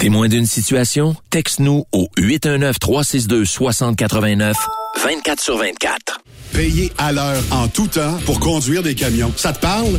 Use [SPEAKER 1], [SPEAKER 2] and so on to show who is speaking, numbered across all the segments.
[SPEAKER 1] Témoin d'une situation? Texte-nous au 819-362-6089, 24 sur 24.
[SPEAKER 2] Payer à l'heure en tout temps pour conduire des camions. Ça te parle?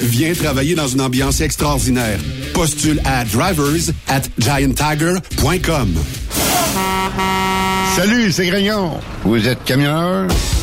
[SPEAKER 2] Viens travailler dans une ambiance extraordinaire. Postule à drivers at gianttiger.com.
[SPEAKER 3] Salut, c'est Grignon. Vous êtes camionneur?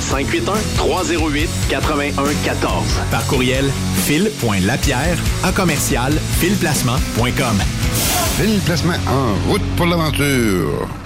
[SPEAKER 4] 581-308-8114. Par courriel, fil.lapierre à commercial filplacement.com.
[SPEAKER 3] Fil Placement en route pour l'aventure.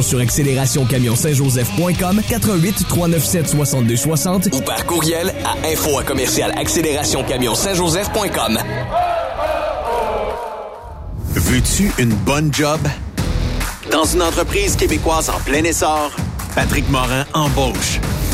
[SPEAKER 5] sur accélérationcamion-saint-joseph.com 88 397 62 60
[SPEAKER 6] ou par courriel à info à commercial accélérationcamion-saint-joseph.com.
[SPEAKER 4] Veux-tu une bonne job? Dans une entreprise québécoise en plein essor, Patrick Morin embauche.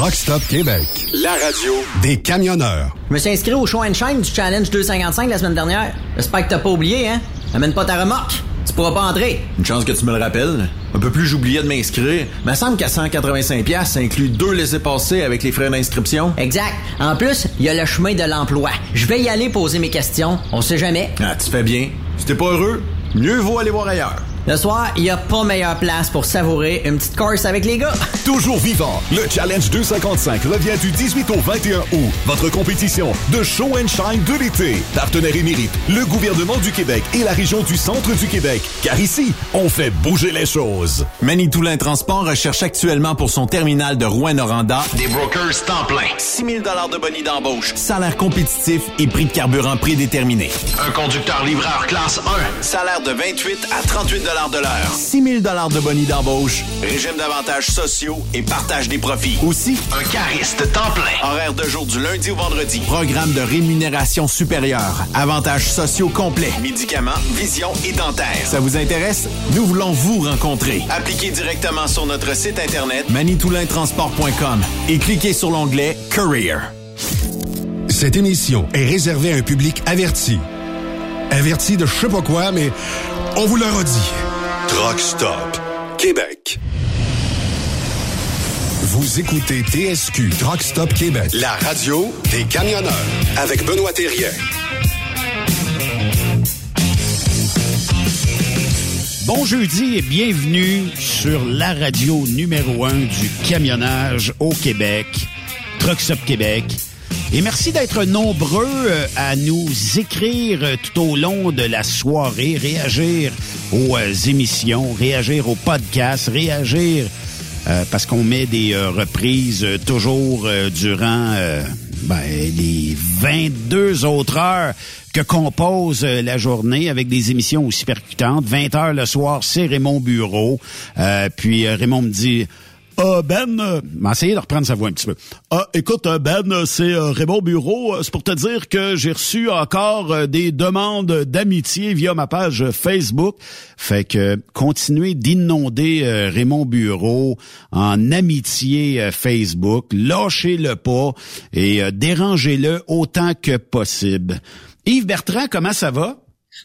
[SPEAKER 2] Truck Stop Québec, la radio des camionneurs.
[SPEAKER 7] Je me suis inscrit au show and shine du Challenge 255 la semaine dernière. J'espère que t'as pas oublié, hein? Amène pas ta remorque. Tu pourras pas entrer.
[SPEAKER 4] Une chance que tu me le rappelles. Un peu plus j'oubliais de m'inscrire. Mais semble qu'à 185$, ça inclut deux laissés-passer avec les frais d'inscription.
[SPEAKER 7] Exact. En plus, il y a le chemin de l'emploi. Je vais y aller poser mes questions. On sait jamais.
[SPEAKER 4] Ah, tu fais bien. Si t'es pas heureux, mieux vaut aller voir ailleurs.
[SPEAKER 7] Le soir, il n'y a pas meilleure place pour savourer une petite course avec les gars.
[SPEAKER 8] Toujours vivant, le Challenge 255 revient du 18 au 21 août. Votre compétition de show and shine de l'été. Partenaire émérite, le gouvernement du Québec et la région du centre du Québec. Car ici, on fait bouger les choses.
[SPEAKER 4] Manitoulin Transport recherche actuellement pour son terminal de Rouen-Noranda des brokers temps plein. 6 000 de bonus d'embauche, salaire compétitif et prix de carburant prédéterminé. Un conducteur livreur classe 1, salaire de 28 à 38 de l'heure. 6 000 de bonus d'embauche, régime d'avantages sociaux et partage des profits. Aussi, un cariste temps plein. Horaire de jour du lundi au vendredi. Programme de rémunération supérieure. Avantages sociaux complets. Médicaments, vision et dentaire. Ça vous intéresse? Nous voulons vous rencontrer. Appliquez directement sur notre site internet manitoulintransport.com et cliquez sur l'onglet Career.
[SPEAKER 2] Cette émission est réservée à un public averti. Averti de je sais pas quoi, mais on vous le redit. Truck Stop Québec. Vous écoutez TSQ Truck Stop Québec, la radio des camionneurs avec Benoît Thérien.
[SPEAKER 9] Bon jeudi et bienvenue sur la radio numéro un du camionnage au Québec, Truck Stop Québec. Et merci d'être nombreux euh, à nous écrire euh, tout au long de la soirée, réagir aux euh, émissions, réagir aux podcasts, réagir parce qu'on met des reprises toujours durant ben, les 22 autres heures que compose la journée avec des émissions aussi percutantes. 20 heures le soir, c'est Raymond Bureau. puis Raymond me dit ah, Ben, euh, essayez de reprendre sa voix un petit peu. Ah, écoute, euh, Ben, c'est euh, Raymond Bureau. C'est pour te dire que j'ai reçu encore des demandes d'amitié via ma page Facebook. Fait que continuez d'inonder Raymond Bureau en amitié Facebook. Lâchez-le pas et dérangez-le autant que possible. Yves Bertrand, comment ça va?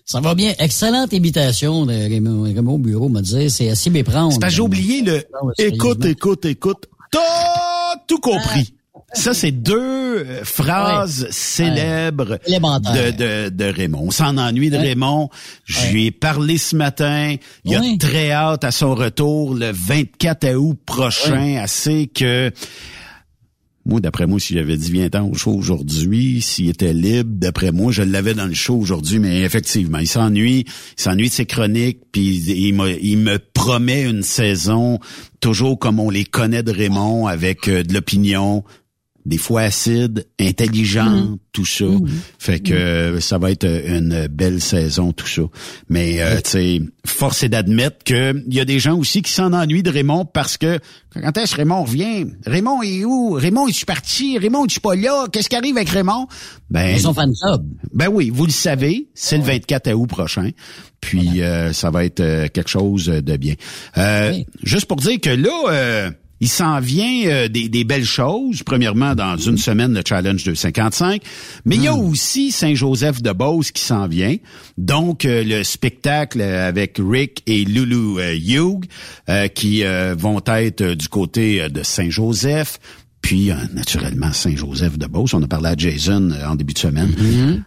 [SPEAKER 10] Ça va bien. Excellente imitation de Raymond, Bureau, me disait. C'est assez méprendre.
[SPEAKER 9] C'est parce que j'ai oublié le écoute, écoute, écoute. T'as tout compris. Ça, c'est deux euh, phrases célèbres de, de, de, Raymond. On s'en ennuie de Raymond. Je lui ai parlé ce matin. Il a très hâte à son retour le 24 août prochain. Assez que moi, d'après moi, si j'avais dit viens ten au show aujourd'hui, s'il était libre, d'après moi, je l'avais dans le show aujourd'hui, mais effectivement, il s'ennuie, il s'ennuie de ses chroniques, puis il me, il me promet une saison toujours comme on les connaît de Raymond, avec euh, de l'opinion, des fois acide, intelligent, mm. tout ça. Mm. Fait que mm. ça va être une belle saison, tout ça. Mais euh, tu sais, force est d'admettre qu'il y a des gens aussi qui s'en ennuient de Raymond parce que quand est-ce Raymond revient? Raymond est où? Raymond est-tu parti? Raymond est-tu pas là? Qu'est-ce qui arrive avec Raymond?
[SPEAKER 10] Ben, Ils sont fan
[SPEAKER 9] Ben oui, vous le savez, c'est le 24 août prochain. Puis euh, ça va être euh, quelque chose de bien. Juste pour dire que là il s'en vient euh, des, belles choses. Premièrement, dans une semaine, le Challenge 255. Mais il y a hmm. aussi Saint-Joseph de Beauce qui s'en vient. Donc, euh, le spectacle avec Rick et Lulu euh, Hugh qui vont être du côté de Saint-Joseph. Puis, naturellement, Saint-Joseph de Beauce. On a parlé à Jason en début de semaine. Mm-hmm.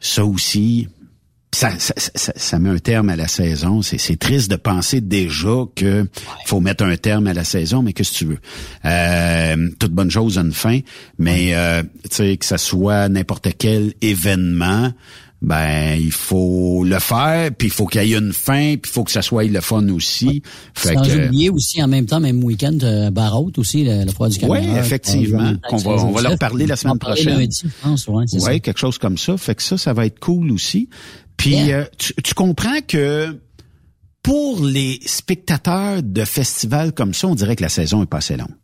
[SPEAKER 9] Ça aussi, ça, ça, ça, met un terme à la saison. C'est triste de penser déjà que faut mettre un terme à la saison, mais qu'est-ce que tu veux? Euh, toute bonne chose a une fin, mais euh, tu sais que ça soit n'importe quel événement, ben il faut le faire, puis il faut qu'il y ait une fin, puis il faut que ça soit le fun aussi.
[SPEAKER 10] Fait que oublier aussi en même temps, même week-end, euh, Barrault aussi, le, le du
[SPEAKER 9] Oui, effectivement. On va, on va leur parler la semaine prochaine. Oui, quelque chose comme ça. Fait que ça, ça va être cool aussi. Puis euh, tu, comprends que pour les spectateurs de festivals comme ça, on dirait que la saison est pas assez longue.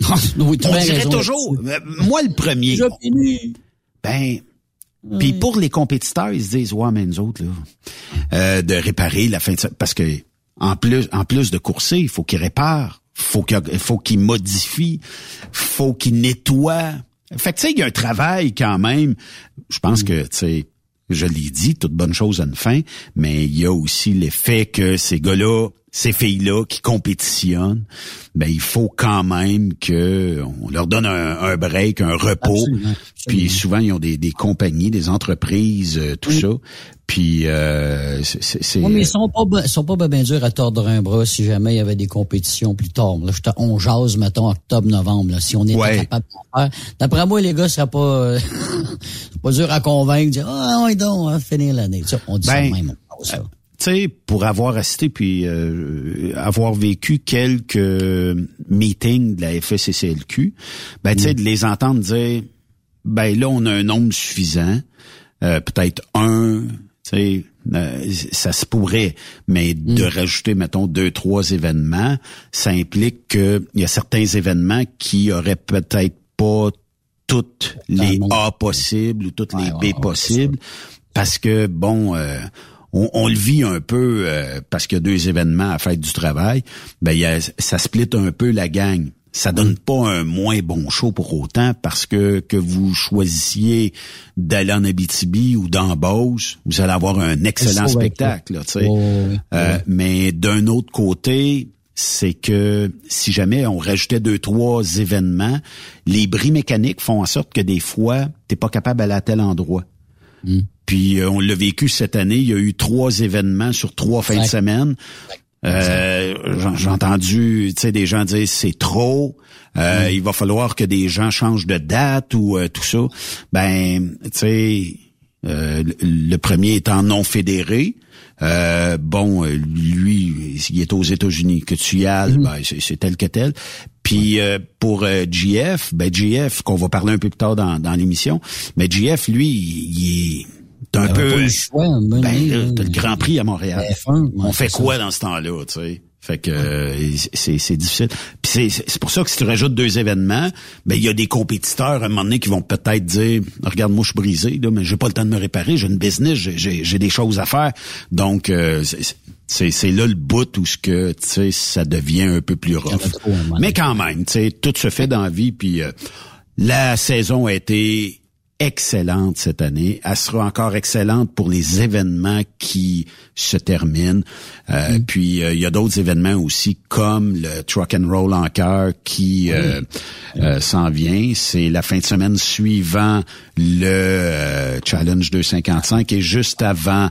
[SPEAKER 9] on dirait toujours, euh, moi le premier. Ben, puis pour les compétiteurs, ils se disent ouais mais nous autres là, euh, de réparer la fin de parce que en plus en plus de courser, il faut qu'ils réparent, faut qu'il faut qu'ils modifient, faut qu'ils nettoient. Fait que tu sais, il y a un travail quand même. Je pense mm. que tu sais je l'ai dit, toute bonne chose a une fin, mais il y a aussi l'effet que ces gars-là, ces filles-là qui compétitionnent, ben il faut quand même que on leur donne un, break, un repos. Puis souvent ils ont des, des compagnies, des entreprises, euh, tout ça. Puis euh, c'est.
[SPEAKER 10] mais ils sont pas sont pas bien durs à tordre un bras si jamais il y avait des compétitions plus tard. Là, on jase mettons octobre novembre. si on était capable de faire. D'après moi les gars seraient pas pas dur à convaincre. Dire ah oui donc on va finir l'année. On dit ça ben, même. Ça
[SPEAKER 9] sais, pour avoir assisté puis euh, avoir vécu quelques meetings de la FSCCLQ, ben tu sais, mm. de les entendre dire, ben là on a un nombre suffisant, euh, peut-être un, tu sais, euh, ça se pourrait, mais de mm. rajouter, mettons, deux, trois événements, ça implique qu'il y a certains événements qui auraient peut-être pas toutes les A possibles ou toutes les B possibles, parce que bon on, le vit un peu euh, parce qu'il y a deux événements à fête du travail. Ben y a, ça split un peu la gang. Ça donne pas un moins bon show pour autant parce que que vous choisissiez d'aller en Abitibi ou dans Beauce, vous allez avoir un excellent spectacle. Euh, mais d'un autre côté, c'est que si jamais on rajoutait deux, trois événements, les bris mécaniques font en sorte que des fois, t'es pas capable d'aller à tel endroit. Puis euh, on l'a vécu cette année. Il y a eu trois événements sur trois fins de semaine. Euh, j'ai entendu, tu sais, des gens dire c'est trop. Euh, il va falloir que des gens changent de date ou euh, tout ça. Ben, tu sais, le premier étant non fédéré. bon, lui, il est aux États-Unis. Que tu y ailles, ben, c'est tel que tel. Puis pour GF, ben GF, qu'on va parler un peu plus tard dans, dans l'émission, mais GF, lui, il est un peu. ben, t'as le Grand Prix à Montréal. on fait quoi dans ce temps-là, tu sais? Fait que euh, c'est, c'est difficile. Puis c'est, pour ça que si tu rajoutes deux événements, ben il y a des compétiteurs à un moment donné qui vont peut-être dire regarde moi je suis brisé là, mais j'ai pas le temps de me réparer, j'ai une business, j'ai, j'ai, des choses à faire. Donc euh, c'est, c'est là le bout où ce que tu sais ça devient un peu plus rough. Mais quand même, tu sais tout se fait dans la vie puis euh, la saison a été excellente cette année. Elle sera encore excellente pour les événements qui se terminent. Euh, mm. Puis euh, il y a d'autres événements aussi comme le Truck and Roll en cœur qui euh, s'en vient. C'est la fin de semaine suivant le Challenge 255 et juste avant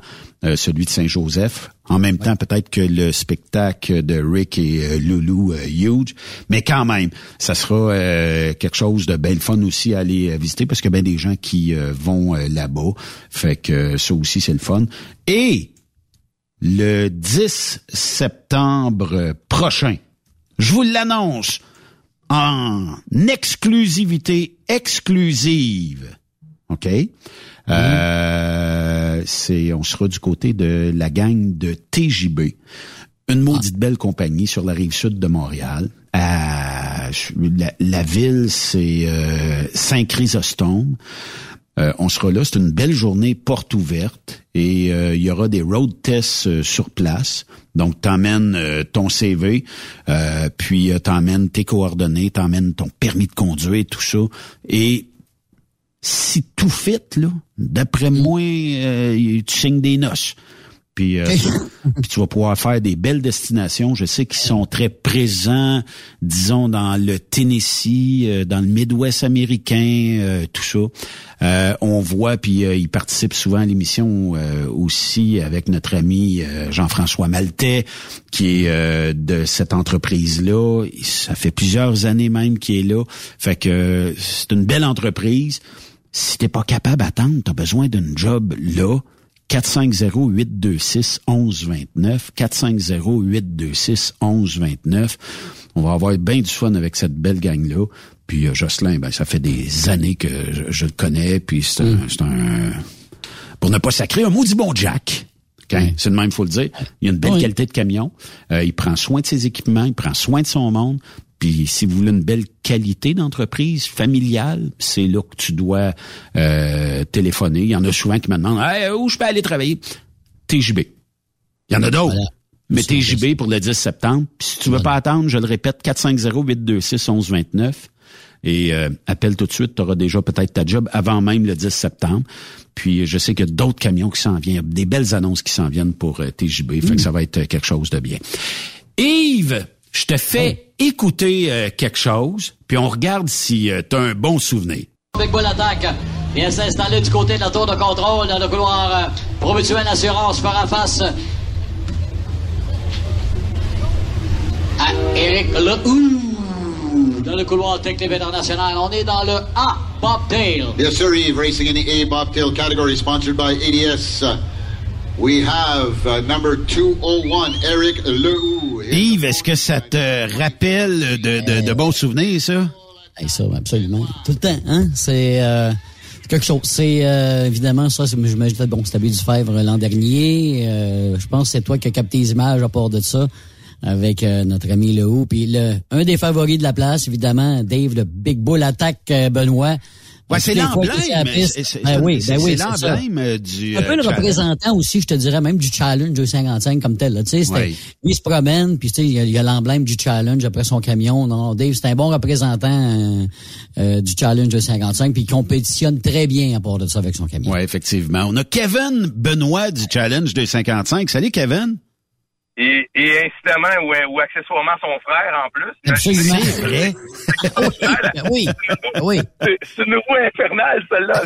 [SPEAKER 9] celui de Saint-Joseph. En même temps, peut-être que le spectacle de Rick et euh, Loulou euh, huge, mais quand même, ça sera quelque chose de belle fun aussi à aller visiter parce a bien des gens qui vont là-bas. Fait que ça aussi, c'est le fun. Et le 10 septembre prochain, je vous l'annonce en exclusivité exclusive. OK? Euh, c'est, on sera du côté de la gang de TJB, une maudite belle compagnie sur la rive sud de Montréal. la, ville, c'est euh, Saint-Chrysostome. Euh, on sera là, c'est une belle journée porte ouverte et il y aura des road tests sur place. Donc, t'emmènes ton CV, puis t'emmènes tes coordonnées, t'emmènes ton permis de conduire, tout ça. Et si tout fit, là, d'après moi, euh, tu signes des noces. Puis, euh, puis, tu vas pouvoir faire des belles destinations. Je sais qu'ils sont très présents, disons, dans le Tennessee, euh, dans le Midwest américain, tout ça. on voit, puis ils participent souvent à l'émission aussi avec notre ami Jean-François Maltais, qui est de cette entreprise-là. Ça fait plusieurs années même qu'il est là. Fait que c'est une belle entreprise. Si t'es pas capable d'attendre, t'as besoin d'une job là. 450-826-1129. 450-826-1129. On va avoir bien du fun avec cette belle gang-là. Puis euh, Jocelyn, ben, ça fait des années que je, le connais. Puis c'est un, mm. Pour ne pas sacrer, un maudit bon Jack. C'est le même, faut le dire. Il a une belle qualité de camion. Euh, il prend soin de ses équipements, il prend soin de son monde. Puis si vous voulez une belle qualité d'entreprise familiale, c'est là que tu dois euh, téléphoner. Il y en a souvent qui me demandent hey, où je peux aller travailler. TJB. Il y en a d'autres. Mais TJB pour le 10 septembre. Puis si tu veux pas attendre, je le répète, 450-826-1129. Et euh, appelle tout de suite, tu auras déjà peut-être ta job avant même le 10 septembre. Puis je sais qu'il y a d'autres camions qui s'en viennent, des belles annonces qui s'en viennent pour euh, TJB. Fait que mm. ça va être quelque chose de bien. Yves, je te fais écouter euh, quelque chose, puis on regarde si euh, tu as un bon souvenir.
[SPEAKER 11] Avec Bull attaque vient s'installer du côté de la tour de contrôle dans le couloir euh, Promutuel Assurance fera face à Eric Lehou dans le couloir technique international. On est dans le A Bobtail.
[SPEAKER 3] Yes, sir, Eve, racing in the A Bobtail category, sponsored by ADS. We have uh, number 201, Eric Lehou.
[SPEAKER 9] Yves, est-ce que ça te rappelle de, de, de bons souvenirs, ça?
[SPEAKER 10] ça, absolument. Tout le temps, hein? C'est euh, quelque chose. C'est euh, évidemment ça, je j'imagine bon, c'était du Fèvre l'an dernier. Euh, je pense que c'est toi qui as capté les images à part de ça avec notre ami Lehou. Puis le, un des favoris de la place, évidemment, Dave, le Big Bull Attack Benoît.
[SPEAKER 9] Ouais, c'est l'emblème. Ben oui, ben oui, c'est l'emblème euh, du.
[SPEAKER 10] Un peu le euh, représentant aussi, je te dirais même du challenge 255 comme tel. Tu sais, il se promène, puis tu sais, il y a l'emblème du challenge après son camion. Non, Dave, c'est un bon représentant euh, du challenge 255, puis il compétitionne très bien à part de ça avec son camion.
[SPEAKER 9] Oui, effectivement. On a Kevin Benoît du challenge 255. Salut Kevin.
[SPEAKER 12] Et, et incidemment ou, ou accessoirement son frère en plus.
[SPEAKER 10] Absolument. C'est vrai. oui. oui.
[SPEAKER 12] C'est une roue infernale, celle-là.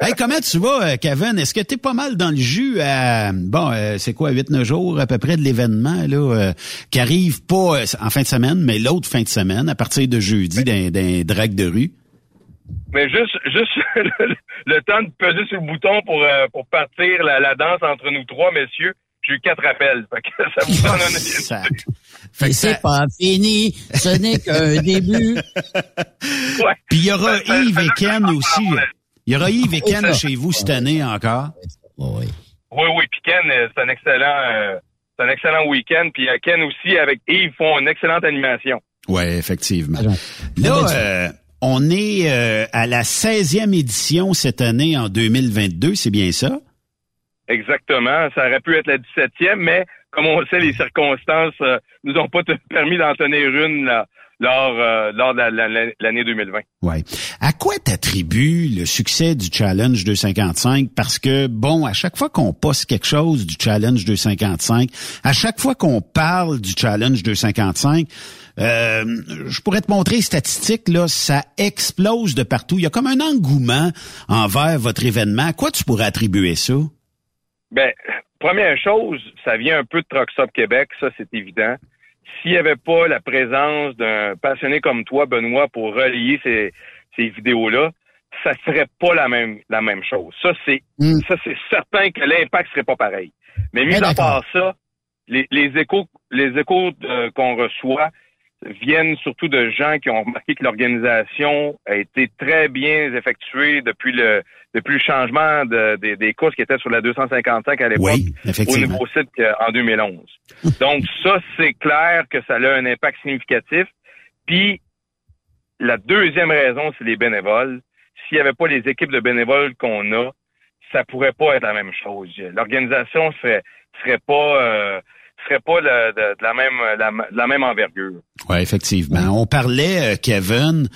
[SPEAKER 9] hey, comment tu vas, euh, Kevin? Est-ce que tu es pas mal dans le jus à, bon, euh, c'est quoi, 8-9 jours à peu près de l'événement, là, euh, qui arrive pas en fin de semaine, mais l'autre fin de semaine, à partir de jeudi, d'un drag de rue?
[SPEAKER 12] Mais juste, juste le, temps de peser sur le bouton pour, pour partir la, la danse entre nous trois, messieurs j'ai eu quatre appels. Fait que ça vous donne
[SPEAKER 10] un c'est pas fini, ce n'est qu'un début.
[SPEAKER 9] Ouais. Puis il y aura Yves et Ken aussi. Il y aura Yves et Ken chez vous cette année encore.
[SPEAKER 10] Oui.
[SPEAKER 12] Oui, oui. Puis Ken, euh, c'est un excellent, euh, c'est un excellent week-end. Puis euh, Ken aussi avec Yves font une excellente animation.
[SPEAKER 9] Oui, effectivement. Là, on est à la 16e édition cette année en 2022, c'est bien ça?
[SPEAKER 12] Exactement. Ça aurait pu être la 17e, mais comme on sait, les circonstances euh, nous ont pas permis d'en tenir une là, lors, euh, lors de l'année 2020.
[SPEAKER 9] Ouais. À quoi t'attribues le succès du Challenge 255? Parce que, bon, à chaque fois qu'on poste quelque chose du Challenge 255, à chaque fois qu'on parle du Challenge 255, euh, je pourrais te montrer les statistiques, là, ça explose de partout. Il y a comme un engouement envers votre événement. À quoi tu pourrais attribuer ça?
[SPEAKER 12] Ben, première chose, ça vient un peu de Truck Québec, ça c'est évident. S'il n'y avait pas la présence d'un passionné comme toi, Benoît, pour relier ces, ces vidéos-là, ça serait pas la même la même chose. Ça c'est hmm. ça c'est certain que l'impact serait pas pareil. Mais mis à part ça, les, les échos les échos euh, qu'on reçoit viennent surtout de gens qui ont remarqué que l'organisation a été très bien effectuée depuis le depuis le changement de, des courses qui étaient sur la 255 à l'époque au nouveau site en 2011. Donc ça, c'est clair que ça a un impact significatif. Puis la deuxième raison, c'est les bénévoles. S'il n'y avait pas les équipes de bénévoles qu'on a, ça pourrait pas être la même chose. L'organisation serait serait pas euh, serait pas de, la même la, même envergure.
[SPEAKER 9] Ouais, effectivement. On parlait, euh, Kevin,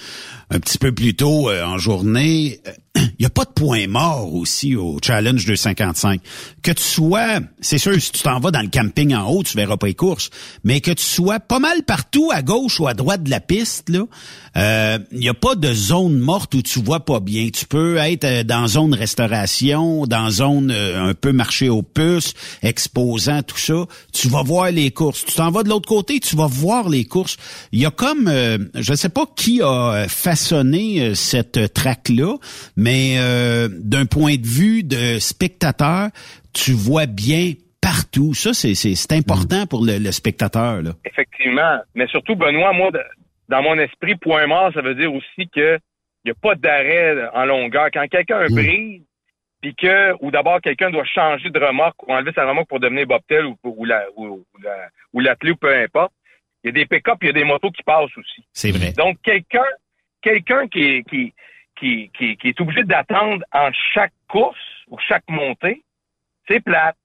[SPEAKER 9] un petit peu plus tôt euh, en journée. Il n'y a pas de point mort aussi au Challenge 255. Que tu sois, c'est sûr, si tu t'en vas dans le camping en haut, tu verras pas les courses, mais que tu sois pas mal partout à gauche ou à droite de la piste, il euh, n'y a pas de zone morte où tu vois pas bien. Tu peux être euh, dans zone restauration, dans zone euh, un peu marché aux puces, exposant tout ça. Tu vas voir les courses. Tu t'en vas de l'autre côté, tu vas voir les courses. Il y a comme, je ne sais pas qui a façonné cette traque-là, mais d'un point de vue de spectateur, tu vois bien partout. Ça, c'est important pour le, le spectateur. Là.
[SPEAKER 12] Effectivement. Mais surtout, Benoît, moi, dans mon esprit, point mort, ça veut dire aussi que il n'y a pas d'arrêt en longueur. Quand quelqu'un mm. brise, puis que, ou d'abord quelqu'un doit changer de remorque ou enlever sa remorque pour devenir bobtail ou, ou, la, ou, la, ou ou peu importe, il y a des pick-up, il y a des motos qui passent aussi.
[SPEAKER 9] C'est vrai.
[SPEAKER 12] Donc, quelqu'un quelqu'un qui, qui, qui, qui, qui est obligé d'attendre en chaque course ou chaque montée, c'est plate.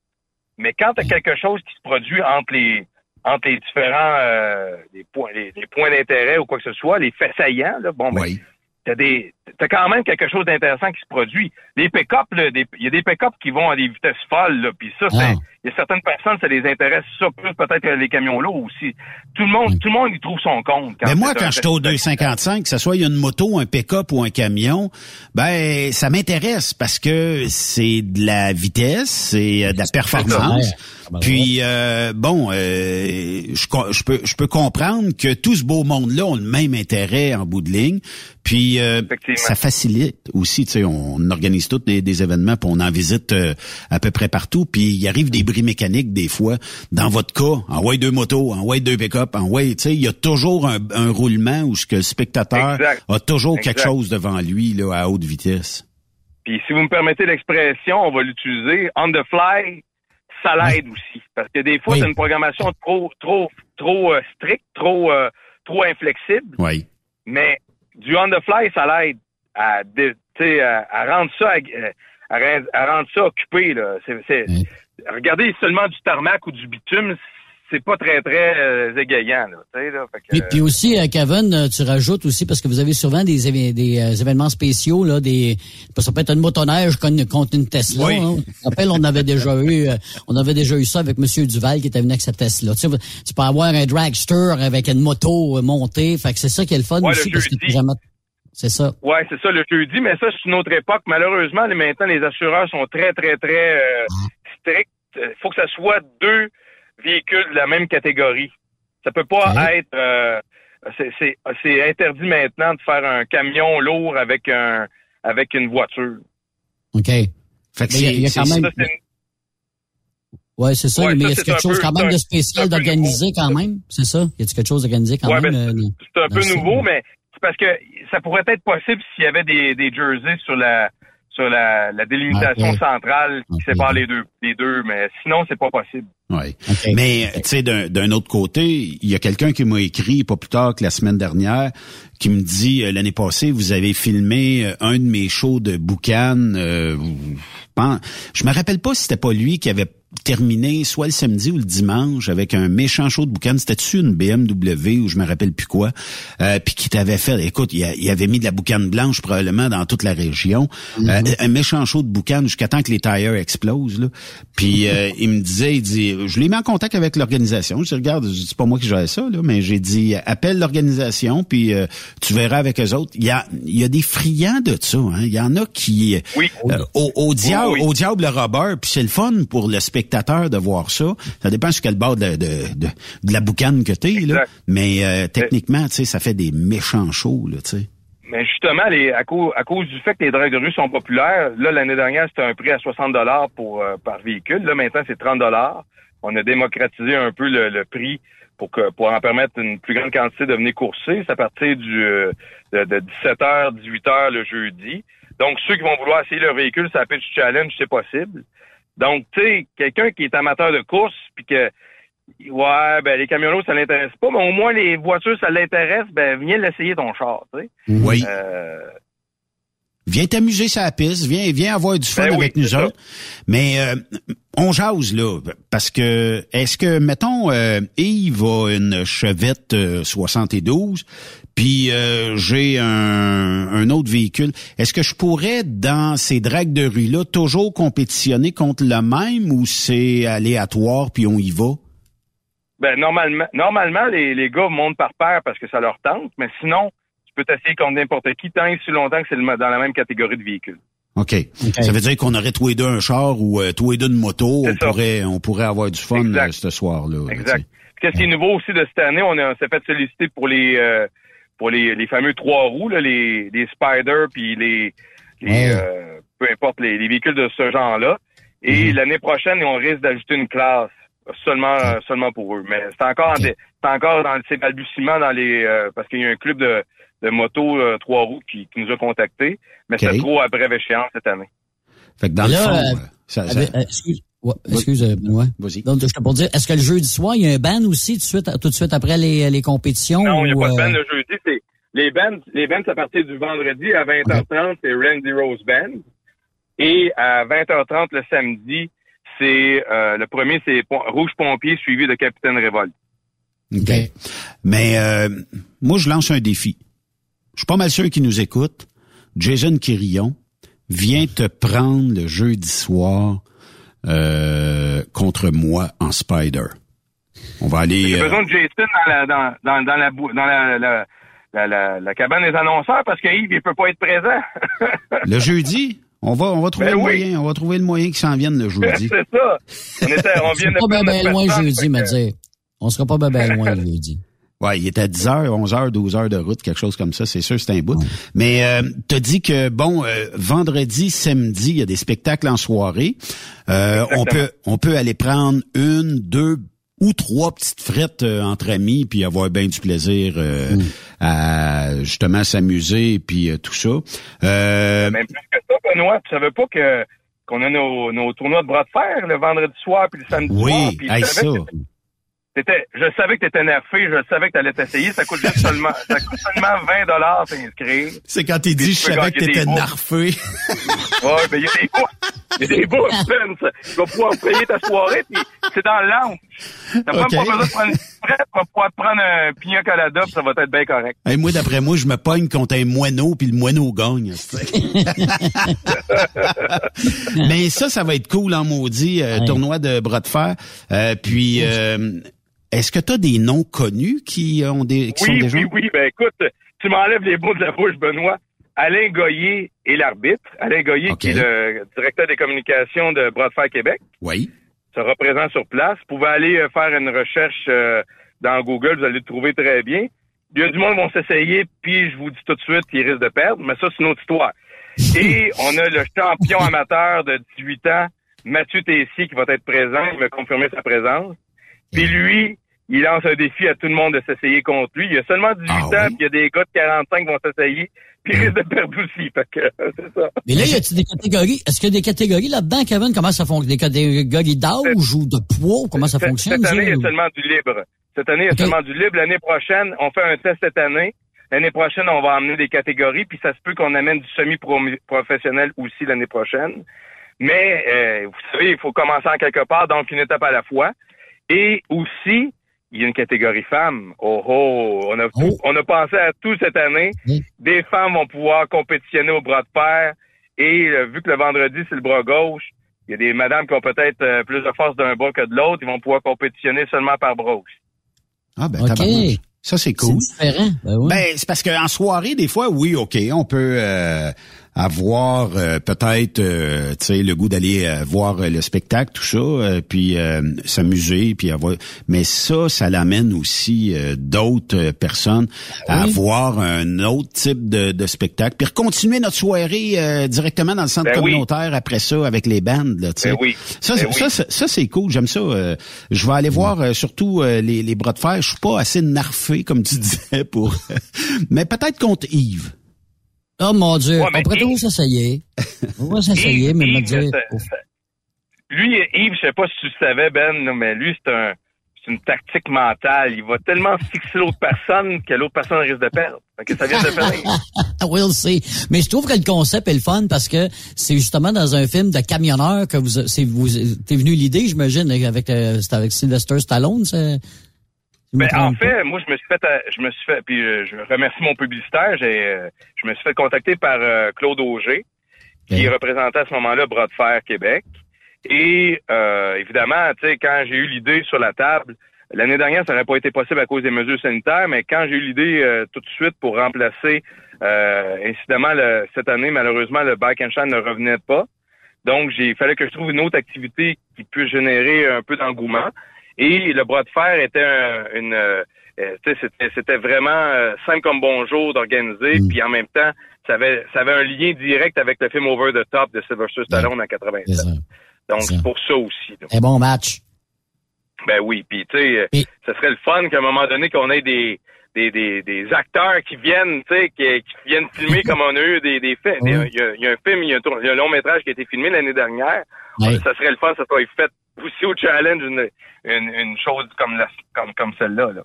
[SPEAKER 12] Mais quand tu as quelque chose qui se produit entre les entre les différents euh, les points, les, points d'intérêt ou quoi que ce soit, les faits saillants, là, bon, ben, t'as des t'as quand même quelque chose d'intéressant qui se produit. Les pick-up, il y a des pick-up qui vont à des vitesses folles, là, puis ça, ah. il y a certaines personnes, ça les intéresse ça plus peut-être les camions là aussi. Tout le monde, mm. tout le monde y trouve son compte.
[SPEAKER 9] Mais moi, quand je suis au 255, que ce soit une moto, un pick-up ou un camion, ben ça m'intéresse parce que c'est de la vitesse, c'est euh, de la performance. Puis euh, bon, euh, je, peux je peux comprendre que tout ce beau monde-là ont le même intérêt en bout de ligne. Puis euh, ça facilite aussi, tu sais, on, organise tous des, événements, puis on en visite euh, à peu près partout. Puis il arrive des bris mécaniques des fois. Dans votre cas, en way deux motos, en way deux pick-up, en way, tu sais, il y a toujours un, roulement où ce que le spectateur a toujours quelque chose devant lui là à haute vitesse.
[SPEAKER 12] Puis si vous me permettez l'expression, on va l'utiliser on the fly. Ça l'aide aussi parce que des fois c'est une programmation trop trop trop euh, stricte, trop trop inflexible.
[SPEAKER 9] Oui.
[SPEAKER 12] Mais du on the fly, ça l'aide à, à, rendre ça à, rendre ça occupé. Là. C'est, Regardez seulement du tarmac ou du bitume, c'est pas très, très euh, égayant. Là, tu là, fait que,
[SPEAKER 10] Puis, puis aussi, euh, Kevin, euh, tu rajoutes aussi, parce que vous avez souvent des, éve- des euh, événements spéciaux, là, des ça peut être une motoneige con- contre une Tesla.
[SPEAKER 9] Oui.
[SPEAKER 10] hein. Je rappelle, on avait déjà eu euh, on avait déjà eu ça avec Monsieur Duval qui était venu avec sa Tesla. Tu, sais, tu peux avoir un dragster avec une moto montée. Fait que c'est ça qui est le fun
[SPEAKER 12] Ouais,
[SPEAKER 10] aussi,
[SPEAKER 12] le
[SPEAKER 10] parce que t'as jamais... C'est ça.
[SPEAKER 12] Ouais, c'est ça le jeudi, mais ça, c'est une autre époque. Malheureusement, maintenant, les assureurs sont très, très, très euh, stricts. Il faut que ça soit deux véhicules de la même catégorie. Ça peut pas être... euh, c'est- interdit maintenant de faire un camion lourd avec un avec une voiture.
[SPEAKER 10] OK.
[SPEAKER 9] Fait
[SPEAKER 10] Mais il y a- il y a quand même...
[SPEAKER 12] Ça, c'est-
[SPEAKER 10] Ouais, c'est ça,
[SPEAKER 12] Ouais,
[SPEAKER 10] mais
[SPEAKER 12] ça,
[SPEAKER 10] est-ce
[SPEAKER 12] c'est
[SPEAKER 10] quelque chose
[SPEAKER 12] peu-
[SPEAKER 10] quand même de spécial d'organisé quand même? C'est ça? Y a-t-il quelque chose d'organisé quand
[SPEAKER 12] Ouais,
[SPEAKER 10] même?
[SPEAKER 12] ben,
[SPEAKER 10] euh,
[SPEAKER 12] c'est un peu nouveau, mais c'est parce que ça pourrait être possible s'il y avait des, des jerseys sur la sur la, la délimitation centrale qui sépare les deux les deux, mais sinon c'est pas possible.
[SPEAKER 9] Oui. Mais tu sais, d'un d'un autre côté, il y a quelqu'un qui m'a écrit pas plus tard que la semaine dernière, qui me dit euh, l'année passée, vous avez filmé euh, un de mes shows de boucan. Euh, je me rappelle pas si c'était pas lui qui avait terminé soit le samedi ou le dimanche avec un méchant show de boucan. C'était-tu une BMW ou je me rappelle plus quoi. Euh, puis qui t'avait fait, écoute, il, a- il avait mis de la boucan blanche probablement dans toute la région. Euh, un méchant show de boucan jusqu'à temps que les tires explosent. Là. Puis euh, il me disait, il dit, je l'ai mis en contact avec l'organisation. Je dis, regarde, c'est pas moi qui gère ça, là, mais j'ai dit, appelle l'organisation, puis euh, tu verras avec eux autres. Il y a, il y a des friands de ça. Hein. Il y en a qui, euh, au, au diable, au diable le robber, puis c'est le fun pour le spectateur de voir ça. Ça dépend sur quel bord de, de, de, de la boucane que t'es, là. Mais euh, techniquement, tu sais, ça fait des méchants shows, là, tu sais.
[SPEAKER 12] Mais justement, les, à, cause, à cause du fait que les drogues de rue sont populaires, là, l'année dernière, c'était un prix à 60 dollars pour euh, par véhicule. Là, maintenant, c'est 30 dollars. On a démocratisé un peu le, le prix pour que pour en permettre une plus grande quantité de venir courser. C'est à partir du euh, de, de 17h, 18h le jeudi. Donc, ceux qui vont vouloir essayer leur véhicule, ça Pitch Challenge, c'est possible. Donc, tu sais, quelqu'un qui est amateur de course, puis que Ouais, ben les camionneaux, ça l'intéresse pas, mais au moins les voitures, ça l'intéresse, ben viens l'essayer ton char, tu sais.
[SPEAKER 9] Oui.
[SPEAKER 12] Euh,
[SPEAKER 9] Viens t'amuser sur la piste, viens, viens avoir du fun
[SPEAKER 12] Ben oui,
[SPEAKER 9] avec nous
[SPEAKER 12] ça.
[SPEAKER 9] autres. Mais euh, on jase là, parce que est-ce que mettons euh, Yves a une Chevette euh, 72, puis euh, j'ai un, un autre véhicule. Est-ce que je pourrais dans ces dragues de rue là toujours compétitionner contre le même ou c'est aléatoire puis on y va?
[SPEAKER 12] Ben normalement, normalement les, les gars montent par paire parce que ça leur tente, mais sinon, tu peux t'essayer contre n'importe qui tant et si longtemps que c'est le- dans la même catégorie de véhicules.
[SPEAKER 9] OK. Ça veut dire qu'on aurait tous les deux un char ou euh, tous les deux une moto, on pourrait on pourrait avoir du fun euh, ce soir-là. là,
[SPEAKER 12] Exact. Puis Qu'est-ce qui est nouveau aussi de cette année, on, a- on s'est fait solliciter pour les euh, pour les, les fameux trois roues, là, les, les Spider puis les, les
[SPEAKER 9] Ouais.
[SPEAKER 12] euh, peu importe les, les véhicules de ce genre-là. Et l'année prochaine, on risque d'ajouter une classe seulement seulement pour eux. Mais c'est encore en dé- c'est encore dans ces balbutiements dans les euh, parce qu'il y a un club de de moto euh, trois roues qui, qui nous a contactés, mais c'est trop à brève échéance cette année.
[SPEAKER 9] Fait que dans
[SPEAKER 10] Mais
[SPEAKER 9] le
[SPEAKER 10] là,
[SPEAKER 9] fond,
[SPEAKER 10] euh,
[SPEAKER 9] euh, ça, ça-
[SPEAKER 10] avec- euh, excuse, ouais, excuse Benoît.
[SPEAKER 9] Vas-y.
[SPEAKER 10] Donc, je te pour dire, est-ce que le jeudi soir, il y a un ban aussi tout de suite, tout de suite après les, les compétitions?
[SPEAKER 12] Non, il n'y a pas de
[SPEAKER 10] euh,
[SPEAKER 12] band le jeudi. C'est les bands, les bands, c'est à partir du vendredi à 20h30, c'est Randy Rose Band. Et à 20h30 le samedi, c'est euh, le premier, c'est Rouge Pompier suivi de Capitaine Révolte.
[SPEAKER 9] OK. Mais euh, moi, je lance un défi. Je suis pas mal sûr qu'il nous écoute. Jason Quirillon, viens te prendre le jeudi soir euh, contre moi en Spider. On va aller...
[SPEAKER 12] J'ai
[SPEAKER 9] euh,
[SPEAKER 12] besoin de Jason dans la dans, dans, dans la dans la, la, la, la- la cabane des annonceurs parce que Yves, il peut pas être présent.
[SPEAKER 9] le jeudi, on va, on va trouver
[SPEAKER 12] Ben
[SPEAKER 9] le
[SPEAKER 12] oui.
[SPEAKER 9] moyen. On va trouver le moyen qu'il s'en vienne le jeudi.
[SPEAKER 12] c'est ça. On, était, on vient de
[SPEAKER 10] pas bien ben loin jeudi, me dire. On sera pas bien ben loin le jeudi.
[SPEAKER 9] Ouais, il est à 10 heures, 11 heures, 12 heures de route, quelque chose comme ça. C'est sûr, c'est un bout. Mais euh, t'as dit que bon, euh, vendredi, samedi, il y a des spectacles en soirée. Euh, on peut, on peut aller prendre une, deux ou trois petites frettes euh, entre amis, puis avoir bien du plaisir euh, à justement s'amuser, puis euh, tout ça. Euh,
[SPEAKER 12] Même plus que ça, Benoît, tu savais pas que qu'on a nos, nos tournois de bras de fer le vendredi soir puis le samedi
[SPEAKER 9] Oui,
[SPEAKER 12] soir. Savais
[SPEAKER 9] ça.
[SPEAKER 12] T'étais, je savais que t'étais nerfé, je savais que t'allais t'essayer. Ça coûte juste seulement, ça coûte seulement 20 dollars s'inscrire.
[SPEAKER 9] C'est quand t'es dit, je savais que t'étais narfé.
[SPEAKER 12] ouais, ben, il y a des bouts. Il y a des bouts, Spence. Tu vas pouvoir payer ta soirée, puis c'est dans le lounge. T'as même pas besoin de prendre une prête, tu vas pouvoir te prendre un pignon colada, puis ça va être bien correct.
[SPEAKER 9] Hey, moi, d'après moi, je me pogne contre un moineau, puis le moineau gagne. Mais ça, ça va être cool en maudit, euh, tournoi de bras de fer. Euh, puis, euh, est-ce que tu as des noms connus qui ont des qui
[SPEAKER 12] oui,
[SPEAKER 9] sont déjà...
[SPEAKER 12] Oui, oui, ben écoute, tu m'enlèves les mots de la bouche, Benoît. Alain Goyer est l'arbitre. Alain Goyer, qui est le directeur des communications de Fer Québec.
[SPEAKER 9] Oui.
[SPEAKER 12] Se représente sur place. Vous pouvez aller euh, faire une recherche euh, dans Google, vous allez le trouver très bien. Il y a du monde qui vont s'essayer, puis je vous dis tout de suite qu'ils risquent de perdre, mais ça, c'est une autre histoire. Et on a le champion amateur de 18 ans, Mathieu Tessier, qui va être présent. Il m'a confirmé sa présence. Puis lui, il lance un défi à tout le monde de s'essayer contre lui. Il y a seulement 18 ans, puis il y a des gars de 45 qui vont s'essayer, puis il risque de perdre aussi. Fait que c'est ça.
[SPEAKER 10] Mais là, y a-t-il des catégories? Est-ce qu'il y a des catégories là-dedans, Kevin? Comment ça fonctionne? Des catégories d'âge ou de poids? Comment ça fonctionne?
[SPEAKER 12] Cette année, il y a seulement du libre. Cette année, il y a seulement du libre. L'année prochaine, on fait un test cette année. L'année prochaine, on va amener des catégories, puis ça se peut qu'on amène du semi-professionnel aussi l'année prochaine. Mais, euh, vous savez, il faut commencer en quelque part, donc une étape à la fois. Et aussi, il y a une catégorie femmes. Oh oh, on a, tout, on a pensé à tout cette année. Des femmes vont pouvoir compétitionner au bras de fer. Et euh, vu que le vendredi, c'est le bras gauche, il y a des madames qui ont peut-être euh, plus de force d'un bras que de l'autre. Ils vont pouvoir compétitionner seulement par bras aussi.
[SPEAKER 9] Ah ben, tabarnouche. Ça, c'est cool.
[SPEAKER 10] C'est différent. Ben, oui.
[SPEAKER 9] ben c'est parce qu'en soirée, des fois, oui, OK, on peut euh, avoir euh, peut-être euh, tu sais le goût d'aller euh, voir le spectacle tout ça puis s'amuser puis avoir mais ça ça l'amène aussi d'autres personnes à avoir un autre type de, de spectacle puis continuer notre soirée directement dans le centre
[SPEAKER 12] Ben oui.
[SPEAKER 9] communautaire après ça avec les bandes là tu sais.
[SPEAKER 12] Ben oui.
[SPEAKER 9] ça
[SPEAKER 12] Ben
[SPEAKER 9] ça, c'est- ça c'est cool j'aime ça je vais aller voir euh, surtout euh, les, les bras de fer. Je suis pas assez narfé comme tu disais pour mais peut-être contre Yves
[SPEAKER 10] Oh mon Dieu,
[SPEAKER 12] Ouais,
[SPEAKER 10] on pourrait s'essayer. On va s'essayer, mais me
[SPEAKER 12] Yves,
[SPEAKER 10] dire...
[SPEAKER 12] ça- ça- Lui, Yves, je sais pas si tu le savais, Ben, mais lui, c'est un c'est une tactique mentale. Il va tellement fixer l'autre personne que l'autre personne risque de perdre. Fait que ça vient de
[SPEAKER 10] we'll see. Mais je trouve que le concept est le fun parce que c'est justement dans un film de camionneur que vous, c'est vous, t'es venu l'idée, j'imagine, avec, euh, c'était avec Sylvester Stallone, c'est...
[SPEAKER 12] Ben, en fait, moi, je me suis fait, euh, je me suis fait, puis euh, je remercie mon publicitaire. J'ai, euh, je me suis fait contacter par euh, Claude Auger, qui représentait à ce moment-là Bras de Fer Québec. Et euh, évidemment, tu sais, quand j'ai eu l'idée sur la table, l'année dernière, ça n'aurait pas été possible à cause des mesures sanitaires, mais quand j'ai eu l'idée euh, tout de suite pour remplacer, euh, incidemment, le- cette année, malheureusement, le Bike and Shine ne revenait pas. Donc, j'ai fallait que je trouve une autre activité qui puisse générer un peu d'engouement. Et le bras de fer était un- une, euh, euh, c'était, c'était vraiment euh, simple comme bonjour d'organiser, puis en même temps, ça avait, ça avait un lien direct avec le film Over the Top de Sylvester Stallone en 87. Donc, c'est pour ça aussi. là.
[SPEAKER 10] Un bon match.
[SPEAKER 12] Ben oui, puis tu sais, ce serait le fun qu'à un moment donné qu'on ait des des, des, des acteurs qui viennent, tu sais, qui, qui viennent filmer comme on a eu des, des faits. Il y, a, y y un film, il y a un, tour- il y a un long métrage qui a été filmé l'année dernière. Ça serait le fun, ça soit fait pousser au challenge une, une, une chose comme la, comme comme celle-là. Là.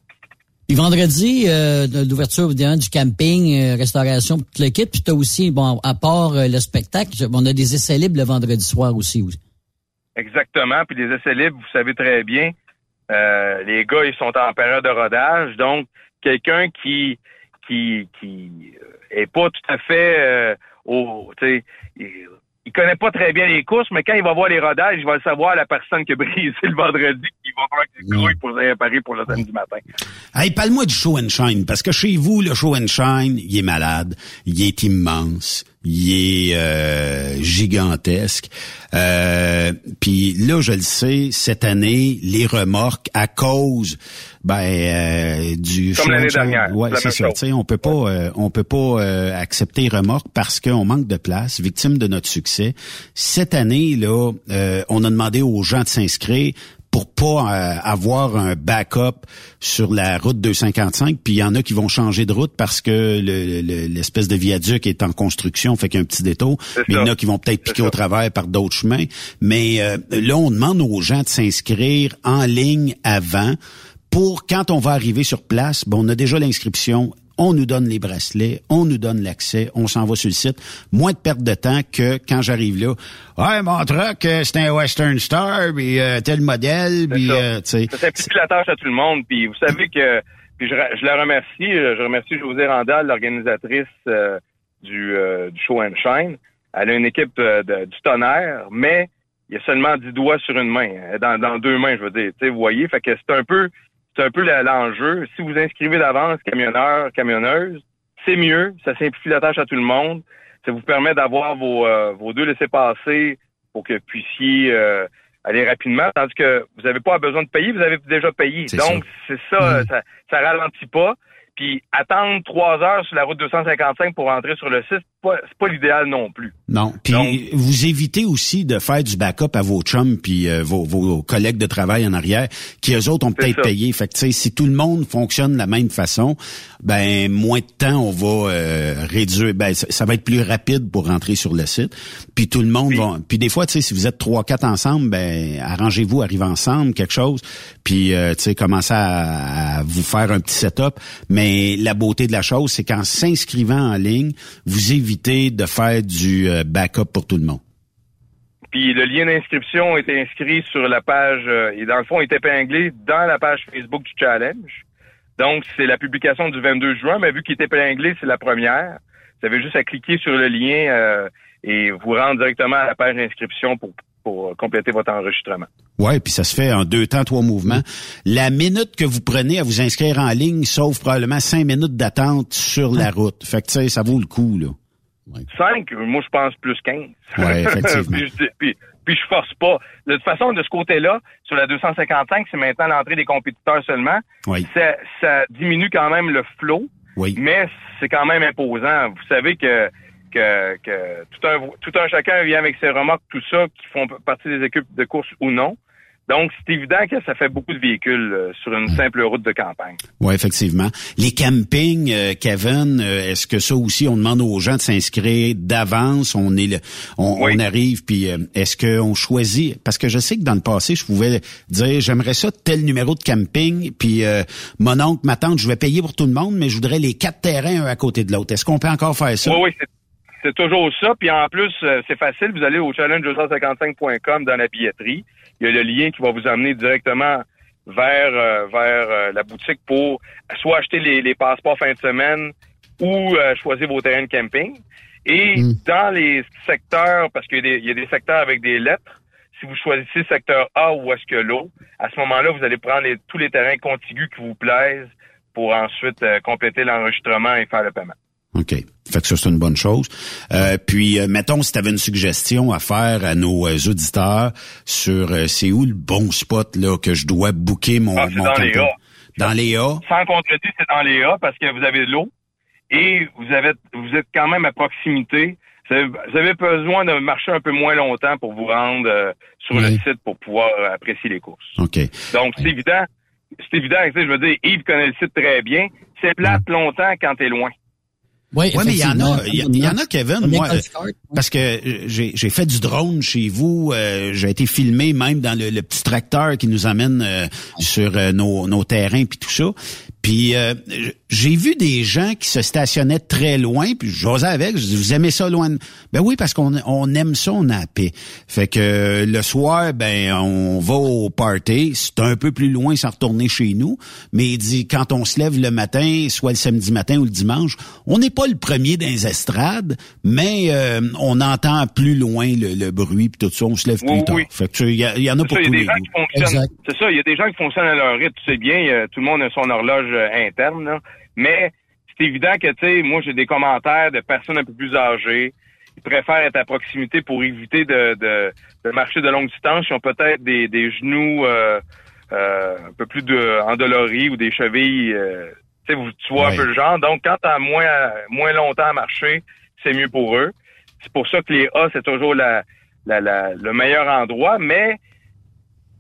[SPEAKER 10] Puis vendredi, euh, l'ouverture du camping, euh, restauration, toute l'équipe. Puis t'as aussi, bon, à part euh, le spectacle, on a des essais libres le vendredi soir aussi. oui.
[SPEAKER 12] Exactement. Puis les essais libres, vous savez très bien, euh, les gars, ils sont en période de rodage. Donc, quelqu'un qui qui qui euh, est pas tout à fait euh, au, tu sais, il, connaît pas très bien les courses, mais quand il va voir les rodages, il va le savoir la personne qui a brisé le vendredi, il va falloir qu'il grouille pour se réparer pour le samedi matin.
[SPEAKER 9] Hey, parle-moi du show and shine, parce que chez vous, le show and shine, il est malade, il est immense, il est euh, gigantesque. Euh, Puis là, je le sais, cette année, les remorques, à cause ben euh, du
[SPEAKER 12] Comme l'année dernière,
[SPEAKER 9] ouais,
[SPEAKER 12] c'est
[SPEAKER 9] ça. On peut pas, euh, on peut pas euh, accepter remorque parce qu'on manque de place, victime de notre succès. Cette année là, euh, on a demandé aux gens de s'inscrire pour pas euh, avoir un backup sur la route 255, puis il y en a qui vont changer de route parce que le- le- l'espèce de viaduc est en construction, fait qu'il y a un petit détour. Mais il y en a qui vont peut-être piquer au travers par d'autres chemins. Mais euh, là, on demande aux gens de s'inscrire en ligne avant pour quand on va arriver sur place, bon, on a déjà l'inscription, on nous donne les bracelets, on nous donne l'accès, on s'en va sur le site. Moins de perte de temps que quand j'arrive là. Ouais, mon truck, euh, c'est un Western Star, puis euh, tel modèle, puis euh, tu sais.
[SPEAKER 12] Ça simplifie la tâche à tout le monde. Puis vous savez que, puis je, je la remercie, je remercie José Randall, l'organisatrice du, du Show and Shine. Elle a une équipe de, du tonnerre, mais il y a seulement 10 doigts sur une main, dans, dans deux mains, je veux dire. Vous voyez, fait que c'est un peu c'est un peu l'enjeu. Si vous inscrivez d'avance camionneur, camionneuse, c'est mieux, ça simplifie la tâche à tout le monde. Ça vous permet d'avoir vos, euh, vos deux laissés-passer pour que vous puissiez euh, aller rapidement, tandis que vous n'avez pas besoin de payer, vous avez déjà payé. Donc, c'est ça, ça, ça ralentit pas. Puis attendre trois heures sur la route 255 pour rentrer sur le site, pas, pas l'idéal non plus.
[SPEAKER 9] Non. Puis vous évitez aussi de faire du backup à vos chums puis euh, vos, vos, collègues de travail en arrière, qui eux autres ont peut-être payé. Fait que si tout le monde fonctionne de la même façon, ben moins de temps on va euh, réduire. Ben ça, va être plus rapide pour rentrer sur le site. Puis tout le monde va. Puis des fois, tu sais, si vous êtes trois, quatre ensemble, ben arrangez-vous, arrivez ensemble, quelque chose. Puis euh, tu sais, commencez à, à, vous faire un petit setup. Mais mais la beauté de la chose, c'est qu'en s'inscrivant en ligne, vous évitez de faire du euh, backup pour tout le monde.
[SPEAKER 12] Puis le lien d'inscription est inscrit sur la page, euh, et dans le fond, est épinglé dans la page Facebook du challenge. Donc, c'est la publication du 22 juin, mais vu qu'il est épinglé, c'est la première. Vous avez juste à cliquer sur le lien euh, et vous rendre directement à la page d'inscription pour pour compléter votre enregistrement.
[SPEAKER 9] Ouais, puis ça se fait en deux temps, trois mouvements. La minute que vous prenez à vous inscrire en ligne sauve probablement cinq minutes d'attente sur la route. Fait que tu sais, ça vaut le coup, là.
[SPEAKER 12] Cinq, moi je pense plus quinze.
[SPEAKER 9] Ouais, effectivement.
[SPEAKER 12] puis, puis, je force pas. De toute façon, de ce côté-là, sur la 255, c'est maintenant l'entrée des compétiteurs seulement.
[SPEAKER 9] Oui.
[SPEAKER 12] Ça, ça diminue quand même le flot.
[SPEAKER 9] Oui.
[SPEAKER 12] Mais c'est quand même imposant. Vous savez que que, que tout, un, tout un chacun vient avec ses remorques, tout ça, qui font partie des équipes de course ou non. Donc, c'est évident que ça fait beaucoup de véhicules euh, sur une simple route de campagne.
[SPEAKER 9] Oui, effectivement. Les campings, euh, Kevin, euh, est-ce que ça aussi, on demande aux gens de s'inscrire d'avance? On est, on, on, arrive, puis est-ce qu'on choisit? Parce que je sais que dans le passé, je pouvais dire, j'aimerais ça tel numéro de camping, puis mon oncle, ma tante, je vais payer pour tout le monde, mais je voudrais les quatre terrains un à côté de l'autre. Est-ce qu'on peut encore faire ça?
[SPEAKER 12] Oui, oui, c'est toujours ça. Puis en plus, euh, c'est facile. Vous allez au challenge255.com dans la billetterie. Il y a le lien qui va vous amener directement vers euh, vers euh, la boutique pour soit acheter les, passeports fin de semaine ou choisir vos terrains de camping. Et hmm. dans les secteurs, parce qu'il y, a des secteurs avec des lettres, si vous choisissez secteur A ou est-ce que l'eau, à ce moment-là, vous allez prendre tous les terrains contigus qui vous plaisent pour ensuite compléter l'enregistrement et faire le paiement.
[SPEAKER 9] OK. Fait que ça, c'est une bonne chose. Euh, puis, euh, mettons, si tu avais une suggestion à faire à nos euh, auditeurs sur c'est où le bon spot là que je dois booker mon,
[SPEAKER 12] ah,
[SPEAKER 9] mon
[SPEAKER 12] dans les A.
[SPEAKER 9] Dans les A?
[SPEAKER 12] Sans contredit, c'est dans les A parce que vous avez de l'eau et vous avez vous êtes quand même à proximité. Vous avez, besoin de marcher un peu moins longtemps pour vous rendre sur le site pour pouvoir apprécier les courses.
[SPEAKER 9] OK.
[SPEAKER 12] Donc, c'est évident. C'est évident, je veux dire, Yves connaît le site très bien. C'est plate longtemps quand t'es loin.
[SPEAKER 9] Oui, mais il y en a, il y, en a, Kevin, moi, parce que euh, j'ai fait du drone chez vous, euh, j'ai été filmé même dans le, petit tracteur qui nous amène euh, sur nos, nos terrains puis tout ça. Puis j'ai vu des gens qui se stationnaient très loin, puis j'osais avec, je dis, vous aimez ça loin? Ben oui, parce qu'on on aime ça, on a la paix. Fait que le soir, ben on va au party, c'est un peu plus loin sans retourner chez nous, mais il dit, quand on se lève le matin, soit le samedi matin ou le dimanche, on n'est pas le premier dans les estrades, mais euh, on entend plus loin le, bruit, puis tout ça, on se lève plus tard. Fait que il y, en a pour tous les
[SPEAKER 12] C'est ça, il y a des gens qui fonctionnent à leur rythme, tu sais bien, tout le monde a son horloge euh, interne, là. Mais c'est évident que, tu sais, moi, j'ai des commentaires de personnes un peu plus âgées. Ils préfèrent être à proximité pour éviter de, de, marcher de longue distance. Ils ont peut-être des, des genoux euh, euh, un peu plus de, endoloris ou des chevilles. Euh, tu sais, tu vois un peu le genre. Donc, quand tu as moins, moins longtemps à marcher, c'est mieux pour eux. C'est pour ça que les A, c'est toujours la, la, la, le meilleur endroit, mais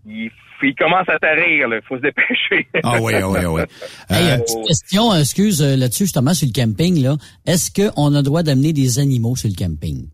[SPEAKER 12] il il commence à tarir, il faut se dépêcher.
[SPEAKER 9] Ah oui, ah oui, ah oui.
[SPEAKER 10] Euh, petite question, excuse, euh, là-dessus, justement, sur le camping, là. Est-ce qu'on a le droit d'amener des animaux sur le camping?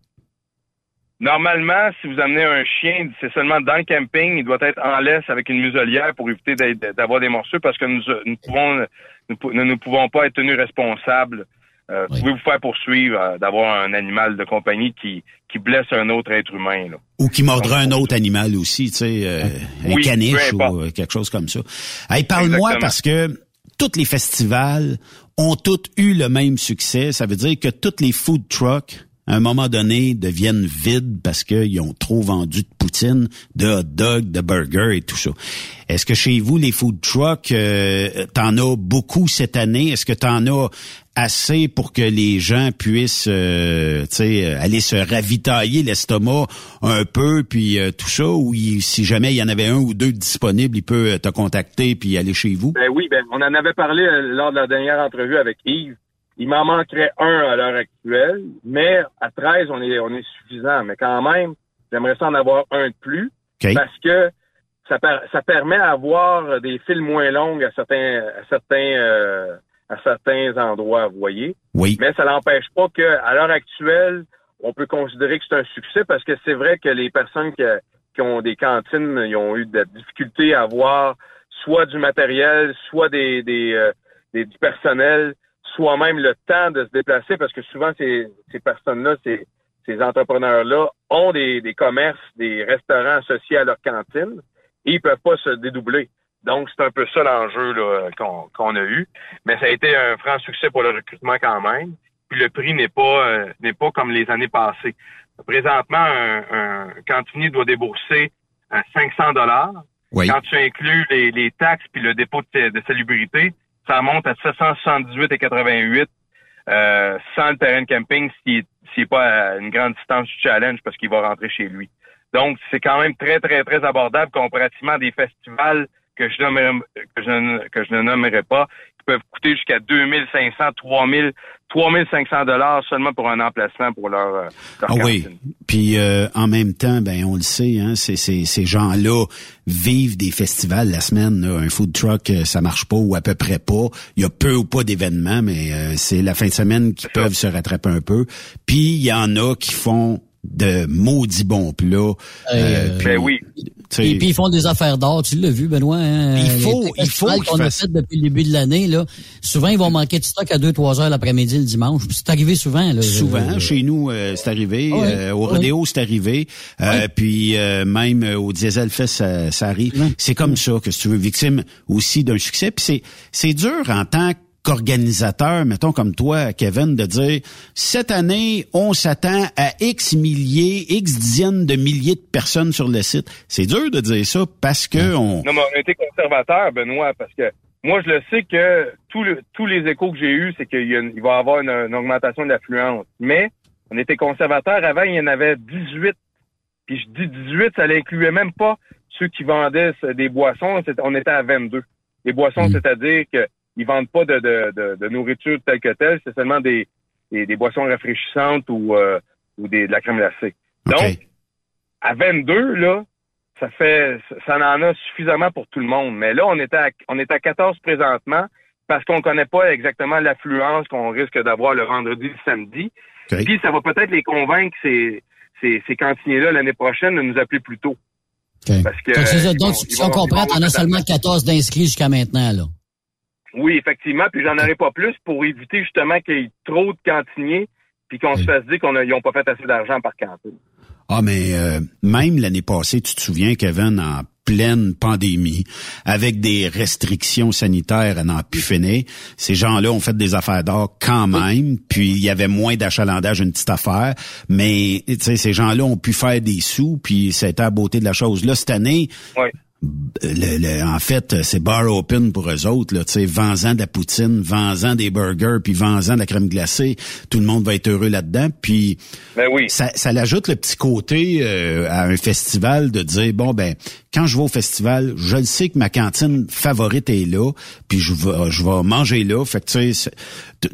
[SPEAKER 12] Normalement, si vous amenez un chien, c'est seulement dans le camping, il doit être en laisse avec une muselière pour éviter d'avoir des morceaux parce que nous, nous, pouvons, nous, ne pouvons pas être tenus responsables. Euh, Vous pouvez vous faire poursuivre euh, d'avoir un animal de compagnie qui, qui blesse un autre être humain. Là?
[SPEAKER 9] Ou qui mordra un autre animal aussi, tu sais, euh, un caniche ou euh, quelque chose comme ça. Hey, parle-moi parce que tous les festivals ont tous eu le même succès. Ça veut dire que tous les food trucks à un moment donné, deviennent vides parce qu'ils ont trop vendu de poutine, de hot dog, de burger et tout ça. Est-ce que chez vous, les food trucks, euh, t'en as beaucoup cette année? Est-ce que t'en as assez pour que les gens puissent euh, aller se ravitailler l'estomac un peu puis euh, tout ça? Ou si jamais il y en avait un ou deux disponibles, il peut te contacter puis aller chez vous?
[SPEAKER 12] Ben oui, ben on en avait parlé lors de la dernière entrevue avec Yves. Il m'en manquerait un à l'heure actuelle, mais à 13, on est, on est suffisant. Mais quand même, j'aimerais ça en avoir un de plus parce que ça, ça permet d'avoir des fils moins longs à certains, à certains, euh, à certains endroits, vous voyez.
[SPEAKER 9] Oui.
[SPEAKER 12] Mais ça n'empêche pas qu'à l'heure actuelle, on peut considérer que c'est un succès parce que c'est vrai que les personnes qui, qui ont des cantines, ils ont eu de la difficulté à avoir soit du matériel, soit des, des, euh, des du personnel soi-même le temps de se déplacer parce que souvent ces, ces personnes-là, ces, ces entrepreneurs-là ont des, des commerces, des restaurants associés à leur cantine et ils peuvent pas se dédoubler. Donc, c'est un peu ça l'enjeu qu'on a eu. Mais ça a été un franc succès pour le recrutement quand même. Puis le prix n'est pas euh, n'est pas comme les années passées. Présentement, un, un cantinier doit débourser 500 dollars. Quand tu inclus les, les taxes puis le dépôt de, de salubrité, ça monte à 778 et 88 euh, sans le terrain de camping s'il n'est pas à une grande distance du challenge parce qu'il va rentrer chez lui. Donc, c'est quand même très, très, très abordable comparativement à des festivals que je, que je, que je ne nommerai pas, peuvent coûter jusqu'à 2500, 3000, 3500 dollars seulement pour un emplacement pour leur, euh, leur
[SPEAKER 9] ah oui. Puis euh, en même temps, ben on le sait, hein, c'est, ces gens-là vivent des festivals la semaine. Un food truck, euh, ça marche pas ou à peu près pas. Il y a peu ou pas d'événements, mais c'est la fin de semaine qui peuvent se rattraper un peu. Puis il y en a qui font de maudits bons plats.
[SPEAKER 12] Euh, ben oui.
[SPEAKER 10] Et puis ils font des affaires d'or, tu l'as vu Benoît hein?
[SPEAKER 9] Il faut il faut
[SPEAKER 10] qu'on a fait depuis le début de l'année là. Souvent ils vont manquer de stock à 2 3 heures l'après-midi le dimanche. C'est arrivé souvent là.
[SPEAKER 9] Souvent chez nous euh, c'est arrivé, ah euh, au rodéo c'est arrivé, puis même au Diesel Fest ça, ça arrive. C'est comme ça que si tu veux victime aussi d'un succès puis c'est c'est dur en tant que organisateur, mettons comme toi, Kevin, de dire cette année, on s'attend à X milliers, X dizaines de milliers de personnes sur le site. C'est dur de dire ça parce que on.
[SPEAKER 12] Non, mais on a été conservateur, Benoît, parce que moi, je le sais que tous les échos que j'ai eus, c'est qu'il va y avoir une, augmentation de l'affluence. Mais on était conservateur. Avant, il y en avait 18. Puis je dis 18, ça n'incluait même pas ceux qui vendaient des boissons. On était à 22. Les boissons, mm. c'est-à-dire que ils vendent pas de, de, de, nourriture telle que telle, c'est seulement des, des, boissons rafraîchissantes ou, euh, ou des, de la crème glacée. Donc, à 22, là, ça fait ça en a suffisamment pour tout le monde. Mais là, on est à on est à 14 présentement parce qu'on connaît pas exactement l'affluence qu'on risque d'avoir le vendredi et le samedi. Puis ça va peut-être les convaincre ces, ces, ces cantiniers-là l'année prochaine de nous appeler plus tôt.
[SPEAKER 10] Parce que, donc, si on comprend, on a seulement 14 d'inscrits jusqu'à maintenant, là.
[SPEAKER 12] Oui, effectivement, puis j'en aurai pas plus pour éviter justement qu'il y ait trop de cantiniers puis qu'on se fasse dire qu'ils n'ont pas fait assez d'argent par cantine.
[SPEAKER 9] Ah, mais euh, même l'année passée, tu te souviens, Kevin, en pleine pandémie, avec des restrictions sanitaires à n'en plus finir, ces gens-là ont fait des affaires d'or quand même, puis il y avait moins d'achalandage, une petite affaire, mais ces gens-là ont pu faire des sous, puis c'était à beauté de la chose. Là, cette année, le, en fait, c'est bar open pour eux autres. Là, vends-en de la poutine, vends-en des burgers, puis vends-en de la crème glacée. Tout le monde va être heureux là-dedans. Puis
[SPEAKER 12] ben oui.
[SPEAKER 9] ça, ça l'ajoute le petit côté euh, à un festival de dire, bon, ben quand je vais au festival, je le sais que ma cantine favorite est là, puis je vais, je vais manger là. Fait que tu sais,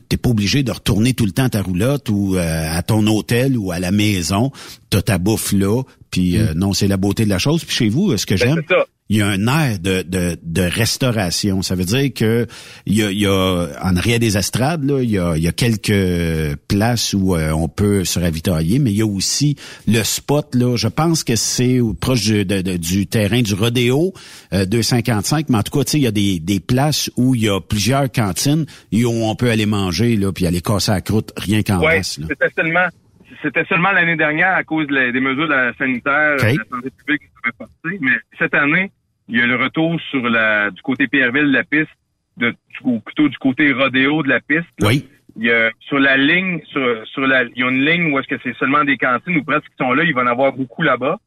[SPEAKER 9] t'es pas obligé de retourner tout le temps à ta roulotte ou euh, à ton hôtel ou à la maison. T'as ta bouffe là, puis euh, mm. non, c'est la beauté de la chose. Puis chez vous, ce que
[SPEAKER 12] ben,
[SPEAKER 9] j'aime, il y a un air de, de, de restauration. Ça veut dire que il y a, il y a en arrière des estrades, là, il, y a, il y a quelques places où euh, on peut se ravitailler, mais il y a aussi le spot. Là, je pense que c'est proche de, de- du terrain du rodéo euh, 255, mais en tout cas, tu sais, il y a des, des places où il y a plusieurs cantines et où on peut aller manger là, puis aller casser la croûte rien qu'en
[SPEAKER 12] Ouais,
[SPEAKER 9] masse. là.
[SPEAKER 12] c'était seulement c'était seulement l'année dernière à cause des mesures de la sanitaire,
[SPEAKER 9] Ok.
[SPEAKER 12] de la santé publique qui mais cette année, il y a le retour sur la du côté Pierreville de la piste, de, ou plutôt du côté rodéo de la piste.
[SPEAKER 9] Oui.
[SPEAKER 12] Il y a sur la ligne, sur, sur la, il y a une ligne où est-ce que c'est seulement des cantines ou presque qui sont là, il va en avoir beaucoup là-bas.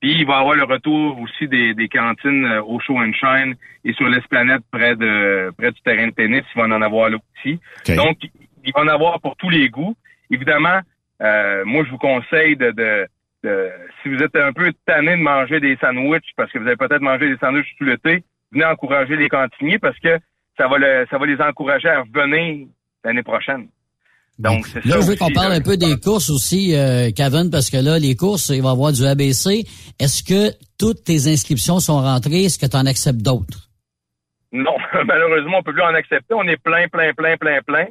[SPEAKER 12] Puis il va y avoir le retour aussi des, des cantines euh, au Show and Shine et sur l'esplanade près de près du terrain de tennis, il va en avoir là aussi. Donc il va en avoir pour tous les goûts. Évidemment, euh, moi je vous conseille de, de, de- si vous êtes un peu tanné de manger des sandwichs parce que vous avez peut-être mangé des sandwichs tout l'été, venez encourager les cantiniers parce que ça va le, ça va les encourager à revenir l'année prochaine. Donc c'est
[SPEAKER 10] Là,
[SPEAKER 12] ça
[SPEAKER 10] je veux qu'on parle
[SPEAKER 12] là.
[SPEAKER 10] un peu des courses aussi, euh, Kevin, parce que là, les courses, il va y avoir du ABC. Est-ce que toutes tes inscriptions sont rentrées? Est-ce que tu en acceptes d'autres?
[SPEAKER 12] Non, malheureusement, on peut plus en accepter. On est plein, plein, plein, plein, plein.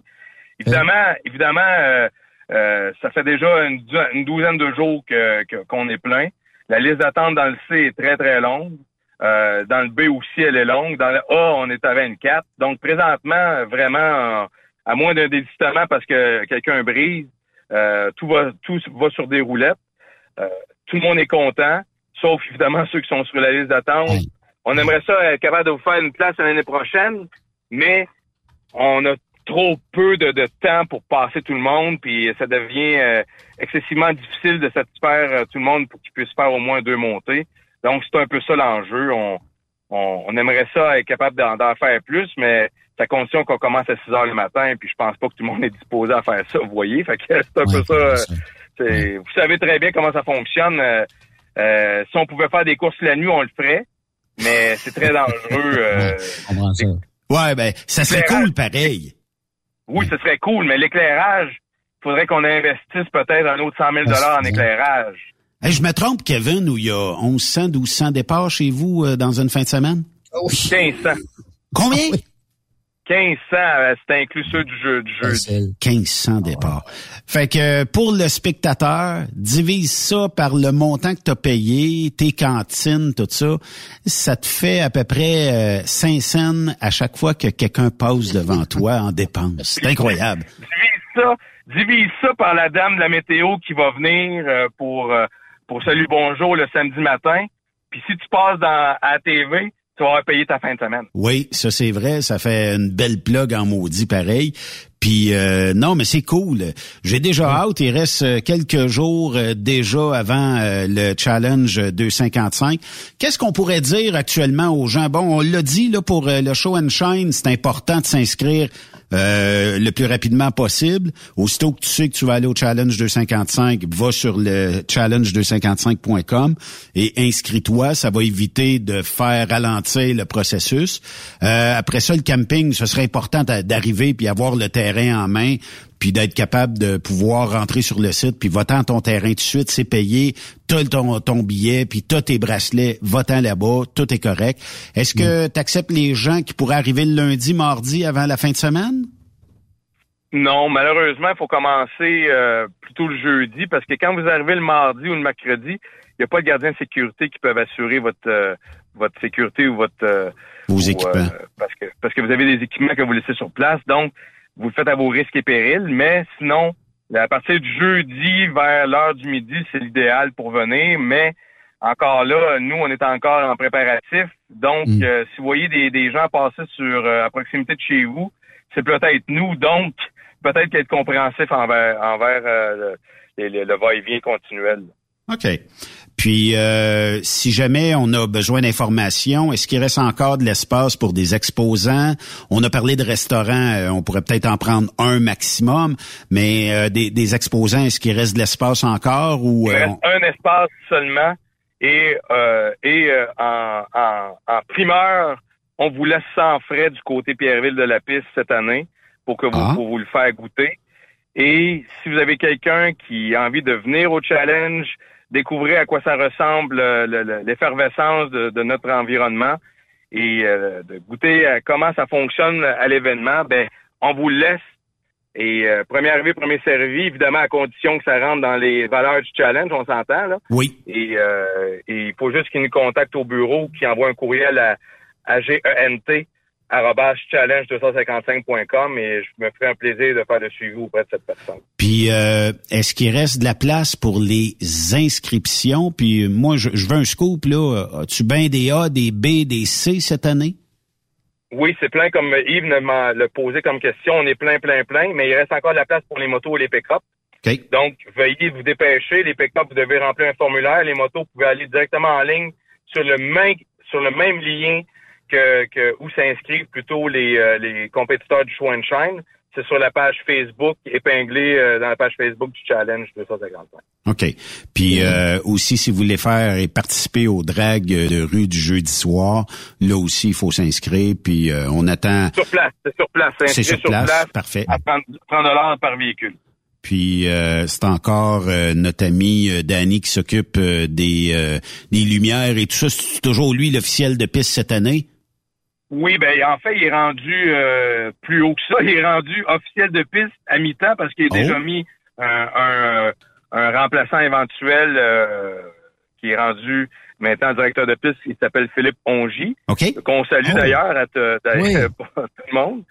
[SPEAKER 12] Évidemment, évidemment, euh, euh, ça fait déjà une, dou- une douzaine de jours que que- qu'on est plein. La liste d'attente dans le C est très, très longue. Euh, dans le B aussi, elle est longue. Dans le A, on est à 24. Donc, présentement, vraiment, euh, à moins d'un désistement parce que quelqu'un brise, euh, tout va tout va sur des roulettes. Euh, tout le monde est content, sauf évidemment ceux qui sont sur la liste d'attente. On aimerait ça être capable de vous faire une place l'année prochaine, mais on a trop peu de, de temps pour passer tout le monde, puis ça devient euh, excessivement difficile de satisfaire euh, tout le monde pour qu'ils puissent faire au moins deux montées. Donc, c'est un peu ça l'enjeu. On, on, on aimerait ça être capable d'en, d'en faire plus, mais c'est à condition qu'on commence à 6 heures le matin, puis je pense pas que tout le monde est disposé à faire ça, vous voyez. Fait que c'est un peu ça. euh, c'est- Vous savez très bien comment ça fonctionne. Euh, euh, si on pouvait faire des courses la nuit, on le ferait, mais c'est très dangereux. euh,
[SPEAKER 9] Ouais, ben, ça serait cool pareil.
[SPEAKER 12] Oui, ce serait cool, mais l'éclairage, il faudrait qu'on investisse peut-être un autre 100 000 en éclairage.
[SPEAKER 9] Hey, je me trompe, Kevin, où il y a 1100, 1200 départs chez vous euh, dans une fin de semaine?
[SPEAKER 12] 1500.
[SPEAKER 9] Combien?
[SPEAKER 12] 1500, euh, c'est inclus ceux du jeu. Du jeu.
[SPEAKER 9] 1500 départs. Fait que pour le spectateur, divise ça par le montant que tu as payé, tes cantines, tout ça, ça te fait à peu près euh, 5 cents à chaque fois que quelqu'un passe devant toi en dépenses. C'est incroyable.
[SPEAKER 12] divise ça, divise ça par la dame de la météo qui va venir euh, pour euh, pour Salut Bonjour le samedi matin. Puis si tu passes dans à la TV, tu vas avoir payé ta fin de semaine.
[SPEAKER 9] Oui, ça c'est vrai, ça fait une belle plug en maudit pareil. Puis euh, non, mais c'est cool. J'ai déjà hâte. Il reste euh, quelques jours euh, déjà avant euh, le challenge 255. Qu'est-ce qu'on pourrait dire actuellement aux gens? Bon, on l'a dit là pour le show and shine, c'est important de s'inscrire euh, le plus rapidement possible. Aussitôt que tu sais que tu vas aller au challenge 255, va sur le challenge255.com et inscris-toi. Ça va éviter de faire ralentir le processus. Euh, après ça, le camping, ce serait important d'a- d'arriver puis avoir le terrain en main puis d'être capable de pouvoir rentrer sur le site, puis votant ton terrain tout de suite, c'est payé, t'as ton, ton billet, puis t'as tes bracelets, votant là-bas, tout est correct. Est-ce que tu acceptes les gens qui pourraient arriver le lundi, mardi avant la fin de semaine?
[SPEAKER 12] Non, malheureusement, il faut commencer euh, plutôt le jeudi parce que quand vous arrivez le mardi ou le mercredi, il n'y a pas de gardien de sécurité qui peuvent assurer votre euh, votre sécurité ou votre euh,
[SPEAKER 9] Vos
[SPEAKER 12] ou,
[SPEAKER 9] équipements.
[SPEAKER 12] euh, parce que parce que vous avez des équipements que vous laissez sur place, donc vous le faites à vos risques et périls. Mais sinon, à partir du jeudi vers l'heure du midi, c'est l'idéal pour venir. Mais encore là, nous, on est encore en préparatif. Donc, euh, si vous voyez des, des gens passer sur euh, à proximité de chez vous, c'est peut-être nous. Donc, peut-être qu'être compréhensif envers envers euh, le, le- le va-et-vient continuel.
[SPEAKER 9] OK. Puis, euh, si jamais on a besoin d'informations, est-ce qu'il reste encore de l'espace pour des exposants? On a parlé de restaurants, euh, on pourrait peut-être en prendre un maximum, mais euh, des, des exposants, est-ce qu'il reste de l'espace encore ou
[SPEAKER 12] Il
[SPEAKER 9] euh,
[SPEAKER 12] un espace seulement et, euh, et euh, en, en, en primeur, on vous laisse sans frais du côté Pierreville de la piste cette année pour que vous,
[SPEAKER 9] Ah.
[SPEAKER 12] pour vous le faire goûter. Et si vous avez quelqu'un qui a envie de venir au challenge, découvrir à quoi ça ressemble l'effervescence de, notre environnement et de goûter à comment ça fonctionne à l'événement, ben on vous laisse et euh, premier arrivé, premier servi, évidemment à condition que ça rentre dans les valeurs du challenge, on s'entend là.
[SPEAKER 9] Oui.
[SPEAKER 12] Et, euh, il faut juste qu'il nous contacte au bureau, qu'il envoie un courriel à, à GENT challenge255.com et je me ferai un plaisir de faire le suivi auprès de cette personne.
[SPEAKER 9] Puis euh, est-ce qu'il reste de la place pour les inscriptions? Puis moi, je, je veux un scoop là. As-tu bien des A, des B, des C cette année?
[SPEAKER 12] Oui, c'est plein comme Yves m'a le posé comme question. On est plein, plein, plein, mais il reste encore de la place pour les motos et les pick-up. Donc, veuillez vous dépêcher. Les pick-up, vous devez remplir un formulaire. Les motos, vous pouvez aller directement en ligne sur le même, sur le même lien que, que où s'inscrivent plutôt les, euh, les compétiteurs du Show and Shine c'est sur la page Facebook, épinglé euh, dans la page Facebook du Challenge 255.
[SPEAKER 9] OK. Puis euh, aussi, si vous voulez faire et participer au drag de rue du jeudi soir, là aussi, il faut s'inscrire. Puis euh, on attend...
[SPEAKER 12] Sur place, c'est sur place.
[SPEAKER 9] C'est sur, place, parfait.
[SPEAKER 12] À 30, dollars par véhicule.
[SPEAKER 9] Puis c'est encore notre ami Danny qui s'occupe des, des lumières et tout ça. C'est toujours lui l'officiel de piste cette année?
[SPEAKER 12] Oui, ben en fait, il est rendu euh, plus haut que ça. Il est rendu officiel de piste à mi-temps parce qu'il a déjà oh. mis un, remplaçant éventuel euh, qui est rendu maintenant directeur de piste. Il s'appelle Philippe Ongy. Qu'on salue oh. d'ailleurs à, tout le monde.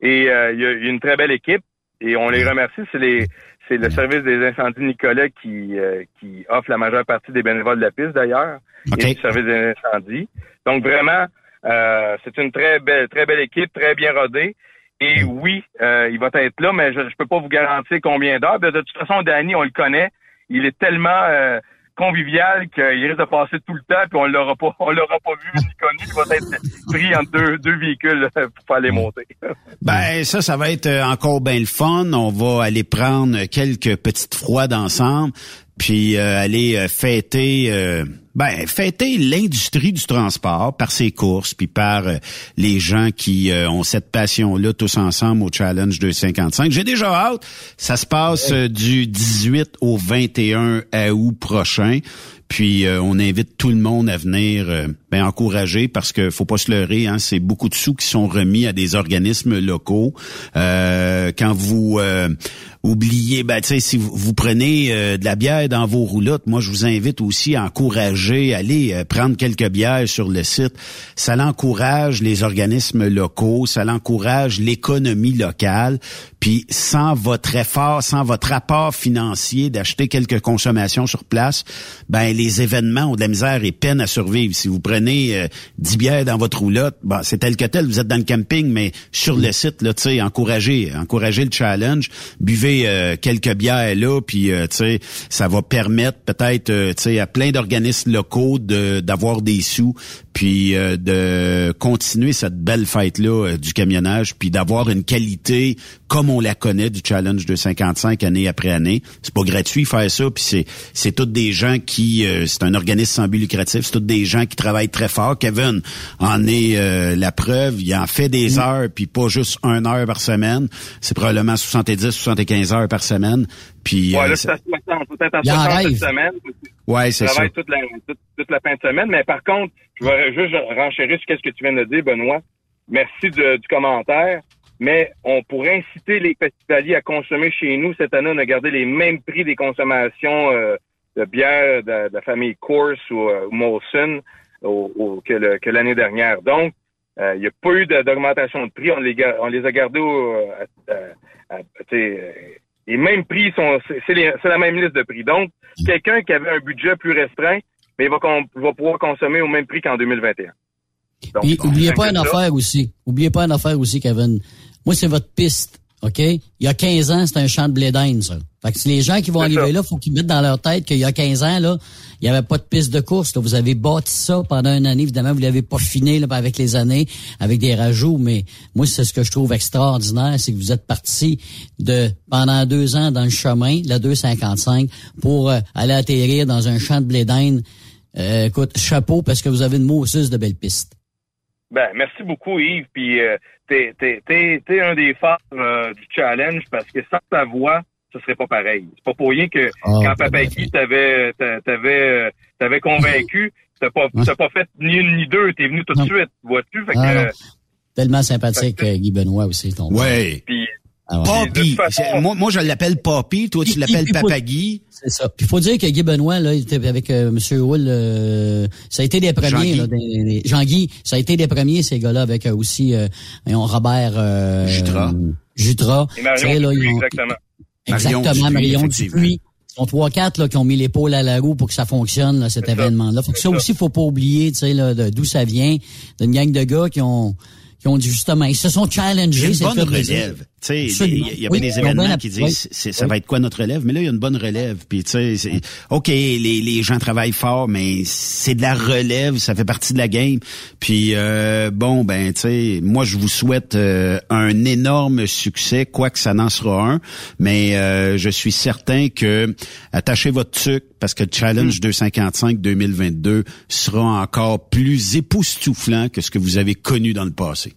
[SPEAKER 12] Et euh, il y a une très belle équipe et on les remercie. C'est les c'est le service des incendies Nicolet qui, qui offre la majeure partie des bénévoles de la piste d'ailleurs. Et le service des incendies. Donc vraiment, euh, c'est une très belle, très belle équipe, très bien rodée. Et oui, euh, il va être là, mais je ne peux pas vous garantir combien d'heures. De toute façon, Danny, on le connaît. Il est tellement euh, convivial qu'il risque de passer tout le temps, puis on l'aura pas, on l'aura pas vu ni connu. Il va être pris entre deux, deux véhicules pour faire les monter.
[SPEAKER 9] ben ça, ça va être encore bien le fun. On va aller prendre quelques petites froides ensemble, puis aller fêter ben, fêter l'industrie du transport par ses courses, puis par euh, les gens qui euh, ont cette passion-là tous ensemble au Challenge 255. J'ai déjà hâte. Ça se passe euh, du 18 au 21 août prochain. Puis on invite tout le monde à venir ben, encourager parce que faut pas se leurrer, hein, c'est beaucoup de sous qui sont remis à des organismes locaux. quand vous oubliez, ben, si vous, vous prenez de la bière dans vos roulottes, moi je vous invite aussi à encourager aller euh, prendre quelques bières sur le site. Ça l'encourage les organismes locaux, ça l'encourage l'économie locale. Puis sans votre effort, sans votre apport financier d'acheter quelques consommations sur place, ben les événements ont de la misère et peine à survivre. Si vous prenez euh, 10 bières dans votre roulotte, c'est tel que tel, vous êtes dans le camping, mais sur le site, là, encouragez, encouragez le challenge, buvez euh, quelques bières là, puis euh, tu ça va permettre peut-être, euh, tu à plein d'organismes locaux d'avoir des sous, puis de continuer cette belle fête-là du camionnage, puis d'avoir une qualité comme on la connaît du challenge de 55 année après année. C'est pas gratuit faire ça, puis c'est c'est toutes des gens qui euh, c'est un organisme sans but lucratif, c'est toutes des gens qui travaillent très fort. Kevin en est euh, la preuve, il en fait des mm. heures puis pas juste une heure par semaine, c'est probablement 70 75 heures par semaine. Puis
[SPEAKER 12] ouais, là, c'est peut-être à 60 semaine.
[SPEAKER 9] Ouais, c'est ça.
[SPEAKER 12] Toute la, toute, toute la fin de semaine, mais par contre, je vais juste renchérir sur ce que tu viens de dire, Benoît. Merci du commentaire mais on pourrait inciter les festivaliers à consommer chez nous. Cette année, on a gardé les mêmes prix des consommations euh, de bière de, la famille Course ou euh, Molson que l'année dernière. Donc, euh, il n'y a pas eu d'augmentation de prix. On les, on les a gardés au, les mêmes prix sont c'est la même liste de prix. Donc, quelqu'un qui avait un budget plus restreint, mais il va, va pouvoir consommer au même prix qu'en 2021.
[SPEAKER 10] Donc, oubliez pas une affaire aussi. Oubliez pas une affaire aussi, Kevin. Moi, c'est votre piste. OK? Il y a 15 ans, c'était un champ de blé ça. Fait que les gens qui vont arriver là, faut qu'ils mettent dans leur tête qu'il y a 15 ans, là, il n'y avait pas de piste de course. Vous avez bâti ça pendant une année. Évidemment, vous l'avez pas fini là, avec les années, avec des rajouts, mais moi, c'est ce que je trouve extraordinaire, c'est que vous êtes parti de pendant deux ans dans le chemin, la 255, pour euh, aller atterrir dans un champ de blé euh, écoute, chapeau, parce que vous avez une mousseuse de belles pistes.
[SPEAKER 12] Ben, merci beaucoup, Yves. Puis, euh, t'es, t'es, t'es, un des phares euh, du challenge parce que sans ta voix, ce serait pas pareil. C'est pas pour rien que
[SPEAKER 10] Ah,
[SPEAKER 12] quand
[SPEAKER 10] ben,
[SPEAKER 12] Papa Guy t'avait t'avais t'avais convaincu, t'as pas t'as pas fait ni une ni deux, t'es venu tout de suite, vois-tu? Fait que
[SPEAKER 10] Ah,
[SPEAKER 12] euh,
[SPEAKER 10] Tellement sympathique, euh, Guy Benoît aussi, ton
[SPEAKER 9] Ouais.
[SPEAKER 12] puis
[SPEAKER 10] Ah ouais.
[SPEAKER 9] Moi, moi, je l'appelle Papi. Toi, tu l'appelles
[SPEAKER 10] puis- puis-
[SPEAKER 9] Papa Guy.
[SPEAKER 10] C'est ça. Puis il faut dire que Guy Benoît, là, il était avec euh, M. Hull, euh, ça a été des premiers.
[SPEAKER 9] Jean-Guy.
[SPEAKER 10] ça a été des premiers, ces gars-là, avec euh, aussi euh, Robert euh,
[SPEAKER 9] Jutra.
[SPEAKER 10] Jutra.
[SPEAKER 12] et Marion
[SPEAKER 10] Tu sais, là,
[SPEAKER 12] Dupuis,
[SPEAKER 10] ils ont-
[SPEAKER 12] exactement.
[SPEAKER 10] Exactement,
[SPEAKER 9] Marion Dupuis.
[SPEAKER 10] Ils sont trois, quatre là, qui ont mis l'épaule à la roue pour que ça fonctionne, là, cet
[SPEAKER 12] ça.
[SPEAKER 10] événement-là. Faut que ça aussi, faut pas oublier, tu sais, là, de- d'où ça vient, d'une gang de gars qui ont qui ont dit justement, ils se sont challengés.
[SPEAKER 9] une
[SPEAKER 10] c'est
[SPEAKER 9] bonne
[SPEAKER 10] de dire.
[SPEAKER 9] relève. Tu sais, il y, avait
[SPEAKER 10] Oui,
[SPEAKER 9] des événements
[SPEAKER 10] bien
[SPEAKER 9] qui disent ça va être quoi notre relève, mais là il y a une bonne relève. Puis tu sais, ok, les, les gens travaillent fort, mais c'est de la relève, ça fait partie de la game. Puis euh, bon ben tu sais, moi je vous souhaite euh, un énorme succès, quoi que ça n'en sera un, mais euh, je suis certain que attachez votre tuque parce que le Challenge 255 2022 sera encore plus époustouflant que ce que vous avez connu dans le passé.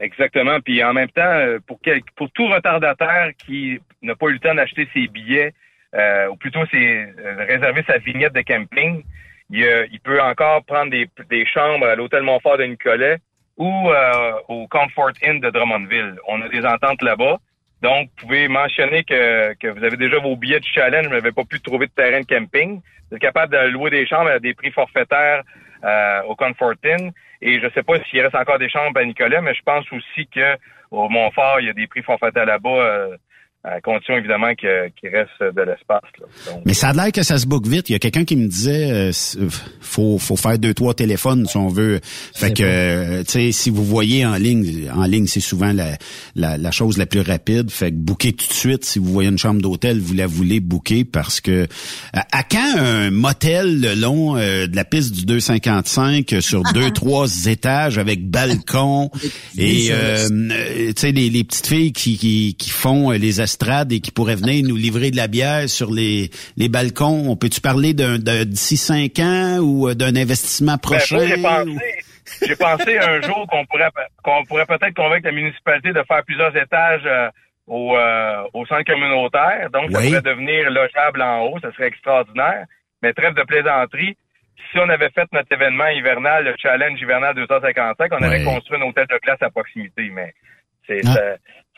[SPEAKER 12] Exactement. Puis en même temps, euh, pour, quel- pour tout retardataire qui n'a pas eu le temps d'acheter ses billets, euh, ou plutôt c'est euh, réserver sa vignette de camping, il, il peut encore prendre des, des chambres à l'hôtel Montfort de Nicolet ou euh, au Comfort Inn de Drummondville. On a des ententes là-bas. Donc, vous pouvez mentionner que, que vous avez déjà vos billets de challenge, mais n'avez pas pu trouver de terrain de camping. Vous êtes capable de louer des chambres à des prix forfaitaires euh, au Comfort Inn. Et je sais pas s'il reste encore des chambres à Nicolet, mais je pense aussi que au Montfort, il y a des prix forfaitaires là-bas, euh, à condition évidemment que- qu'il reste de l'espace.
[SPEAKER 9] Mais ça a l'air que ça se boucle vite. Il y a quelqu'un qui me disait euh, euh, faut faut faire deux trois téléphones si on veut. Fait que euh, tu sais si vous voyez en ligne en ligne c'est souvent la, la la chose la plus rapide. Fait que booker tout de suite si vous voyez une chambre d'hôtel, vous la voulez booker parce que à, à quand un motel le long euh, de la piste du 255 euh, sur deux trois étages avec balcon et tu sais les, les petites filles qui, qui qui font les et qui pourraient venir nous livrer de la bière sur les les balcons. On peut-tu parler d'un d'ici cinq ans ou euh, d'un investissement
[SPEAKER 12] Ben,
[SPEAKER 9] prochain?
[SPEAKER 12] moi, j'ai pensé, un jour qu'on pourrait qu'on pourrait peut-être convaincre la municipalité de faire plusieurs étages euh, au, euh, au centre communautaire. Donc, ça
[SPEAKER 9] Oui.
[SPEAKER 12] pourrait devenir logeable en haut. Ça serait extraordinaire. Mais trêve de plaisanterie. Si on avait fait notre événement hivernal, le challenge hivernal 255, on aurait
[SPEAKER 9] Ouais.
[SPEAKER 12] construit un hôtel de glace à proximité. Mais c'est
[SPEAKER 10] Ah.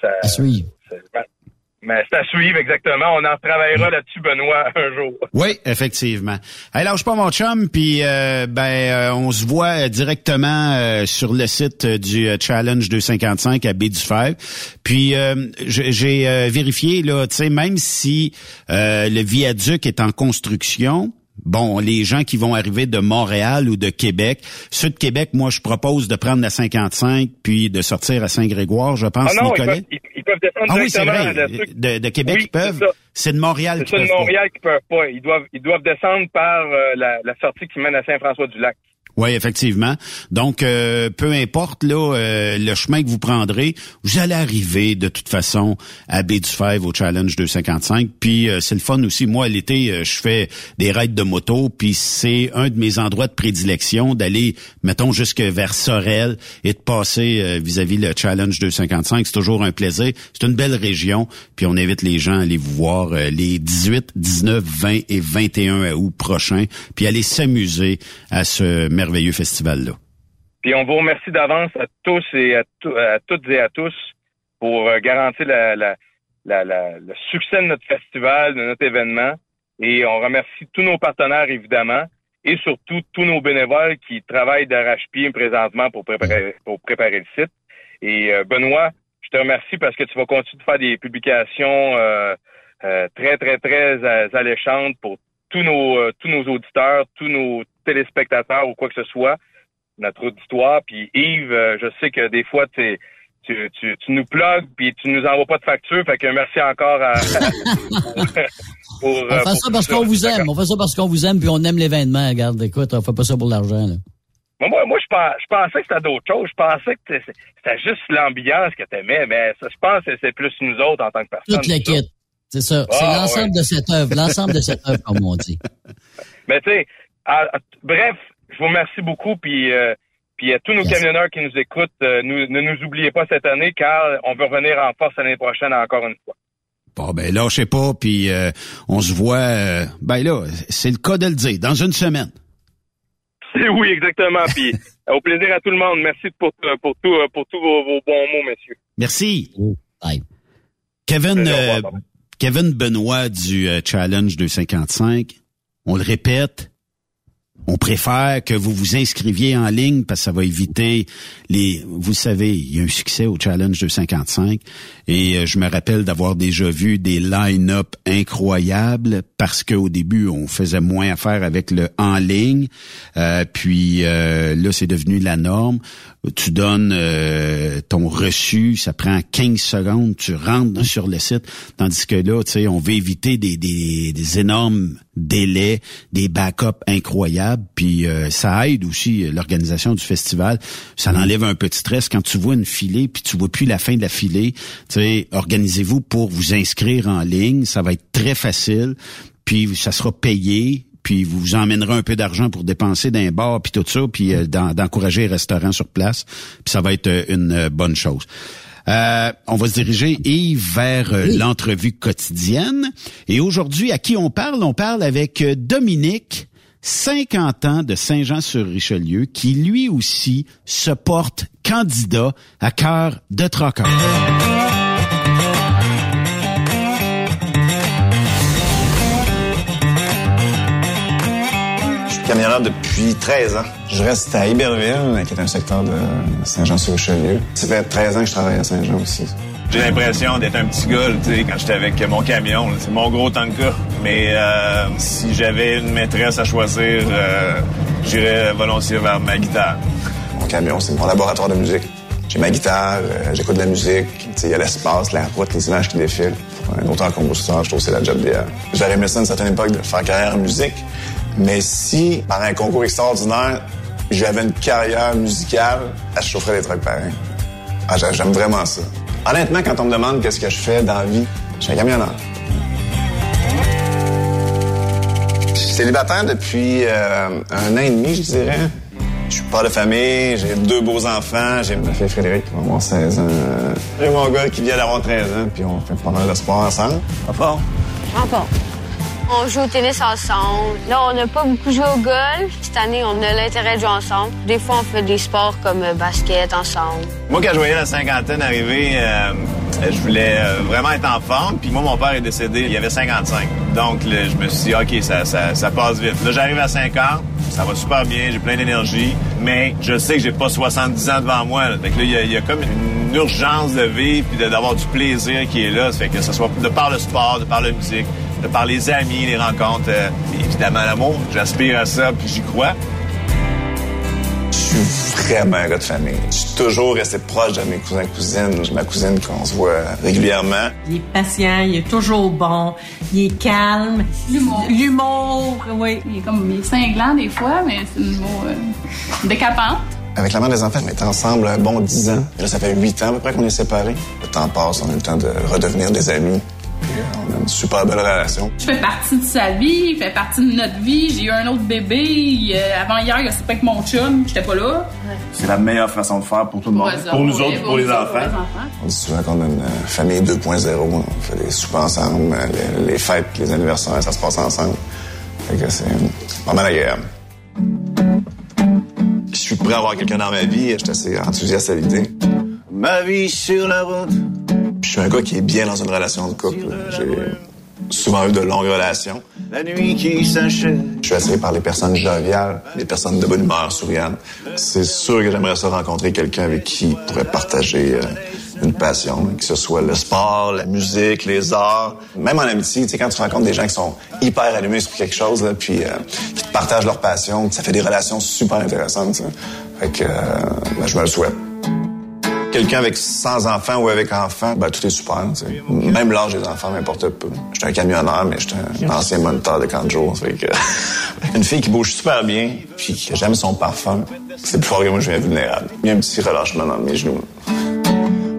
[SPEAKER 12] ça, ça- mais c'est à suivre exactement. On en travaillera là-dessus, Benoît, un jour.
[SPEAKER 9] Oui, effectivement. Hey, lâche pas mon chum, puis euh, ben euh, on se voit directement euh, sur le site euh, du euh, Challenge 255 à Baie du Fer. Puis euh, je- j'ai euh, vérifié là, tu sais, même si euh, le viaduc est en construction. Bon, les gens qui vont arriver de Montréal ou de Québec, ceux de Québec, moi, je propose de prendre la 55 puis de sortir à Saint-Grégoire, je pense,
[SPEAKER 12] Ah non, ils
[SPEAKER 9] Nicolas.
[SPEAKER 12] peuvent, ils, ils peuvent descendre
[SPEAKER 9] Ah oui, c'est vrai.
[SPEAKER 12] de
[SPEAKER 9] Québec,
[SPEAKER 12] Oui,
[SPEAKER 9] ils peuvent.
[SPEAKER 12] c'est.
[SPEAKER 9] C'est de Montréal
[SPEAKER 12] C'est
[SPEAKER 9] qui
[SPEAKER 12] ceux de
[SPEAKER 9] peuvent.
[SPEAKER 12] Montréal qui peuvent pas. Ils doivent, ils doivent descendre par euh, la, la sortie qui mène à Saint-François-du-Lac.
[SPEAKER 9] Oui, effectivement. Donc, euh, peu importe là euh, le chemin que vous prendrez, vous allez arriver de toute façon à Baie du Fèvre au Challenge 255. Puis euh, c'est le fun aussi. Moi, l'été, euh, je fais des raids de moto, puis c'est un de mes endroits de prédilection d'aller, mettons, jusque vers Sorel et de passer vis-à-vis le Challenge 255. C'est toujours un plaisir. C'est une belle région, puis on invite les gens à aller vous voir les 18, 19, 20 et 21 août prochains, puis aller s'amuser à ce merveilleux festival-là.
[SPEAKER 12] Puis on vous remercie d'avance à tous et à, tout- à toutes et à tous pour euh, garantir le succès de notre festival, de notre événement. Et on remercie tous nos partenaires, évidemment, et surtout tous nos bénévoles qui travaillent d'arrache-pied présentement pour préparer, pour préparer le site. Et euh, Benoît, je te remercie parce que tu vas continuer de faire des publications euh, très, très, très alléchantes pour tous nos, tous nos auditeurs, tous nos téléspectateurs ou quoi que ce soit, notre auditoire. Puis Yves, euh, je sais que des fois, tu, tu, tu nous plugues puis tu nous envoies pas de facture. Fait que merci encore à... pour,
[SPEAKER 10] On
[SPEAKER 12] euh,
[SPEAKER 10] fait
[SPEAKER 12] pour
[SPEAKER 10] ça parce qu'on vous aime. On fait ça parce qu'on vous aime puis on aime l'événement. Regarde, écoute, on fait pas ça pour l'argent.
[SPEAKER 12] Moi, moi, moi, je, pens- je pensais que c'était d'autres choses. Je pensais que c'était- juste l'ambiance que t'aimais, mais ça, je pense que c'est plus nous autres en tant que personne.
[SPEAKER 10] Toute kit. C'est ça. C'est
[SPEAKER 12] Ah,
[SPEAKER 10] l'ensemble
[SPEAKER 12] ouais.
[SPEAKER 10] de cette œuvre. L'ensemble de cette œuvre, comme on dit.
[SPEAKER 12] Mais tu sais, à- à- bref, je vous remercie beaucoup. Puis, euh, puis à tous nos camionneurs qui nous écoutent, euh, nous- ne nous oubliez pas cette année car on veut revenir en force l'année prochaine encore une fois.
[SPEAKER 9] Bon, ben là, je sais pas, puis euh, on se voit, euh, ben là, c'est le cas de le dire, dans une semaine.
[SPEAKER 12] Oui, exactement. Puis au plaisir à tout le monde. Merci pour, pour, tout, pour tous vos, vos bons mots, messieurs.
[SPEAKER 9] Merci. Kevin, euh, Kevin Benoît du euh, Challenge 255, on le répète, on préfère que vous vous inscriviez en ligne parce que ça va éviter les. Vous savez, il y a un succès au Challenge 255 et euh, je me rappelle d'avoir déjà vu des line-up incroyables parce qu'au début on faisait moins affaire avec le en ligne, euh, puis euh, là c'est devenu la norme. Tu donnes ton reçu, ça prend 15 secondes, tu rentres sur le site, tandis que là, tu sais, on veut éviter des, des, des énormes délais, des backups incroyables, puis ça aide aussi l'organisation du festival. Ça enlève un peu de stress quand tu vois une filée, puis tu vois plus la fin de la filée organisez-vous pour vous inscrire en ligne. Ça va être très facile. Puis ça sera payé puis vous vous emmènerez un peu d'argent pour dépenser d'un bar puis tout ça, puis euh, d'encourager les restaurants sur place, puis ça va être euh, une euh, bonne chose. on va se diriger Yves vers l'entrevue quotidienne. Et aujourd'hui, à qui on parle? On parle avec Dominique 50 ans de Saint-Jean-sur-Richelieu, qui lui aussi se porte candidat à cœur de troqueur.
[SPEAKER 13] Camionneur depuis 13 ans. Je reste à Iberville, qui est un secteur de Saint-Jean-sur-Richelieu. Ça fait 13 ans que je travaille à Saint-Jean aussi.
[SPEAKER 14] J'ai l'impression d'être un petit gars, tu sais, quand j'étais avec mon camion. C'est mon gros tanka. Mais euh, si j'avais une maîtresse à choisir, euh, j'irais volontiers vers ma guitare.
[SPEAKER 13] Mon camion, c'est mon laboratoire de musique. J'ai ma guitare, euh, j'écoute de la musique, il y a l'espace, la route, les images qui défilent. Un auteur-compositeur, je trouve que c'est la job d'hier. J'aurais aimé ça à une certaine époque de faire carrière en musique, mais si, par un concours extraordinaire, j'avais une carrière musicale, je chaufferais des trucs pareils. Ah, j'aime vraiment ça. Honnêtement, quand on me demande qu'est-ce que je fais dans la vie, je suis un camionneur. Je suis célibataire depuis euh, un an et demi, je dirais. Je suis pas de famille, j'ai deux beaux enfants, j'ai ma fille Frédéric qui va avoir 16 ans. J'ai mon gars qui vient d'avoir 13 ans, puis on fait pas mal de sport ensemble. Pas fort?
[SPEAKER 15] Pas fort. On joue au tennis ensemble. Là, on n'a pas beaucoup joué au golf. Cette année, on a l'intérêt de jouer ensemble. Des fois, on fait des sports comme euh, basket ensemble.
[SPEAKER 14] Moi, quand je voyais la cinquantaine arriver, euh, je voulais euh, vraiment être en forme. Puis moi, mon père est décédé, il y avait 55. Donc, je me suis dit, OK, ça, passe vite. Là, j'arrive à 50, ça va super bien, j'ai plein d'énergie. Mais je sais que j'ai pas 70 ans devant moi. Là. Fait que là, il y, a, comme une urgence de vivre puis d'avoir du plaisir qui est là. Fait que ce soit de par le sport, de par la musique, par les amis, les rencontres, euh, évidemment l'amour. J'aspire à ça, puis j'y crois.
[SPEAKER 13] Je suis vraiment un gars de famille. Je suis toujours resté proche de mes cousins et cousines. J'ai ma cousine qu'on se voit régulièrement.
[SPEAKER 16] Il est patient, il est toujours bon, il est calme.
[SPEAKER 17] L'humour.
[SPEAKER 16] L'humour, oui.
[SPEAKER 17] Il est comme il est cinglant des fois, mais c'est une humour euh, décapante.
[SPEAKER 13] Avec la mère des enfants, on est ensemble un bon dix ans. Là, ça fait huit ans à peu près qu'on est séparés. Le temps passe, on a le temps de redevenir des amis. On a une super belle relation.
[SPEAKER 17] Je fais partie de sa vie, il fait partie de notre vie. J'ai eu un autre bébé. Euh, avant hier, il a pas avec mon chum. J'étais pas là.
[SPEAKER 13] C'est la meilleure façon de faire pour tout le monde.
[SPEAKER 17] Pour,
[SPEAKER 13] pour nous autres, pour,
[SPEAKER 17] pour
[SPEAKER 13] les enfants.
[SPEAKER 17] pour les enfants.
[SPEAKER 13] On dit souvent qu'on a une euh, famille 2.0. On fait des soupers ensemble, euh, les, les fêtes, les anniversaires, ça se passe ensemble. Fait que c'est pas mal agréable. Je suis prêt à avoir quelqu'un dans ma vie. Je suis assez enthousiaste à l'idée. Ma vie sur la route. Je suis un gars qui est bien dans une relation de couple. J'ai souvent eu de longues relations. La nuit qui s'achève. Je suis attiré par les personnes joviales, les personnes de bonne humeur, souriantes. C'est sûr que j'aimerais ça rencontrer quelqu'un avec qui je pourrais partager euh, une passion, que ce soit le sport, la musique, les arts. Même en amitié, tu sais, quand tu rencontres des gens qui sont hyper allumés sur quelque chose, là, puis euh, qui te partagent leur passion, ça fait des relations super intéressantes. ça. Fait que euh, ben, je me le souhaite. Quelqu'un avec sans enfants ou avec enfants, ben, tout est super. tu sais. Même l'âge des enfants m'importe peu. J'étais un camionneur, mais j'étais un ancien moniteur de camp de jour. Fait que, une fille qui bouge super bien, puis qui j'aime son parfum, c'est plus fort que moi, je viens vulnérable. Il y a un petit relâchement dans mes genoux.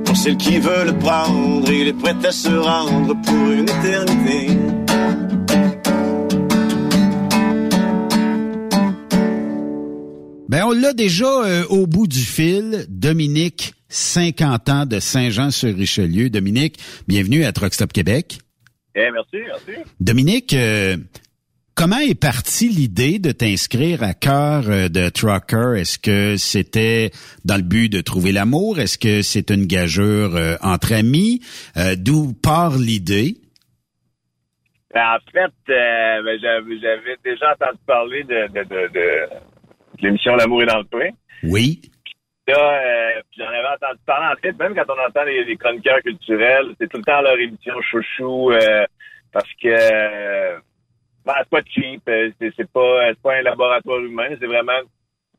[SPEAKER 14] Pour celle qui veut le prendre, il est prêt à se rendre pour une éternité.
[SPEAKER 9] Ben on l'a déjà euh, au bout du fil, Dominique, 50 ans de Saint-Jean-sur-Richelieu. Dominique, bienvenue à Truck Stop Québec.
[SPEAKER 12] Eh, merci, merci.
[SPEAKER 9] Dominique, euh, comment est partie l'idée de t'inscrire à cœur euh, de Trucker? Est-ce que c'était dans le but de trouver l'amour? Est-ce que c'est une gageure euh, entre amis? D'où part l'idée?
[SPEAKER 12] Ben, en fait, ben, j'avais déjà entendu parler de, de, de, de l'émission L'amour est dans le pain.
[SPEAKER 9] Oui.
[SPEAKER 12] Là, euh, j'en avais entendu parler en fait, même quand on entend les, chroniqueurs culturels, c'est tout le temps leur émission chouchou euh, parce que euh, ben, c'est pas cheap, euh, c'est pas c'est pas un laboratoire humain, c'est vraiment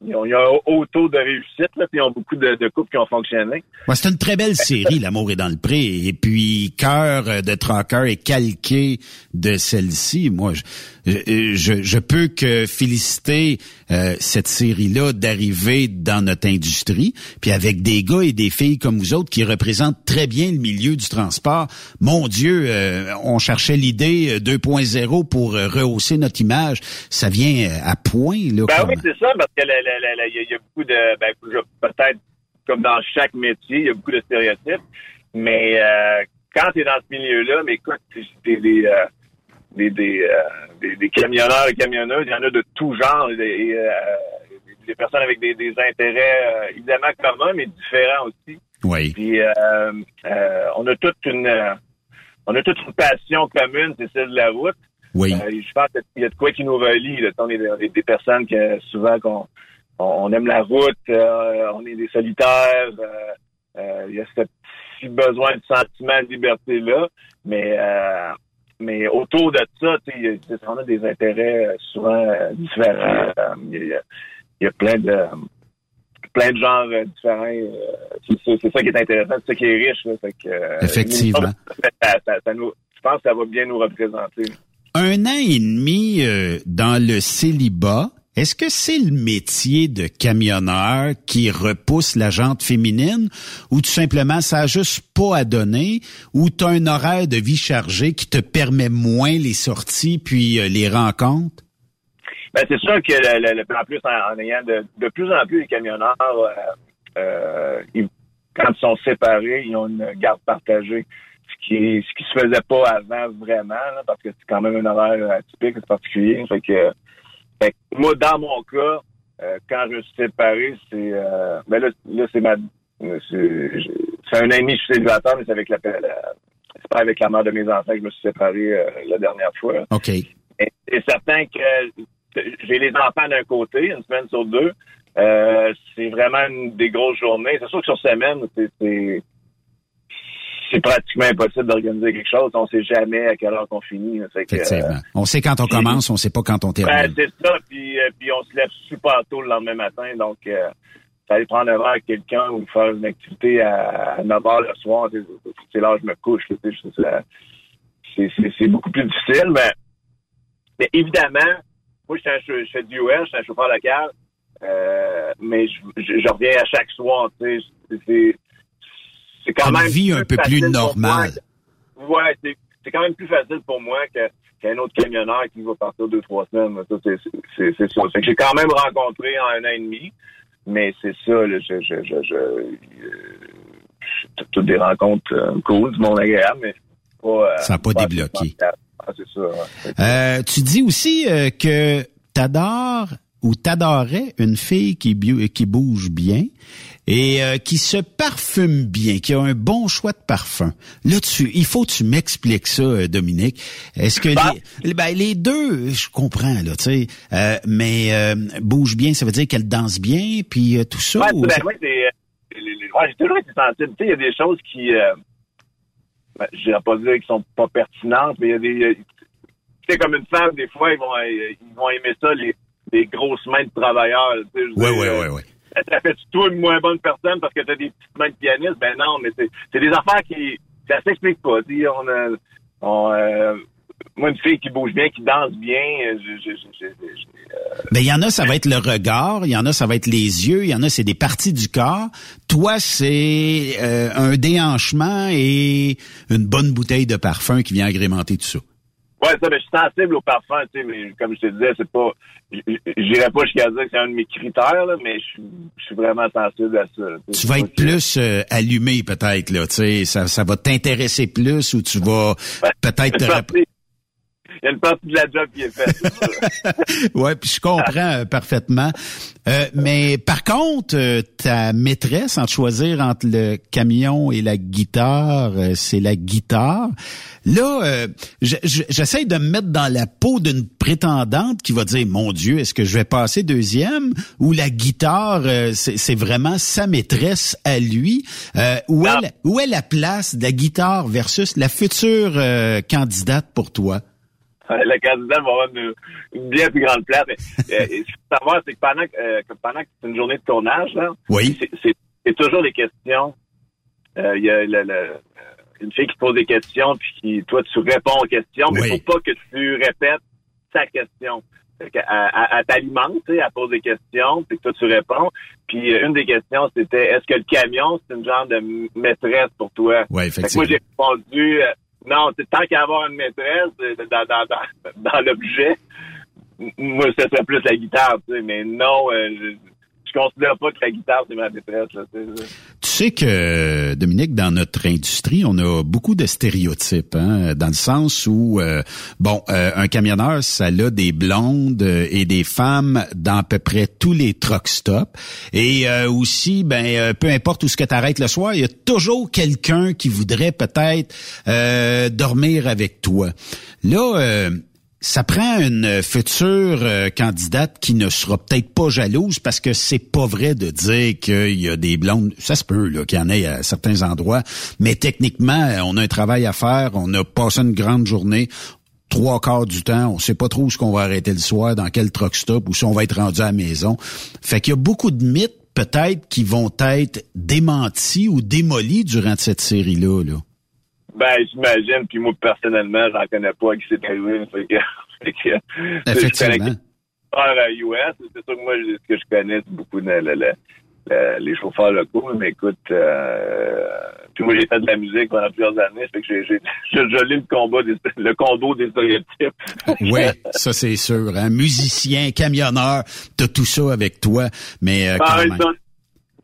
[SPEAKER 12] ils ont, un haut taux de réussite, là, puis ils ont beaucoup de, couples qui ont fonctionné.
[SPEAKER 9] c'est une très belle série, L'amour est dans le pré. Et puis, Cœur de Tracker est calqué de celle-ci. Moi, je, je, je, peux que féliciter euh, cette série-là d'arriver dans notre industrie, puis avec des gars et des filles comme vous autres qui représentent très bien le milieu du transport. Mon Dieu, euh, on cherchait l'idée 2.0 euh, pour rehausser notre image. Ça vient à point. Là,
[SPEAKER 12] ben oui, c'est ça, parce que il y, a beaucoup de... Ben, peut-être comme dans chaque métier, il y a beaucoup de stéréotypes, mais quand tu es dans ce milieu-là, mais écoute, des... des des, des, euh, des, des, camionneurs et camionneuses. Il y en a de tout genre. Et, euh, des personnes avec des, des intérêts euh, évidemment communs, mais différents aussi.
[SPEAKER 9] Oui.
[SPEAKER 12] Puis euh, on a toute une on a toute une passion commune, c'est celle de la route.
[SPEAKER 9] Oui.
[SPEAKER 12] je pense qu'il y a de quoi qui nous relie. Là. On est des, des personnes que souvent qu'on on aime la route, on est des solitaires. il y a ce petit besoin de sentiment de liberté là, mais mais autour de ça, on a des intérêts euh, souvent euh, différents. Euh, il y, a, plein de plein de genres différents. C'est ça qui est intéressant, c'est ça qui est riche.
[SPEAKER 9] Effectivement.
[SPEAKER 12] je pense que ça va bien nous représenter.
[SPEAKER 9] Un an et demi dans le célibat, est-ce que c'est le métier de camionneur qui repousse la jante féminine ou tout simplement ça a juste pas à donner ou tu as un horaire de vie chargé qui te permet moins les sorties puis euh, les rencontres?
[SPEAKER 12] Ben, c'est sûr que le, le, en plus en, ayant de, de, plus en plus les camionneurs euh, euh, quand ils sont séparés, ils ont une garde partagée. Ce qui ce qui se faisait pas avant vraiment, parce que c'est quand même un horaire atypique, c'est particulier. Fait que moi, dans mon cas, euh, quand je suis séparé, c'est euh, ben là, là c'est ma c'est un ami, je suis célibataire, mais c'est avec la, c'est pas avec la mère de mes enfants que je me suis séparé euh, la dernière fois.
[SPEAKER 9] OK.
[SPEAKER 12] C'est certain que j'ai les enfants d'un côté, une semaine sur deux. c'est vraiment une des grosses journées. C'est sûr que sur semaine, c'est c'est pratiquement impossible d'organiser quelque chose. On sait jamais à quelle heure qu'on finit.
[SPEAKER 9] Effectivement. Euh, on sait quand on commence, on sait pas quand on termine.
[SPEAKER 12] Ben, c'est ça, puis, euh, puis on se lève super tôt le lendemain matin, donc euh, aller prendre un verre avec quelqu'un ou faire une activité à, 9 h le soir, c'est là où je me couche. C'est beaucoup plus difficile, mais, mais évidemment, moi, je, je fais du US, je suis un chauffeur local, euh, mais je, je, reviens à chaque soir. C'est c'est quand même
[SPEAKER 9] vie un peu plus normale.
[SPEAKER 12] Ouais, c'est quand même plus facile pour moi que qu'un autre camionneur qui va partir deux, trois semaines. C'est ça. Fait que j'ai quand même rencontré en un an et demi, mais c'est ça, là, je, je, je, je, euh, toutes des rencontres euh, cool, du monde agréable, mais pas, euh,
[SPEAKER 9] ça n'a pas, débloqué.
[SPEAKER 12] Ah, c'est ça.
[SPEAKER 9] Euh, tu dis aussi que t'adores ou t'adorais une fille qui, qui bouge bien et euh, qui se parfume bien, qui a un bon choix de parfum. Là, tu, il faut que tu m'expliques ça, euh, Dominique. Est-ce que bah. les, ben, les deux, je comprends là, tu sais, euh, mais bouge bien, ça veut dire qu'elle danse bien, puis tout ça.
[SPEAKER 12] Ouais, ben, moi, j'ai toujours été sensible. Tu sais, il y a des choses qui, ben, je vais pas dire qu'ils sont pas pertinentes, mais il y a des, tu sais, comme une femme, des fois, ils vont, ils vont aimer ça les, les grosses mains de travailleurs.
[SPEAKER 9] Oui, oui, oui, oui
[SPEAKER 12] ça fait toi une moins bonne personne parce que t'as des petites mains de pianiste? Ben non, mais c'est des affaires qui, ça s'explique pas. Dis, on a, on, euh, moi, une fille qui bouge bien, qui danse bien, euh, je, je, je,
[SPEAKER 9] euh, ben, il y en a, ça va être le regard, il y en a, ça va être les yeux, il y en a, c'est des parties du corps. Toi, c'est un déhanchement et une bonne bouteille de parfum qui vient agrémenter tout ça.
[SPEAKER 12] Ouais, ça, mais je suis sensible au parfum, tu sais, mais comme je te disais, c'est pas, j'irais pas jusqu'à dire que c'est un de mes critères, là, mais je suis, je suis vraiment sensible à ça.
[SPEAKER 9] Tu vas être plus euh, allumé peut-être, là, tu sais, ça, ça va t'intéresser plus ou tu vas peut-être te... rap-
[SPEAKER 12] Il y a une partie de la job qui est faite.
[SPEAKER 9] ouais, puis je comprends euh, parfaitement. Euh, mais par contre, euh, ta maîtresse, en choisir entre le camion et la guitare, euh, c'est la guitare. Là, euh, je- je- j'essaie de me mettre dans la peau d'une prétendante qui va dire, mon Dieu, est-ce que je vais passer deuxième? Ou la guitare, c'est vraiment sa maîtresse à lui. Euh, où, est la, où est la place de la guitare versus la future euh, candidate pour toi?
[SPEAKER 12] Le candidat va avoir une, une bien plus grande place. Mais, euh, ce qu'il faut savoir, c'est que pendant, que, euh, que pendant que c'est une journée de tournage, là,
[SPEAKER 9] Oui.
[SPEAKER 12] c'est- toujours des questions. Euh, Il y a le- le- une fille qui pose des questions, puis qui, toi, tu réponds aux questions, mais il
[SPEAKER 9] Oui.
[SPEAKER 12] faut pas que tu répètes sa question. Fait Elle, elle- elle t'alimente, tu sais, elle pose des questions, puis toi, tu réponds. Puis euh, une des questions, c'était est-ce que le camion, c'est une genre de maîtresse pour toi? Fait que moi, j'ai répondu non, tant qu'à avoir une maîtresse euh, dans, dans, dans, dans l'objet, moi, ce serait plus la guitare, tu sais, mais non, euh, je considère pas que la guitare, c'est ma tu sais.
[SPEAKER 9] Que, Dominique, dans notre industrie, on a beaucoup de stéréotypes, hein, dans le sens où, euh, bon, euh, un camionneur, ça a des blondes euh, et des femmes dans à peu près tous les truck stops. Et euh, aussi, ben, peu importe où ce que tu arrêtes le soir, il y a toujours quelqu'un qui voudrait peut-être dormir avec toi. Là, ça prend une future euh, candidate qui ne sera peut-être pas jalouse parce que c'est pas vrai de dire qu'il y a des blondes. Ça se peut là qu'il y en ait à certains endroits, mais techniquement, euh, on a un travail à faire. On a passé une grande journée. Trois quarts du temps, on sait pas trop où ce qu'on va arrêter le soir, dans quel truck stop, ou si on va être rendu à la maison. Fait qu'il y a beaucoup de mythes peut-être qui vont être démentis ou démolis durant cette série-là. Là.
[SPEAKER 12] Ben, j'imagine, puis moi, personnellement, j'en connais pas qui c'est arrivé, fait que, fait que
[SPEAKER 9] Effectivement.
[SPEAKER 12] à US, c'est sûr que moi, ce que je connais, c'est beaucoup de, le- le- le- les chauffeurs locaux, mais écoute, euh, puis moi, j'ai fait de la musique pendant plusieurs années, fait que j'ai, j'ai, je, le combat des, le combo des stéréotypes.
[SPEAKER 9] Oui, ça c'est sûr. Hein? Musicien, camionneur, t'as tout ça avec toi, mais euh, quand même.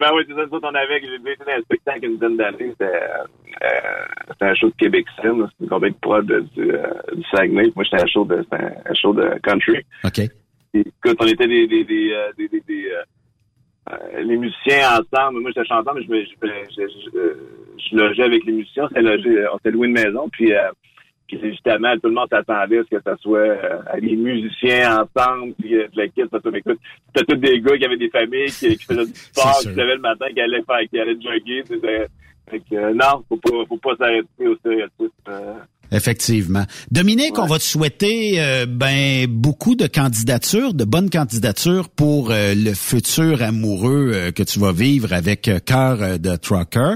[SPEAKER 12] Ben oui, c'est ça, on avait, j'ai déjà été dans un spectacle une dizaine d'années, c'était, euh, un show de Québec c'est une compagnie de prod du, euh, du Saguenay, moi j'étais un show de, un, un show de country.
[SPEAKER 9] OK.
[SPEAKER 12] Et, écoute, on était des, des, des, euh, des, des- des, euh, euh, les musiciens ensemble. Moi, j'étais chanteur, mais je, me- je, je, je, euh, je logeais avec les musiciens. On s'était logé, on s'était loué une maison, puis, euh, puis justement, tout le monde s'attendait à ce que ça soit euh, les musiciens ensemble, puis euh, la kit, parce que, écoute, c'était tous des gars qui avaient des familles, qui, qui faisaient du sport, qui
[SPEAKER 9] sûr.
[SPEAKER 12] savaient le matin, qui allaient faire, qui allaient jogger. Fait que, euh, non, faut pas, faut pas s'arrêter au stéréotype. euh.
[SPEAKER 9] Effectivement. Dominique, on va te souhaiter euh, ben beaucoup de candidatures, de bonnes candidatures pour euh, le futur amoureux euh, que tu vas vivre avec euh, Cœur de Trucker.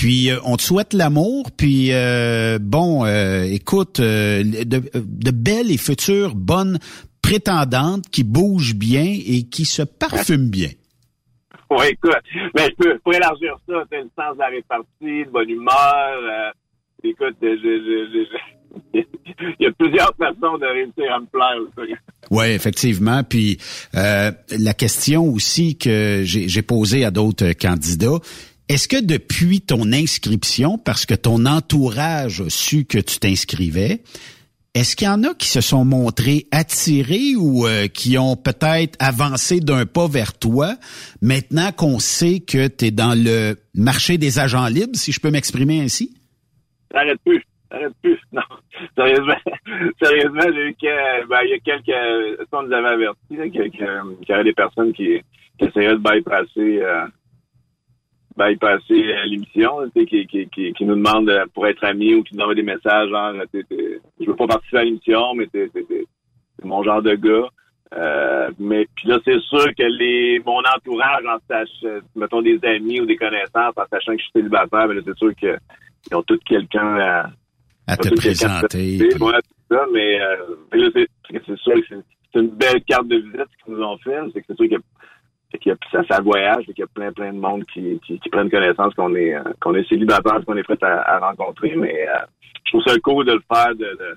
[SPEAKER 9] Puis euh, on te souhaite l'amour, puis euh, bon, euh, écoute, euh, de, de belles et futures bonnes prétendantes qui bougent bien et qui se parfument bien.
[SPEAKER 12] Oui, écoute, mais je peux, pour élargir ça, t'as le sens de la répartie, de bonne humeur. euh, écoute, je, je, je- je- il y a plusieurs façons de réussir à me plaire.
[SPEAKER 9] Oui, effectivement. Puis euh, la question aussi que j'ai posée à d'autres candidats, est-ce que depuis ton inscription, parce que ton entourage a su que tu t'inscrivais, est-ce qu'il y en a qui se sont montrés attirés ou euh, qui ont peut-être avancé d'un pas vers toi, maintenant qu'on sait que tu es dans le marché des agents libres, si je peux m'exprimer ainsi?
[SPEAKER 12] T'arrêtes plus. T'arrêtes plus. Non. Sérieusement, sérieusement, j'ai eu que, ben, il y a quelques, on nous avait que- qu'il y avait des personnes qui, qui essayeraient de bypasser, euh, bypasser euh, l'émission, là, tu sais, qui, qui, qui, qui nous demandent euh, pour être amis ou qui nous envoient des messages genre, t'es- t'es- je veux pas participer à l'émission, mais t'es mon genre de gars. Euh, mais puis là, c'est sûr que les mon entourage, en sachant, mettons des amis ou des connaissances, en sachant que je suis célibataire, ben là, c'est sûr que ils ont tous quelqu'un à,
[SPEAKER 9] À te
[SPEAKER 12] à
[SPEAKER 9] présenter.
[SPEAKER 12] Ouais, c'est ça, mais, euh, mais là, c'est, c'est sûr que c'est, c'est une belle carte de visite qu'ils nous ont fait. C'est que c'est sûr c'est qu'il y a ça, ça voyage, c'est qu'il y a plein, plein de monde qui, qui, qui prennent connaissance qu'on est, euh, qu'on est célibataire, qu'on est prêt à, à rencontrer. Mais euh, je trouve ça cool de le faire, de, de,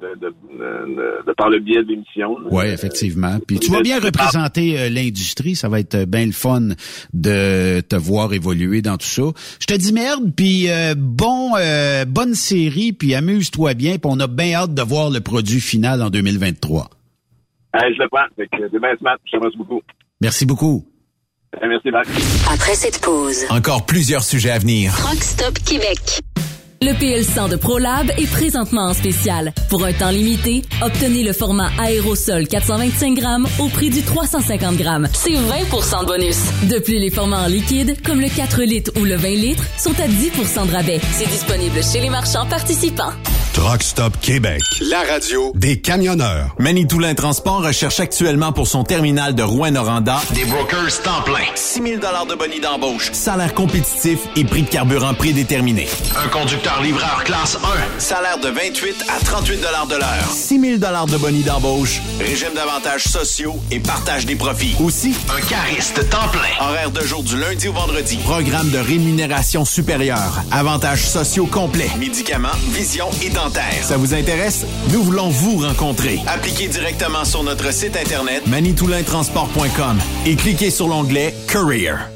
[SPEAKER 18] de, de, de, par le biais de l'émission.
[SPEAKER 9] Oui, effectivement. Puis tu vas bien représenter euh, l'industrie. Ça va être bien le fun de te voir évoluer dans tout ça. Je te dis merde, puis euh, bon, euh, bonne série, puis amuse-toi bien. Puis on a bien hâte de voir le produit final en 2023.
[SPEAKER 18] je le prends. C'est bien smart. Je te remercie beaucoup.
[SPEAKER 9] Merci beaucoup.
[SPEAKER 18] Merci, Marc.
[SPEAKER 19] Après cette pause.
[SPEAKER 4] Encore plusieurs sujets à venir.
[SPEAKER 19] Rockstop Québec.
[SPEAKER 20] Le PL100 de ProLab est présentement en spécial. Pour un temps limité, obtenez le format aérosol 425 grammes au prix du 350 grammes. C'est 20% de bonus. De plus, les formats en liquide, comme le 4 litres ou le 20 litres, sont à 10% de rabais. C'est disponible chez les marchands participants.
[SPEAKER 2] Truck Stop Québec, la radio des camionneurs.
[SPEAKER 4] Manitoulin Transport recherche actuellement pour son terminal de Rouen-Noranda
[SPEAKER 6] des brokers temps plein.
[SPEAKER 4] 6 000 de bonus d'embauche, salaire compétitif et prix de carburant prédéterminé.
[SPEAKER 6] Un conducteur livreur classe 1,
[SPEAKER 4] salaire de 28 à 38 de l'heure. 6 000 de bonus d'embauche, régime d'avantages sociaux et partage des profits. Aussi,
[SPEAKER 6] un cariste temps plein.
[SPEAKER 4] Horaire de jour du lundi au vendredi. Programme de rémunération supérieure. Avantages sociaux complets. Médicaments, vision et dentaire. Ça vous intéresse? Nous voulons vous rencontrer. Appliquez directement sur notre site internet manitoulintransport.com et cliquez sur l'onglet Career.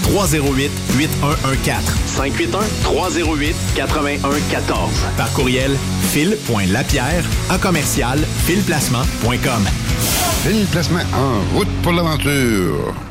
[SPEAKER 4] 308 8114 581 308 8114 Par courriel fil.lapierre à commercial filplacement.com.
[SPEAKER 21] Phil Placement en route pour l'aventure.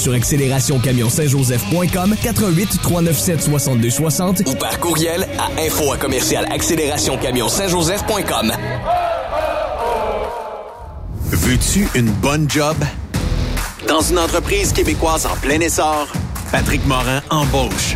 [SPEAKER 5] Sur accélérationcamionsaintjoseph.com 88 397 62 60
[SPEAKER 6] ou par courriel à info à commercial accélérationcamionsaintjoseph.com.
[SPEAKER 4] Veux-tu une bonne job? Dans une entreprise québécoise en plein essor, Patrick Morin embauche.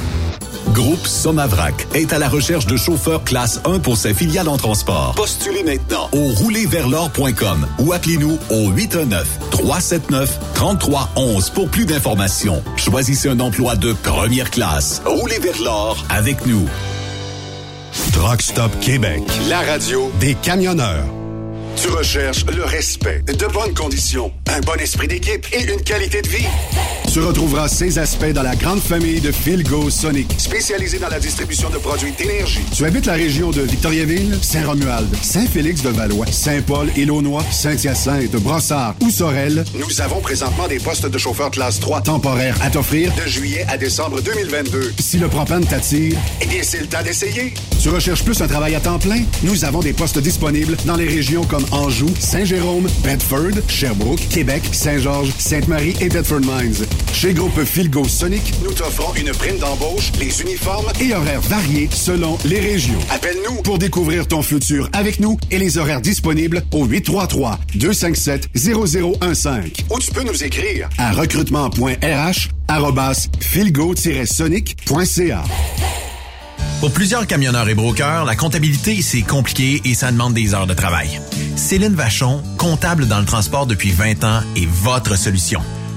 [SPEAKER 8] Groupe Somavrac est à la recherche de chauffeurs classe 1 pour ses filiales en transport. Postulez maintenant au roulerversl'or.com ou appelez-nous au 819-379-3311 pour plus d'informations. Choisissez un emploi de première classe. Roulez vers l'or avec nous.
[SPEAKER 2] Truck Stop Québec, la radio des camionneurs. Tu recherches le respect, de bonnes conditions, un bon esprit d'équipe et une qualité de vie. Tu retrouveras ces aspects dans la grande famille de Philgo Sonic, spécialisée dans la distribution de produits d'énergie. Tu habites la région de Victoriaville, Saint-Romuald, Saint-Félix-de-Valois, Saint-Paul, Élonois, Saint-Hyacinthe, Brossard ou Sorel. Nous avons présentement des postes de chauffeur classe 3 temporaires à t'offrir de juillet à décembre 2022. Si le propane t'attire, eh bien, c'est le temps d'essayer. Tu recherches plus un travail à temps plein? Nous avons des postes disponibles dans les régions comme Anjou, Saint-Jérôme, Bedford, Sherbrooke, Québec, Saint-Georges, Sainte-Marie et Bedford Mines. Chez Groupe Philgo Sonic, nous t'offrons une prime d'embauche, les uniformes et horaires variés selon les régions. Appelle-nous pour découvrir ton futur avec nous et les horaires disponibles au 833-257-0015. Ou tu peux nous écrire à recrutement.rh philgo-sonic.ca.
[SPEAKER 4] Pour plusieurs camionneurs et brokers, la comptabilité, c'est compliqué et ça demande des heures de travail. Céline Vachon, comptable dans le transport depuis 20 ans, est votre solution.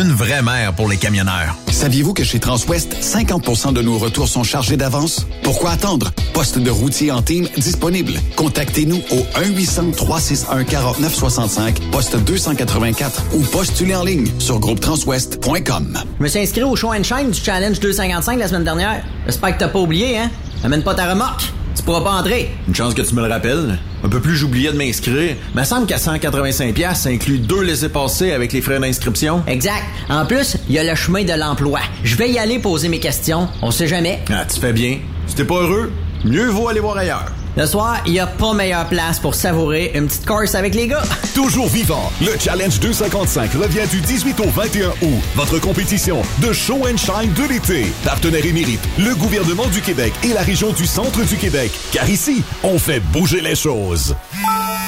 [SPEAKER 4] Une vraie mère pour les camionneurs.
[SPEAKER 22] Saviez-vous que chez Transwest, 50% de nos retours sont chargés d'avance? Pourquoi attendre? Poste de routier en team disponible. Contactez-nous au 1-800-361-4965, poste 284 ou postulez en ligne sur groupetranswest.com.
[SPEAKER 7] Je me suis inscrit au Show and Shine du Challenge 255 la semaine dernière. J'espère que t'as pas oublié, hein? Amène pas ta remorque. Tu pourras pas entrer.
[SPEAKER 4] Une chance que tu me le rappelles. Un peu plus, j'oubliais de m'inscrire. Me semble qu'à 185 pièces, ça inclut deux laissés-passer avec les frais d'inscription.
[SPEAKER 7] Exact. En plus, il y a le chemin de l'emploi. Je vais y aller poser mes questions. On sait jamais.
[SPEAKER 4] Ah, tu fais bien. Si t'es pas heureux, mieux vaut aller voir ailleurs.
[SPEAKER 7] Le soir, il n'y a pas meilleure place pour savourer une petite course avec les gars.
[SPEAKER 8] Toujours vivant, le Challenge 255 revient du 18 au 21 août. Votre compétition de show and shine de l'été. Partenaire émérite, le gouvernement du Québec et la région du centre du Québec. Car ici, on fait bouger les choses.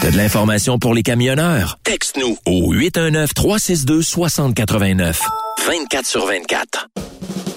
[SPEAKER 23] T'as de l'information pour les camionneurs? Texte-nous au 819-362-6089. 24 sur 24.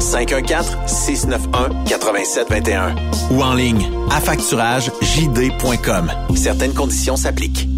[SPEAKER 4] 514-691-8721. Ou en ligne, affacturagejd.com. Certaines conditions s'appliquent.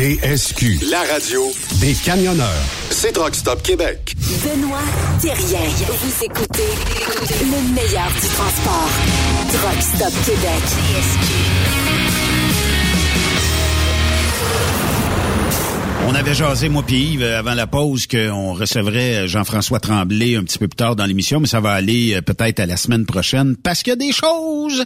[SPEAKER 2] TSQ, la radio des camionneurs. C'est Truck Stop Québec.
[SPEAKER 20] Benoît Thérien. Vous écoutez le meilleur du transport. Truck Stop Québec.
[SPEAKER 9] On avait jasé, moi puis Yves, avant la pause, qu'on recevrait Jean-François Tremblay un petit peu plus tard dans l'émission, mais ça va aller euh, peut-être à la semaine prochaine, parce qu'il y a des choses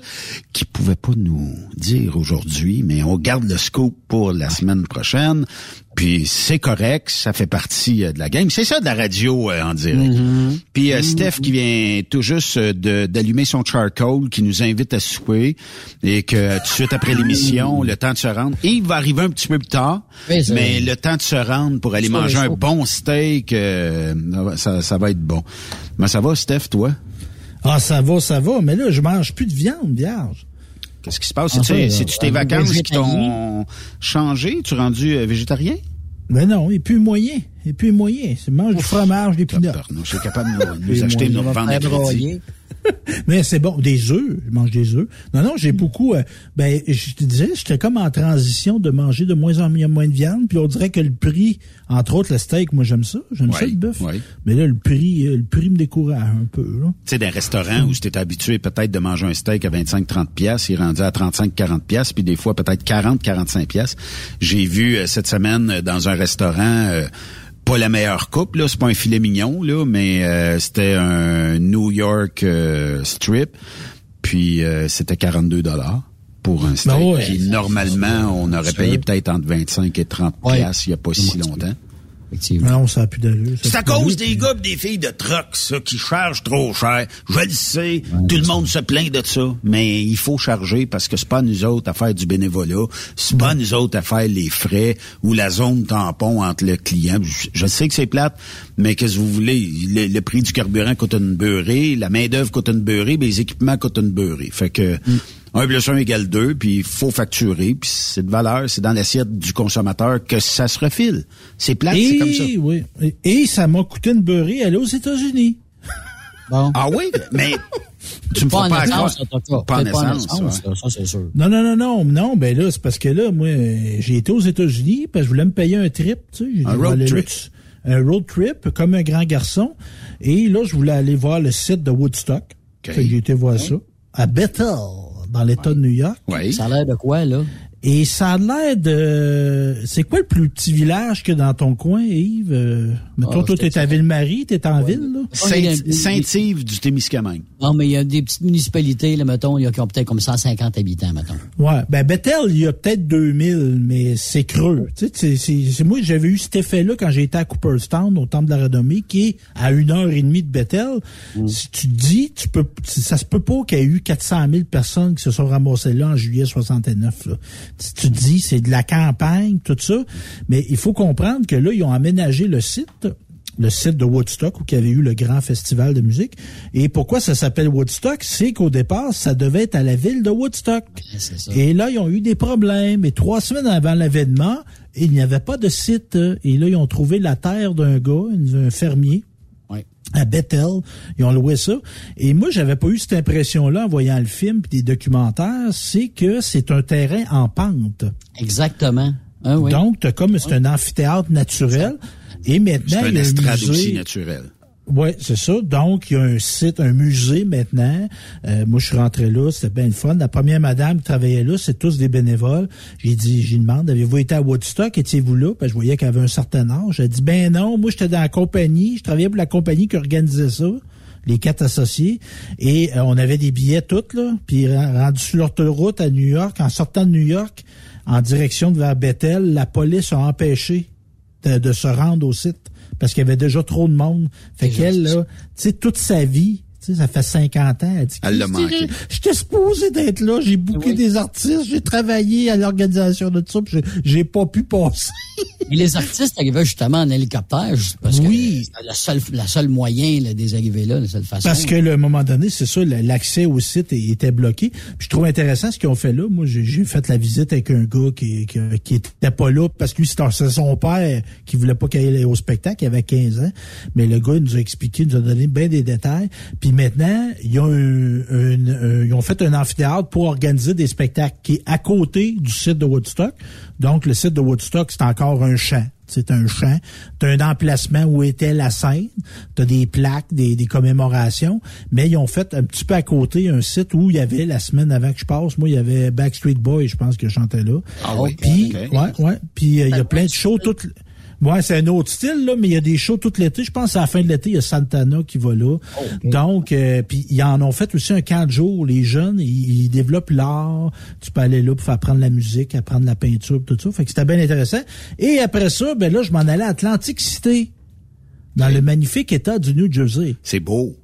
[SPEAKER 9] qu'il pouvait pas nous dire aujourd'hui, mais on garde le scoop pour la semaine prochaine. Puis c'est correct, ça fait partie euh, de la game. C'est ça de la radio euh, en direct.
[SPEAKER 10] Mm-hmm.
[SPEAKER 9] Puis euh, Steph qui vient tout juste d'allumer son charcoal, qui nous invite à souper et que tout de suite après l'émission, le temps de se rendre. Yves va arriver un petit peu plus tard, mais le temps de se rendre pour aller manger un bon steak, euh, ça, ça va être bon. Mais ça va, Steph, toi?
[SPEAKER 24] Ah, ça va, ça va, mais là, je mange plus de viande, vierge.
[SPEAKER 9] Qu'est-ce qui se passe? C'est-tu tes
[SPEAKER 24] euh,
[SPEAKER 9] vacances qui t'ont changé? Tu es rendu euh, végétarien?
[SPEAKER 24] Mais non, a plus moyen. A plus moyen. C'est mange du fromage, des peanuts.
[SPEAKER 9] Je suis capable de nous, acheter, à crédit.
[SPEAKER 24] Mais c'est bon, des œufs, je mange des œufs. Non, non, j'ai beaucoup. euh, ben, je te disais, j'étais comme en transition de manger de moins en moins de viande, puis on dirait que le prix, entre autres le steak, moi j'aime ça, j'aime ça le bœuf.
[SPEAKER 9] oui.
[SPEAKER 24] Mais là, le prix, euh, le prix me décourage un peu.
[SPEAKER 9] Tu sais, d'un restaurant où tu habitué peut-être de manger un steak à 25-30 pièces, il est rendu à 35-40 pièces, puis des fois peut-être 40-45 pièces. J'ai vu euh, cette semaine dans un restaurant euh, pas la meilleure coupe, là, c'est pas un filet mignon, là, mais euh, c'était un New York euh, strip, puis euh, c'était 42 dollars pour un steak.
[SPEAKER 24] Ben ouais.
[SPEAKER 9] qui normalement on aurait payé peut-être entre 25 et 30
[SPEAKER 24] Ouais.
[SPEAKER 9] pièces il y a pas si longtemps.
[SPEAKER 24] Non, ça a plus d'allure. ça
[SPEAKER 9] C'est à cause des gars pis des filles de truck, ça, qui chargent trop cher. Je le sais. Tout le monde se plaint de ça. Mais il faut charger parce que c'est pas nous autres à faire du bénévolat. C'est pas nous autres à faire les frais ou la zone tampon entre le client. Je, je sais que c'est plate, mais qu'est-ce que vous voulez? Le, le prix du carburant coûte une beurrée, la main-d'œuvre coûte une beurrée, ben les équipements coûtent une beurrée. Fait que, un plus un égale deux, puis il faut facturer, puis c'est de valeur, c'est dans l'assiette du consommateur que ça se refile. C'est plate, c'est
[SPEAKER 24] Et,
[SPEAKER 9] comme ça.
[SPEAKER 24] oui. Et, et ça m'a coûté une beurrée aller aux États-Unis.
[SPEAKER 9] Ah oui? Mais tu me
[SPEAKER 10] Pas
[SPEAKER 9] pas
[SPEAKER 10] cas.
[SPEAKER 9] Pas en
[SPEAKER 10] ça c'est sûr.
[SPEAKER 24] Non, non, non, non, non, ben là, c'est parce que là, moi, j'ai été aux États-Unis, parce que je voulais me payer un trip, tu sais.
[SPEAKER 9] Un road
[SPEAKER 24] aller
[SPEAKER 9] trip.
[SPEAKER 24] un road trip, comme un grand garçon. Et là, je voulais aller voir le site de Woodstock. Fait que j'ai été voir ça. À Bethel, dans l'État de New York.
[SPEAKER 10] Ça a l'air de quoi, là?
[SPEAKER 24] Et ça a l'air de... C'est quoi le plus petit village que dans ton coin, Yves? Euh, mettons,
[SPEAKER 10] Ah,
[SPEAKER 24] toi, t'es à Ville-Marie, t'es en ville, là?
[SPEAKER 9] Saint- Saint-Yves du Témiscamingue.
[SPEAKER 10] Non, mais il y a des petites municipalités, là, mettons, il y a qui ont peut-être comme 150 habitants, mettons.
[SPEAKER 24] Ouais, ben Bethel, il y a peut-être 2000, mais c'est creux. Tu sais, c'est- c'est c'est- moi j'avais eu cet effet-là quand j'ai été à Cooperstown au temple de la Renommée, qui est à une heure et demie de Bethel. Si tu te dis, tu peux, ça se peut pas qu'il y ait eu 400 000 personnes qui se sont ramassées là en juillet 69. Là. Si tu dis, c'est de la campagne, tout ça, mais il faut comprendre que là ils ont aménagé le site le site de Woodstock où il y avait eu le grand festival de musique. Et pourquoi ça s'appelle Woodstock? C'est qu'au départ, ça devait être à la ville de Woodstock. Et là, ils ont eu des problèmes. Et trois semaines avant l'événement, il n'y avait pas de site. Et là, ils ont trouvé la terre d'un gars, un fermier. À Bethel, ils ont loué ça. Et moi, j'avais pas eu cette impression-là en voyant le film et des documentaires, c'est que c'est un terrain en pente.
[SPEAKER 10] Exactement. Ah oui.
[SPEAKER 24] Donc, t'as comme c'est un amphithéâtre naturel. Et maintenant,
[SPEAKER 9] C'est
[SPEAKER 24] il y a un
[SPEAKER 9] estrade
[SPEAKER 24] musée.
[SPEAKER 9] aussi naturel.
[SPEAKER 24] Oui, c'est ça. Donc, il y a un site, un musée maintenant. Euh, moi, je suis rentré là, c'était bien le fun. La première madame qui travaillait là, c'est tous des bénévoles. J'ai dit, j'ai demandé, avez-vous été à Woodstock? Étiez-vous là? Puis je voyais qu'elle avait un certain âge. Elle dit, ben non, moi, j'étais dans la compagnie. Je travaillais pour la compagnie qui organisait ça les quatre associés, et euh, on avait des billets toutes, là, puis rendu sur l'autoroute à New York, en sortant de New York, en direction de vers Bethel, la police a empêché de, de se rendre au site parce qu'il y avait déjà trop de monde. Fait qu'elle, là, tu sais, toute sa vie, sais, ça fait 50 ans, elle dit
[SPEAKER 9] Elle l'a manqué.
[SPEAKER 24] J'étais supposé d'être là, j'ai booké des artistes, j'ai travaillé à l'organisation de tout ça, puis j'ai- pas pu passer.
[SPEAKER 10] Et les artistes arrivaient justement en hélicoptère, parce
[SPEAKER 24] Oui.
[SPEAKER 10] que la seule, la seule moyen là, des arrivées là, la seule façon.
[SPEAKER 24] Parce que, là, à un moment donné, c'est ça, l'accès au site était bloqué. Puis je trouve intéressant ce qu'ils ont fait là. Moi, j'ai fait la visite avec un gars qui, qui, qui était pas là parce que lui, c'était c'est son père qui voulait pas qu'il aille au spectacle. Il avait 15 ans. Mais le gars, il nous a expliqué, il nous a donné bien des détails. Puis maintenant, ils ont, un- un- un- ils ont fait un amphithéâtre pour organiser des spectacles qui est à côté du site de Woodstock. Donc, le site de Woodstock, c'est encore un champ. C'est un champ. Tu un emplacement où était la scène. Tu as des plaques, des, des commémorations. Mais ils ont fait un petit peu à côté un site où il y avait, la semaine avant que je passe, moi, il y avait Backstreet Boys, je pense que je chantais là.
[SPEAKER 9] Ah oui?
[SPEAKER 24] Puis, ouais, ouais. Puis, euh, il y a plein de shows toutes... Ouais, c'est un autre style, là, mais il y a des shows tout l'été. Je pense à la fin de l'été, il y a Santana qui va là. Donc, euh, puis ils en ont fait aussi un camp de jour. Les jeunes, ils, ils développent l'art. Tu peux aller là pour faire apprendre la musique, apprendre la peinture, tout ça. Fait que c'était bien intéressant. Et après ça, ben là, je m'en allais à Atlantic City, dans le magnifique état du New Jersey.
[SPEAKER 9] C'est beau.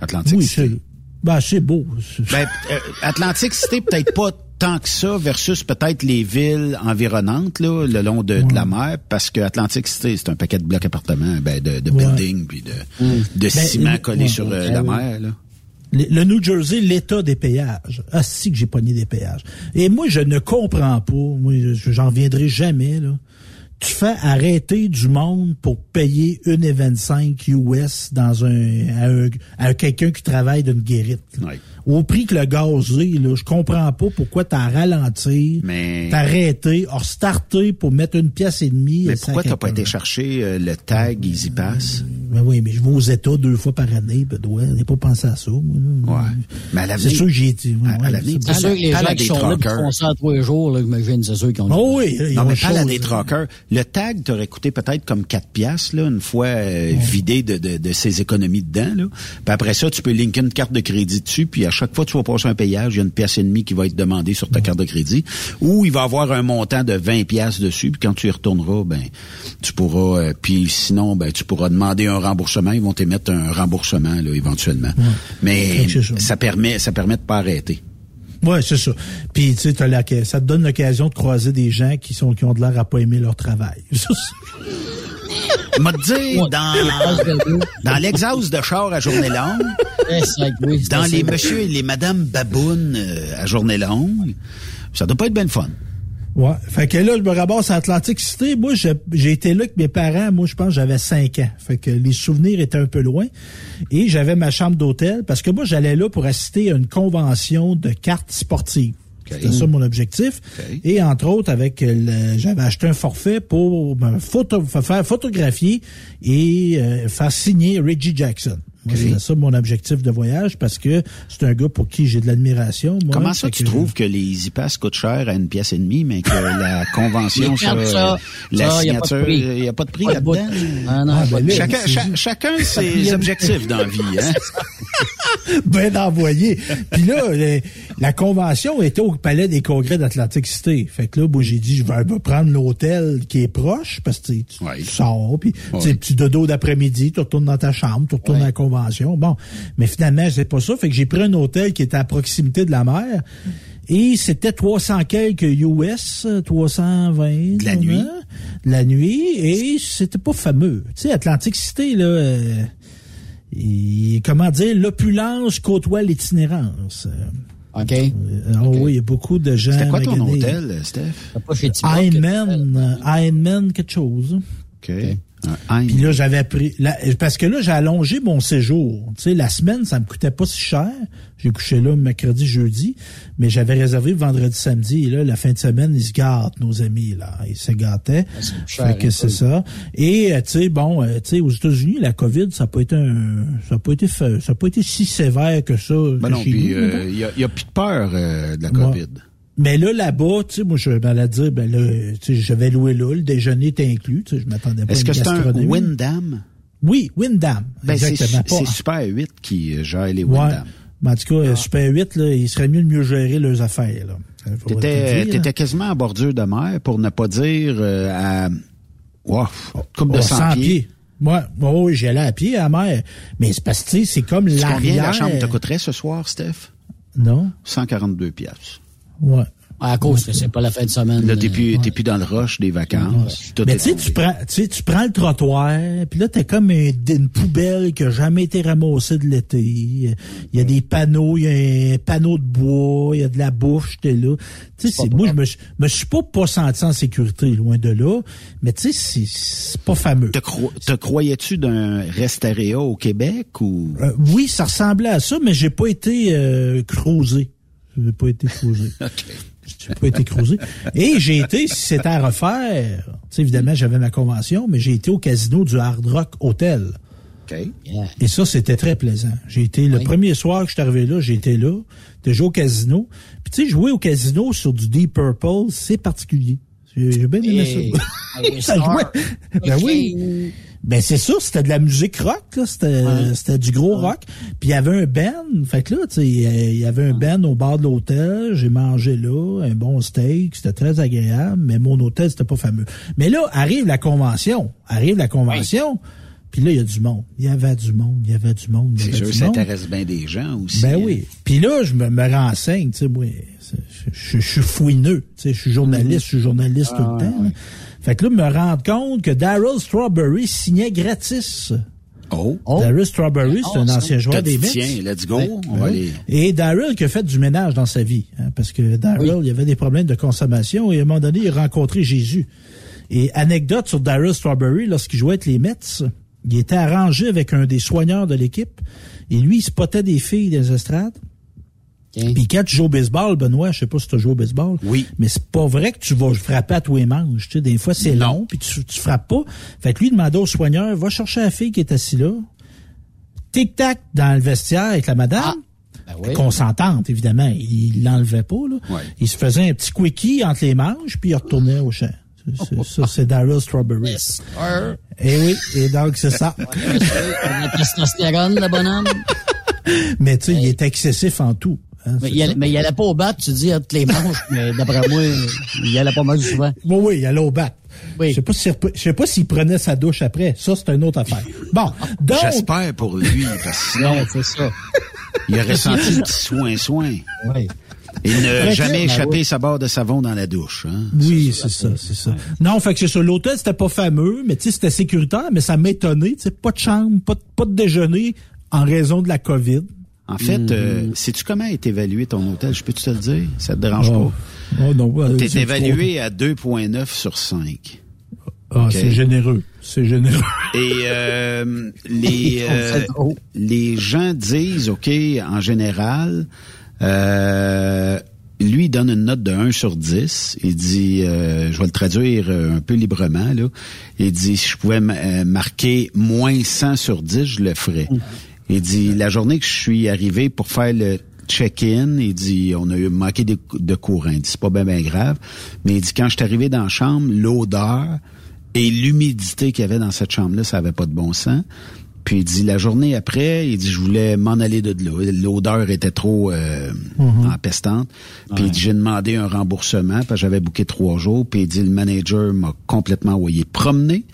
[SPEAKER 9] Atlantic
[SPEAKER 24] Oui,
[SPEAKER 9] City.
[SPEAKER 24] ben, c'est beau.
[SPEAKER 9] Ben, euh, Atlantic City, peut-être pas tant que ça versus peut-être les villes environnantes là, le long de, de la mer, parce que Atlantic City, c'est un paquet de blocs appartements, ben, de, de
[SPEAKER 24] Ouais.
[SPEAKER 9] buildings, puis de, de
[SPEAKER 24] Ben,
[SPEAKER 9] ciment
[SPEAKER 24] le-
[SPEAKER 9] collé sur euh, la mer. Là.
[SPEAKER 24] Le, le New Jersey, l'état des péages. Ah, si que j'ai pogné des péages. Et moi, je ne comprends pas. Moi, je- j'en reviendrai jamais, là. tu fais arrêter du monde pour payer 1,25 US dans un, à, un- à quelqu'un qui travaille d'une guérite. Au prix que le gaz est, là, je comprends pas pourquoi t'as ralenti,
[SPEAKER 9] Mais-
[SPEAKER 24] t'as arrêté, restarté pour mettre une pièce et demie.
[SPEAKER 9] Mais pourquoi
[SPEAKER 24] 50
[SPEAKER 9] t'as pas été chercher euh, le tag Easy Pass?
[SPEAKER 24] Ben oui, mais je vais aux États deux fois par année, Benoît. J'ai pas pensé à ça.
[SPEAKER 9] Ouais. Mais à l'avenir-
[SPEAKER 24] C'est sûr que j'ai été. ouais,
[SPEAKER 9] à
[SPEAKER 24] ouais,
[SPEAKER 9] l'avenir,
[SPEAKER 24] c'est
[SPEAKER 10] sûr que les gens qui sont là qui
[SPEAKER 9] truckers.
[SPEAKER 10] font ça à tous les jours, là, j'imagine, c'est sûr qu'ils ont...
[SPEAKER 24] Oh oui, ils
[SPEAKER 9] Non,
[SPEAKER 24] ont
[SPEAKER 9] mais parle à des truckers. Le tag t'aurait coûté peut-être comme 4 piastres, là, une fois euh, vidé de, de, de ses économies dedans. Là. Puis après ça, tu peux linker une carte de crédit dessus, puis à chaque fois que tu vas passer un payage, il y a une pièce et demie qui va être demandée sur ta carte de crédit. Ou il va avoir un montant de 20 piastres dessus, puis quand tu y retourneras, ben tu pourras... euh, puis sinon, ben tu pourras demander un remboursement. Ils vont t'émettre un remboursement, là, éventuellement. Mais
[SPEAKER 24] ça.
[SPEAKER 9] ça permet ça permet de pas arrêter.
[SPEAKER 24] Ouais, c'est ça. Puis tu sais, la- ça te donne l'occasion de croiser des gens qui sont qui ont de l'air à pas aimer leur travail.
[SPEAKER 9] M'a dire, dans, dans l'exhaust de char à journée longue, dans les monsieur et les madame babounes euh, à journée longue, ça doit pas être bien fun.
[SPEAKER 24] Ouais. Fait que là, je me ramasse à Atlantic City. Moi, j'ai été là avec mes parents. Moi, je pense que j'avais 5 ans. Fait que les souvenirs étaient un peu loin. Et j'avais ma chambre d'hôtel parce que moi, j'allais là pour assister à une convention de cartes sportives. C'était ça mon objectif. Et entre autres, avec le- j'avais acheté un forfait pour me photo- faire photographier et euh, faire signer Reggie Jackson. Moi, C'était ça mon objectif de voyage parce que c'est un gars pour qui j'ai de l'admiration.
[SPEAKER 9] Comment ça tu
[SPEAKER 24] que-
[SPEAKER 9] trouves que les Easy Pass coûtent cher à une pièce et demie, mais que la convention sur
[SPEAKER 10] ça,
[SPEAKER 9] euh, la
[SPEAKER 10] ça, y a pas de
[SPEAKER 9] signature,
[SPEAKER 10] prix.
[SPEAKER 9] il n'y a pas de prix là-dedans?
[SPEAKER 10] Ah
[SPEAKER 24] Ah, ben là.
[SPEAKER 9] Chacun, cha- chacun ses objectifs dans la vie. Hein?
[SPEAKER 24] ben envoyé. Puis là, le- la convention était au Palais des Congrès d'Atlantic City. Fait que là, moi, j'ai dit, je vais, vais prendre l'hôtel qui est proche, parce que tu, tu- tu sors, puis tu sais, petit dodo d'après-midi, tu retournes dans ta chambre, tu retournes à la convention. Bon, mais finalement, c'est pas ça. Fait que j'ai pris un hôtel qui était à proximité de la mer. Et c'était 300 quelques US, 320.
[SPEAKER 9] De la nuit.
[SPEAKER 24] hein, De la nuit. Et c'était pas fameux. Tu sais, Atlantic City, là... euh, et, comment dire, l'opulence côtoie l'itinérance.
[SPEAKER 10] OK.
[SPEAKER 24] Euh, oh oui, il y a beaucoup de gens.
[SPEAKER 9] C'était quoi ton
[SPEAKER 24] maganés.
[SPEAKER 9] hôtel, Steph?
[SPEAKER 10] Que-
[SPEAKER 24] Ironman, euh, Ironman quelque chose.
[SPEAKER 9] OK. Un
[SPEAKER 24] Puis là, j'avais pris... parce que là, j'ai allongé mon séjour. Tu sais, la semaine, ça me coûtait pas si cher. J'ai couché là mercredi, jeudi. Mais j'avais réservé vendredi, samedi. Et là, la fin de semaine, ils se gâtent, nos amis. là. Ils se gâtaient.
[SPEAKER 10] cher,
[SPEAKER 24] fait que
[SPEAKER 10] un
[SPEAKER 24] c'est ça. Et, euh, tu sais, bon, euh, tu sais, aux États-Unis, la COVID, ça n'a pas été un... Ça a pas été fait- ça a pas été si sévère que ça.
[SPEAKER 9] Ben
[SPEAKER 24] que
[SPEAKER 9] non, puis
[SPEAKER 24] nous,
[SPEAKER 9] euh, il y, a, y a plus de peur euh, de la
[SPEAKER 24] Ouais.
[SPEAKER 9] COVID.
[SPEAKER 24] Mais là, là-bas, tu sais, moi, je m'allais dire, ben là, tu sais, je vais louer là, le déjeuner était inclus, tu sais, je m'attendais pas à
[SPEAKER 9] Est-ce
[SPEAKER 24] une
[SPEAKER 9] que c'est un
[SPEAKER 24] gastronomie.
[SPEAKER 9] Wyndham?
[SPEAKER 24] Oui, Wyndham.
[SPEAKER 9] Ben, c'est
[SPEAKER 24] exactement.
[SPEAKER 9] c'est Super 8 qui gère les
[SPEAKER 24] Ouais.
[SPEAKER 9] Wyndham.
[SPEAKER 24] Mais en tout cas, euh, Super 8, là, il serait mieux de mieux gérer leurs affaires, là.
[SPEAKER 9] T'étais t'étais quasiment à bordure de mer, pour ne pas dire euh, à... Wow, coupe de
[SPEAKER 24] Oh,
[SPEAKER 9] 100,
[SPEAKER 24] 100
[SPEAKER 9] pieds.
[SPEAKER 24] pieds. Ouais, ouais, ouais, j'y allais à pied à la mer. Mais c'est parce que, tu sais, c'est comme
[SPEAKER 9] C'est Combien
[SPEAKER 24] l'arrière.
[SPEAKER 9] la chambre te coûterait ce soir, Steph?
[SPEAKER 24] Non.
[SPEAKER 9] 142 piastres.
[SPEAKER 24] Ouais.
[SPEAKER 10] À cause que c'est pas la fin de semaine.
[SPEAKER 9] Là, t'es plus, t'es plus dans le rush des vacances.
[SPEAKER 24] Mais tu sais, tu prends, tu sais, tu prends le trottoir, puis là, t'as comme un- une poubelle qui a jamais été ramassée de l'été. Il y a des panneaux, il y a un panneau de bois, il y a de la bouche, t'es là. Tu sais, c'est- moi, je me, suis- me suis pas pas senti en sécurité, loin de là, mais tu sais, c'est- c'est pas fameux.
[SPEAKER 9] Te, cro- te croyais-tu d'un restaréa au Québec ou...
[SPEAKER 24] Euh, oui, ça ressemblait à ça, mais j'ai pas été euh, creusé. J'ai pas été creusé. J'ai pas été creusé. Et j'ai été, si c'était à refaire, tu sais, évidemment, j'avais ma convention, mais j'ai été au casino du Hard Rock Hotel. Et ça, c'était très plaisant. J'ai été, le premier soir que je suis arrivé là, j'ai été là, j'ai joué au casino. Puis tu sais, jouer au casino sur du Deep Purple, c'est particulier. J'ai bien aimé
[SPEAKER 10] Et-
[SPEAKER 24] ça. Ça jouait. Ben oui. Ben c'est ça, c'était de la musique rock, là, c'était c'était du gros rock. Puis il y avait un band, fait que là, tu sais, il y avait un band au bar de l'hôtel, j'ai mangé là, un bon steak, c'était très agréable, mais mon hôtel c'était pas fameux. Mais là arrive la convention, arrive la convention, puis là il y a du monde, il y avait du monde, il y avait du monde,
[SPEAKER 9] C'est sûr, ça intéresse bien des gens aussi.
[SPEAKER 24] Ben
[SPEAKER 9] hein.
[SPEAKER 24] oui. Puis là, je me, me renseigne, tu sais, moi, je, je- je suis fouineux, tu sais, je suis journaliste, je suis journaliste tout le temps. Fait que là, me rendre compte que Daryl Strawberry signait gratis.
[SPEAKER 9] Oh.
[SPEAKER 24] Daryl Strawberry, c'est
[SPEAKER 9] Oh,
[SPEAKER 24] un
[SPEAKER 9] ça.
[SPEAKER 24] ancien joueur des Mets.
[SPEAKER 9] tiens, let's go,
[SPEAKER 24] Ouais.
[SPEAKER 9] on va
[SPEAKER 24] Ouais.
[SPEAKER 9] aller-
[SPEAKER 24] Et Daryl qui a fait du ménage dans sa vie, hein, parce que Daryl, il avait des problèmes de consommation et à un moment donné, il a rencontré Jésus. Et anecdote sur Daryl Strawberry, lorsqu'il jouait avec les Mets, il était arrangé avec un des soigneurs de l'équipe. Et lui, il spottait des filles des estrades. Puis quand tu joues au baseball, Benoît, je sais pas si tu joué au baseball.
[SPEAKER 9] Oui.
[SPEAKER 24] Mais c'est pas vrai que tu vas frapper à tous les manches. Tu sais, des fois, c'est long, puis tu, tu frappes pas. Fait que lui, il demandait au soigneur, va chercher la fille qui est assise là. Tic-tac dans le vestiaire avec la madame.
[SPEAKER 10] oui.
[SPEAKER 24] Consentante, évidemment. Il l'enlevait pas, là. Il se faisait un petit quickie entre les manches, puis il retournait au champ. Ça, c'est Daryl Strawberry. Et oui, et donc c'est ça.
[SPEAKER 10] La testostérone, le bonhomme?
[SPEAKER 24] Mais tu sais, il est excessif en tout. Hein,
[SPEAKER 10] Mais il, allait,
[SPEAKER 24] ça.
[SPEAKER 10] mais il allait pas au bat, tu dis, entre les manches, mais d'après moi, il allait pas mal souvent.
[SPEAKER 24] Oui, oui, il allait au bat. Je sais pas si- je sais pas s'il prenait sa douche après. Ça, c'est une autre affaire. Bon, donc.
[SPEAKER 9] J'espère pour lui, parce que sinon,
[SPEAKER 10] c'est ça.
[SPEAKER 9] il aurait senti le petit soin-soin. Il n'a jamais
[SPEAKER 24] clair,
[SPEAKER 9] échappé
[SPEAKER 24] oui.
[SPEAKER 9] sa barre de savon dans la douche. Hein?
[SPEAKER 24] Oui, c'est ça, c'est ça. Non, fait que c'est ça. L'hôtel, c'était pas fameux, mais tu sais, c'était sécuritaire, mais ça m'étonnait. Tu sais, pas de chambre, pas de, pas de déjeuner en raison de la COVID.
[SPEAKER 9] En fait, euh,
[SPEAKER 24] Mhm.
[SPEAKER 9] sais-tu comment est évalué ton hôtel? Je peux-tu te le dire? Ça te dérange
[SPEAKER 24] Oh. Oh, non,
[SPEAKER 9] pas?
[SPEAKER 24] euh,
[SPEAKER 9] T'es évalué à 2,9 sur 5.
[SPEAKER 24] Ah, c'est généreux. C'est généreux.
[SPEAKER 9] Et euh, les, euh, les gens disent, OK, en général, euh, lui il donne une note de 1 sur 10. Il dit, euh, je vais le traduire euh, un peu librement, là. Il dit, si je pouvais marquer moins 100 sur 10, je le ferais. Il dit, la journée que je suis arrivé pour faire le check-in, il dit, on a eu manqué de, de courant. Il dit, c'est pas bien ben grave. Mais il dit, quand je suis arrivé dans la chambre, l'odeur et l'humidité qu'il y avait dans cette chambre-là, ça avait pas de bon sens. Puis il dit, la journée après, il dit, je voulais m'en aller de là. L'odeur était trop euh,
[SPEAKER 24] Mhm.
[SPEAKER 9] empestante. Puis il dit, j'ai demandé un remboursement, parce que j'avais booké trois jours. Puis il dit, le manager m'a complètement envoyé promener.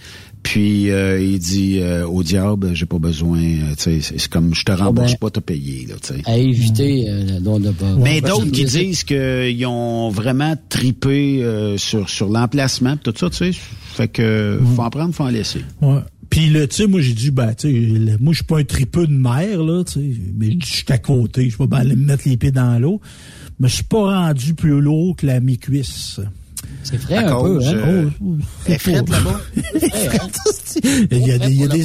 [SPEAKER 9] Puis euh, il dit euh, au diable, j'ai pas besoin, euh, tu sais, c'est comme je te rembourse
[SPEAKER 10] ben,
[SPEAKER 9] pas, t'as payé, là, tu sais.
[SPEAKER 10] À éviter, euh, donc de pas.
[SPEAKER 9] Mais d'autres qui disent qu'ils ont vraiment tripé euh, sur sur l'emplacement, tout ça, tu sais. Fait que faut en prendre, faut en laisser.
[SPEAKER 24] Ouais. Puis là, tu sais, moi j'ai dit, ben, tu sais, moi je suis pas un tripeux de mer, là, tu sais, mais je suis à côté, je peux pas aller me mettre les pieds dans l'eau. Mais je suis pas rendu plus lourd que la mi-cuisse.
[SPEAKER 10] C'est frais
[SPEAKER 9] À
[SPEAKER 10] un peu, hein?
[SPEAKER 9] euh,
[SPEAKER 24] Oh,
[SPEAKER 9] elle est frette là-bas.
[SPEAKER 24] Il y a des, il y a des-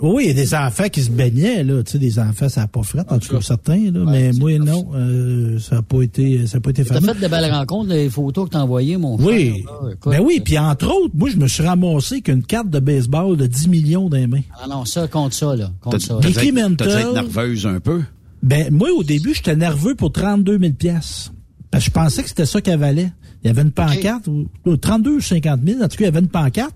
[SPEAKER 24] oui, il y a des enfants qui se baignaient, là, tu sais, des enfants, ça n'a pas fret, en tout cas, certains, là, mais moi, non, euh, ça n'a pas été, ça a pas été
[SPEAKER 10] T'as
[SPEAKER 24] fameux.
[SPEAKER 10] fait de belles rencontres, les photos que t'as envoyées, mon
[SPEAKER 24] Oui.
[SPEAKER 10] frère? là, écoute.
[SPEAKER 24] Ben oui, puis entre autres, moi, je me suis ramassé qu'une carte de baseball de 10 millions dans les mains.
[SPEAKER 10] Ah non, ça, compte ça, là. Compte ça.
[SPEAKER 9] T'as dû être- nerveuse un peu.
[SPEAKER 24] Ben, moi, au début, j'étais nerveux pour 32 000 piastres. Parce que je pensais que c'était ça qu'elle valait. Il y avait une pancarte, ou, ou 32 ou 50 000, en tout cas, il y avait une pancarte.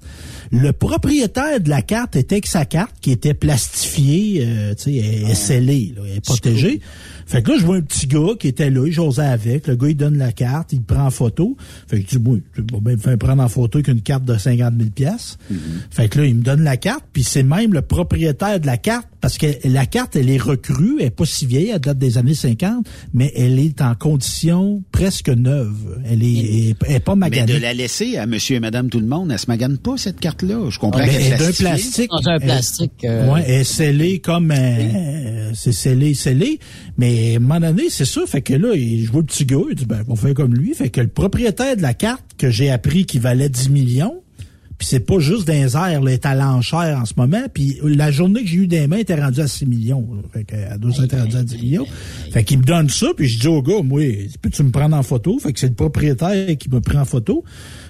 [SPEAKER 24] Le propriétaire de la carte était que sa carte, qui était plastifiée, euh, tu sais, elle est scellée, là, elle est protégée. Fait que là, je vois un petit gars qui était là, il j'osais avec. Le gars, il donne la carte, il prend en photo. Fait que je dis, je vais bien me faire prendre en photo qu'une carte de 50 000 piastres. Fait que là, il me donne la carte, puis c'est même le propriétaire de la carte, parce que la carte, elle est recrue, elle est pas si vieille, elle date des années 50, mais elle est en condition presque neuve. Elle est, elle
[SPEAKER 9] Mais de la laisser à monsieur et madame tout le monde, elle se magane pas, cette carte-là. Je comprends
[SPEAKER 24] Ah,
[SPEAKER 9] qu'elle
[SPEAKER 24] elle est d'un plastique.
[SPEAKER 10] Dans un plastique. euh,
[SPEAKER 24] Ouais, elle est scellée comme euh, c'est scellé, scellé. Mais à un moment donné, c'est ça. Fait que là, il- je vois le petit gars, il dit ben on fait comme lui. Fait que le propriétaire de la carte que j'ai appris qu'il valait 10 millions, puis c'est pas juste dans les airs, là, elle est à l'enchère en ce moment. Puis la journée que j'ai eu des mains, elle était rendue à 6 millions. là. Fait qu'elle doit être rendue à 10 millions. Fait qu'il me donne ça, puis je dis au gars, moi, peux-tu me prendre en photo? Fait que c'est le propriétaire qui me prend en photo.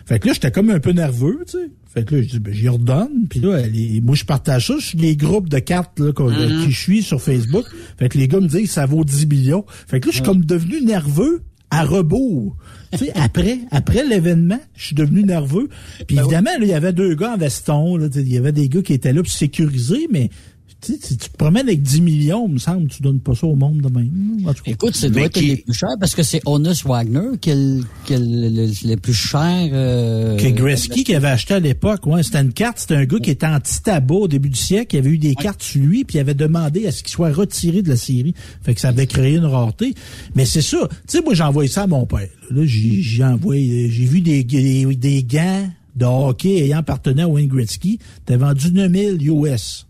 [SPEAKER 24] Fait que là, j'étais comme un peu nerveux, tu sais. Fait que là, je dis, ben, j'y redonne. Puis là, les- moi, je partage ça sur les groupes de cartes là,
[SPEAKER 10] Mm-hmm.
[SPEAKER 24] qui je suis sur Facebook. Fait que les gars me disent, ça vaut 10 millions. Fait que là, je suis comme devenu nerveux à rebours. Tu sais, après, après l'événement, je suis devenu nerveux. Puis
[SPEAKER 10] Ben
[SPEAKER 24] évidemment, là, il y avait deux gars en veston. Il y avait des gars qui étaient là pour sécuriser, mais tu tu te promènes avec 10 millions, il me semble, tu donnes pas ça au monde de même.
[SPEAKER 10] Écoute, c'est doit
[SPEAKER 24] Mais
[SPEAKER 10] être
[SPEAKER 24] qui-
[SPEAKER 10] les plus chers parce que c'est Honus Wagner qui est le, qui est le- plus cher. Euh,
[SPEAKER 24] que Gretzky qui avait acheté à l'époque, ouais, c'était une carte, c'était un gars qui était anti-tabac au début du siècle, il avait eu des cartes sur lui, puis il avait demandé à ce qu'il soit retiré de la série. Fait que ça avait créé une rareté. Mais c'est ça. Tu sais, moi, j'ai envoyé ça à mon père. Là, j'ai j'ai envoyé, j'ai vu des, des, des gants de hockey ayant appartenu à Wayne Gretzky. T'as vendu 9000 US.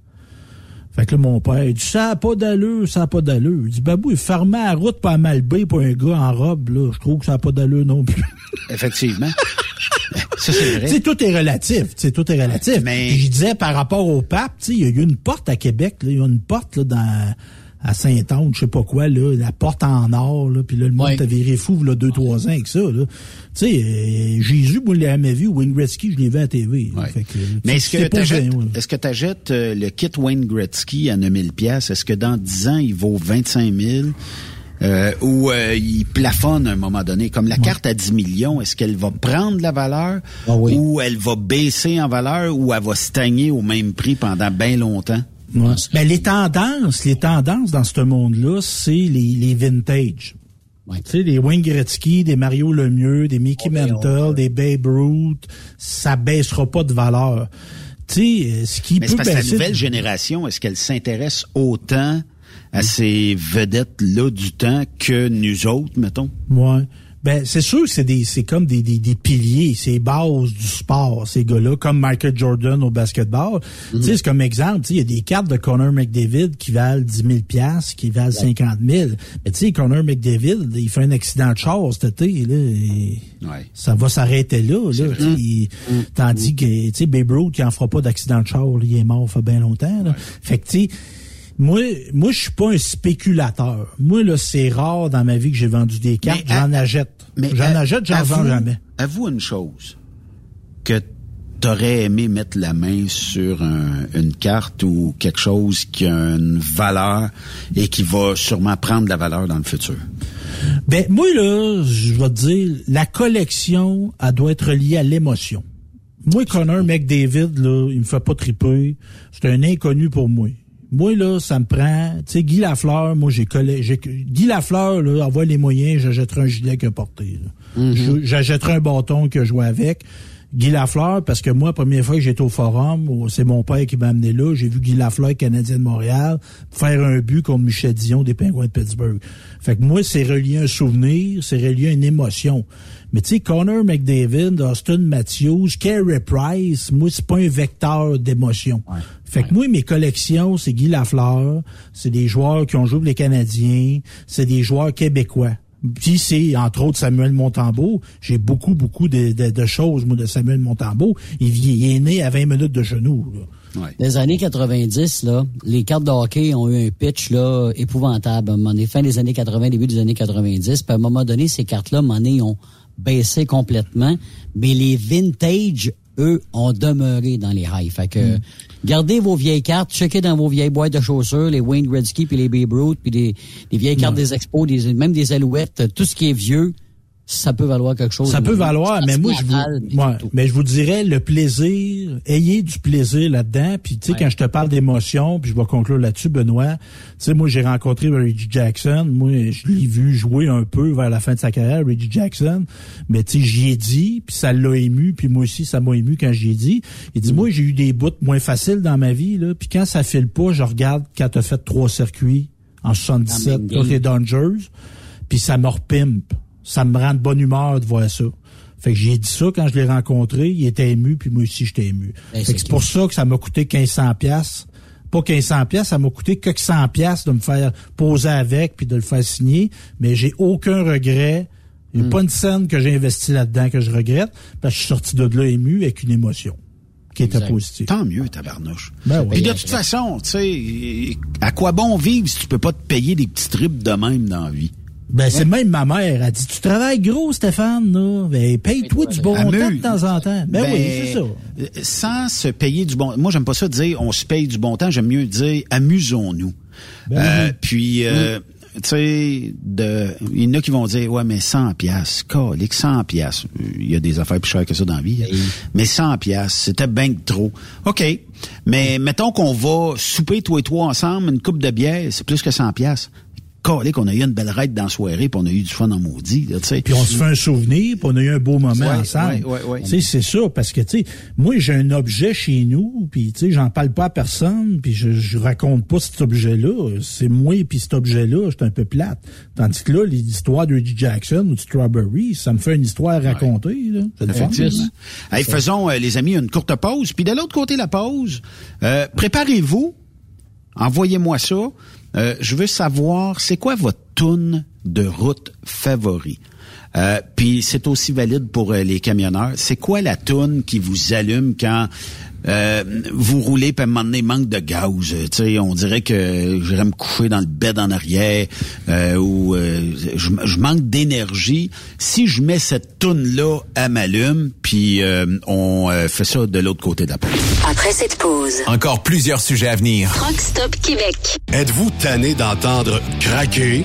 [SPEAKER 24] Fait que là, mon père, il dit, ça a pas d'allure, ça a pas d'allure. Il dit, babou, il fermait la route pas à Malbé pour un gars en robe, là. Je trouve que ça a pas d'allure non plus.
[SPEAKER 9] Effectivement. Ça, c'est vrai.
[SPEAKER 24] Tu sais, tout est relatif. Tu sais, tout est relatif.
[SPEAKER 9] Mais-
[SPEAKER 24] je disais, par rapport au pape, il y a eu une porte à Québec, là, il y a une porte, là, dans, à Saint-Anne, je sais pas quoi, là, la porte en or, là, puis là, le monde
[SPEAKER 10] Ouais.
[SPEAKER 24] t'a viré fou, là, deux, trois ans avec ça, là. Tu sais, euh, Jésus, moi, je l'ai jamais vu, Wayne Gretzky, je l'ai vu à la TV. là. Fait que,
[SPEAKER 9] Mais
[SPEAKER 24] tu-
[SPEAKER 9] est-ce que t'achètes,
[SPEAKER 24] ouais.
[SPEAKER 9] est-ce que t'achètes euh, le kit Wayne Gretzky à 9000 pièces Est-ce que dans 10 ans, il vaut 25 000? Euh, ou euh, il plafonne à un moment donné? Comme la carte à 10 millions, est-ce qu'elle va prendre de la valeur
[SPEAKER 24] Ah
[SPEAKER 9] ou elle va baisser en valeur ou elle va stagner au même prix pendant bien longtemps?
[SPEAKER 24] Ouais. Ben, les tendances, les tendances dans ce monde-là, c'est les, les vintage. Tu sais, les Wayne Gretzky, des Mario Lemieux, des Mickey Mantle, des Babe Ruth, ça baissera pas de valeur. Tu sais, euh, ce qui
[SPEAKER 9] Mais
[SPEAKER 24] peut
[SPEAKER 9] que la nouvelle génération, est-ce qu'elle s'intéresse autant à ces vedettes-là du temps que nous autres, mettons?
[SPEAKER 24] Ouais. Ben, c'est sûr que c'est des, c'est comme des, des, des piliers, c'est bases du sport, ces gars-là, comme Michael Jordan au basketball. Tu sais, c'est comme exemple, tu sais, il y a des cartes de Connor McDavid qui valent 10 000 piastres, qui valent 50 000. Mais tu sais, Connor McDavid, il fait un accident de char cet été, là, et ça va s'arrêter là, là. il- Tandis que, tu sais, Babe Ruth, qui en fera pas d'accident de char, là, il est mort, fait bien longtemps, là. Fait que, tu sais, moi, moi, je suis pas un spéculateur. Moi, là, c'est rare dans ma vie que j'ai vendu des cartes.
[SPEAKER 9] À-
[SPEAKER 24] J'en achète.
[SPEAKER 9] Mais
[SPEAKER 24] J'en
[SPEAKER 9] à-
[SPEAKER 24] achète, j'en vends jamais.
[SPEAKER 9] Avoue une chose, que t'aurais aimé mettre la main sur un- une carte ou quelque chose qui a une valeur et qui va sûrement prendre de la valeur dans le futur?
[SPEAKER 24] Ben, moi, là, je vais te dire, la collection, elle doit être liée à l'émotion. Moi, Connor McDavid, là, il me fait pas triper. C'est un inconnu pour moi. Moi, là, ça me prend, tu sais, Guy Lafleur, moi, j'ai collé, Guy Lafleur, là, avoir les moyens, j'achèterai un gilet a porté. Je- J'achèterai un bâton que je joue avec. Guy Lafleur, parce que moi, la première fois que j'étais au forum, c'est mon père qui m'a amené là, j'ai vu Guy Lafleur, Canadien de Montréal, faire un but contre Michel Dion des Pingouins de Pittsburgh. Fait que moi, c'est relié à un souvenir, c'est relié à une émotion. Mais tu sais, Connor McDavid, Austin Matthews, Carey Price, moi, c'est pas un vecteur d'émotion. Fait que moi, mes collections, c'est Guy Lafleur, c'est des joueurs qui ont joué pour les Canadiens, c'est des joueurs québécois. Puis c'est, entre autres, Samuel Montembeau. J'ai beaucoup, beaucoup de, de- de choses, moi, de Samuel Montembeau. Il, il est né à 20 minutes de genoux. là.
[SPEAKER 10] Les années 90, là, les cartes de hockey ont eu un pitch là, épouvantable. À un moment donné, fin des années 80, début des années 90. Puis à un moment donné, ces cartes-là, à un moment donné, ont baissé complètement. Mais les vintage, eux, ont demeuré dans les highs. Fait que
[SPEAKER 24] Mm.
[SPEAKER 10] gardez vos vieilles cartes, checkez dans vos vieilles boîtes de chaussures, les Wayne Gretzky, puis les Babe Ruth, puis les, les vieilles cartes des expos, des, même des alouettes, tout ce qui est vieux, ça peut valoir quelque chose.
[SPEAKER 24] Ça peut valoir, mais moi, je vous, ouais, mais je vous dirais le plaisir, ayez du plaisir là-dedans. Puis, tu sais, quand je te parle d'émotion, puis je vais conclure là-dessus, Benoît, tu sais, moi, j'ai rencontré Reggie Jackson. Moi, je l'ai vu jouer un peu vers la fin de sa carrière, Reggie Jackson. Mais, tu sais, j'y ai dit, puis ça l'a ému, puis moi aussi, ça m'a ému quand j'y ai dit. Il dit, moi, j'ai eu des bouts moins faciles dans ma vie, là. Puis quand ça file pas, je regarde quand t'as fait trois circuits en 77
[SPEAKER 10] Dans
[SPEAKER 24] contre les Dodgers, puis ça me repimpe. Ça me rend de bonne humeur de voir ça. Fait que j'ai dit ça quand je l'ai rencontré, il était ému, puis moi aussi j'étais ému.
[SPEAKER 10] Ben,
[SPEAKER 24] fait
[SPEAKER 10] c'est
[SPEAKER 24] que c'est pour ça que ça m'a coûté 1500 pièces. Pas 1500 pièces, ça m'a coûté que 100 pièces de me faire poser avec puis de le faire signer, mais j'ai aucun regret. Il n'y a pas une scène que j'ai investi là-dedans que je regrette, parce que je suis sorti de là ému avec une émotion qui était
[SPEAKER 9] Exact.
[SPEAKER 24] positive.
[SPEAKER 9] Tant mieux, tabarnouche.
[SPEAKER 24] Ben oui.
[SPEAKER 9] Puis de toute façon, tu sais, à quoi bon vivre si tu peux pas te payer des petits trips de même dans la vie?
[SPEAKER 24] Ben, c'est même ma mère. Elle dit, tu travailles gros, Stéphane, là. Ben, paye-toi du bon temps de temps en temps. Ben, oui, c'est ça.
[SPEAKER 9] Sans se payer du bon... Moi, j'aime pas ça dire on se paye du bon temps. J'aime mieux dire amusons-nous.
[SPEAKER 24] Ben
[SPEAKER 9] Euh,
[SPEAKER 24] oui.
[SPEAKER 9] Puis, euh, tu sais, de- il y en a qui vont dire, ouais, mais 100 piastres, calique, 100 piastres. Il y a des affaires plus chères que ça dans la vie. hein. Mais 100 piastres, c'était bien trop. OK. Mais mettons qu'on va souper, toi et toi, ensemble, une coupe de bière, c'est plus que 100 piastres. Calique, on a eu une belle raide dans la soirée, puis on a eu du fun en maudit, là, tu sais.
[SPEAKER 24] Puis on se fait un souvenir, puis on a eu un beau moment
[SPEAKER 9] Ouais,
[SPEAKER 24] ensemble.
[SPEAKER 9] ouais, ouais, ouais.
[SPEAKER 24] Tu sais, c'est ça, parce que, tu sais, moi, j'ai un objet chez nous, puis, tu sais, j'en parle pas à personne, puis je, je raconte pas cet objet-là. C'est moi, puis cet objet-là, je suis un peu plate. Tandis que là, l'histoire de Reggie Jackson ou de Strawberry, ça me fait une histoire à raconter, là.
[SPEAKER 9] Hey, faisons, euh, les amis, une courte pause. Puis de l'autre côté de la pause, euh, préparez-vous. Envoyez-moi ça. Euh, je veux savoir, c'est quoi votre tune de route favori. Euh, puis c'est aussi valide pour euh, les camionneurs. C'est quoi la toune qui vous allume quand euh, vous roulez puis à un moment donné manque de gaz Tu sais, on dirait que j'irais me coucher dans le bed en arrière ou je, je, manque d'énergie. Si je mets cette toune là à m'allume, puis on fait ça de l'autre côté de la porte.
[SPEAKER 19] Après cette pause,
[SPEAKER 4] encore plusieurs sujets à venir.
[SPEAKER 19] Rockstop Québec.
[SPEAKER 2] Êtes-vous tanné d'entendre craquer?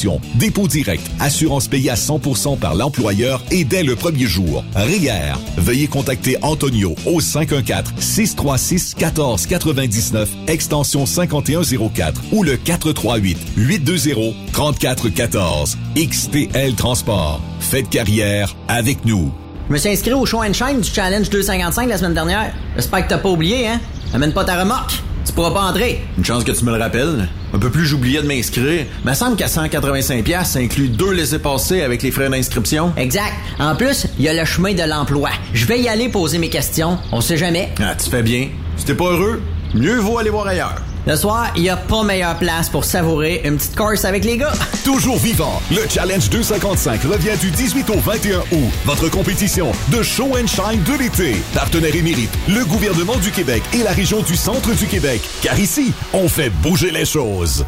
[SPEAKER 8] dépôt direct, assurance payée à 100% par l'employeur et dès le premier jour. RIER. Veuillez contacter Antonio au 514-636-1499, extension 5104 ou le 438-820-3414. XTL Transport. Faites carrière avec nous.
[SPEAKER 7] Je me suis inscrit au show and shine du Challenge 255 la semaine dernière. J'espère que t'as pas oublié, hein? Amène pas ta remorque. Tu pourras pas entrer.
[SPEAKER 4] Une chance que tu me le rappelles. Un peu plus, j'oubliais de m'inscrire. Mais semble qu'à 185$, ça inclut deux laissés-passer avec les frais d'inscription.
[SPEAKER 7] Exact. En plus, il y a le chemin de l'emploi. Je vais y aller poser mes questions. On sait jamais.
[SPEAKER 4] Ah, tu fais bien. Si t'es pas heureux, mieux vaut aller voir ailleurs.
[SPEAKER 7] Le soir, il n'y a pas meilleure place pour savourer une petite course avec les gars.
[SPEAKER 8] Toujours vivant, le Challenge 255 revient du 18 au 21 août. Votre compétition de show and shine de l'été. Partenaire émérite, le gouvernement du Québec et la région du centre du Québec. Car ici, on fait bouger les choses.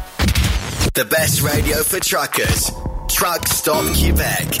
[SPEAKER 6] The best radio for truckers. Truck Stop Québec.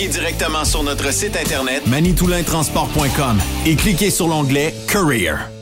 [SPEAKER 4] directement sur notre site internet manitoulintransport.com et cliquez sur l'onglet Career.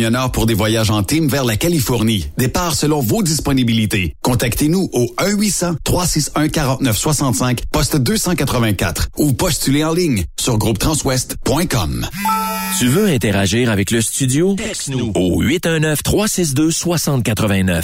[SPEAKER 22] pour des voyages en team vers la Californie. Départ selon vos disponibilités. Contactez-nous au 1-800-361-4965, poste 284 ou postulez en ligne sur groupetranswest.com.
[SPEAKER 23] Tu veux interagir avec le studio? Texte-nous au 819-362-6089.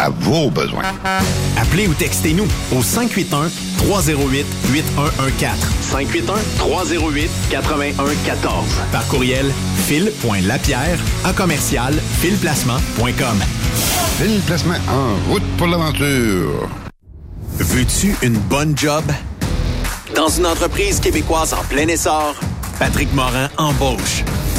[SPEAKER 21] à vos besoins.
[SPEAKER 4] Appelez ou textez-nous au 581 308 8114. 581 308 8114. Par courriel fil.lapierre à commercial filplacement.com.
[SPEAKER 21] Fil Placement en route pour l'aventure.
[SPEAKER 4] Veux-tu une bonne job? Dans une entreprise québécoise en plein essor, Patrick Morin embauche.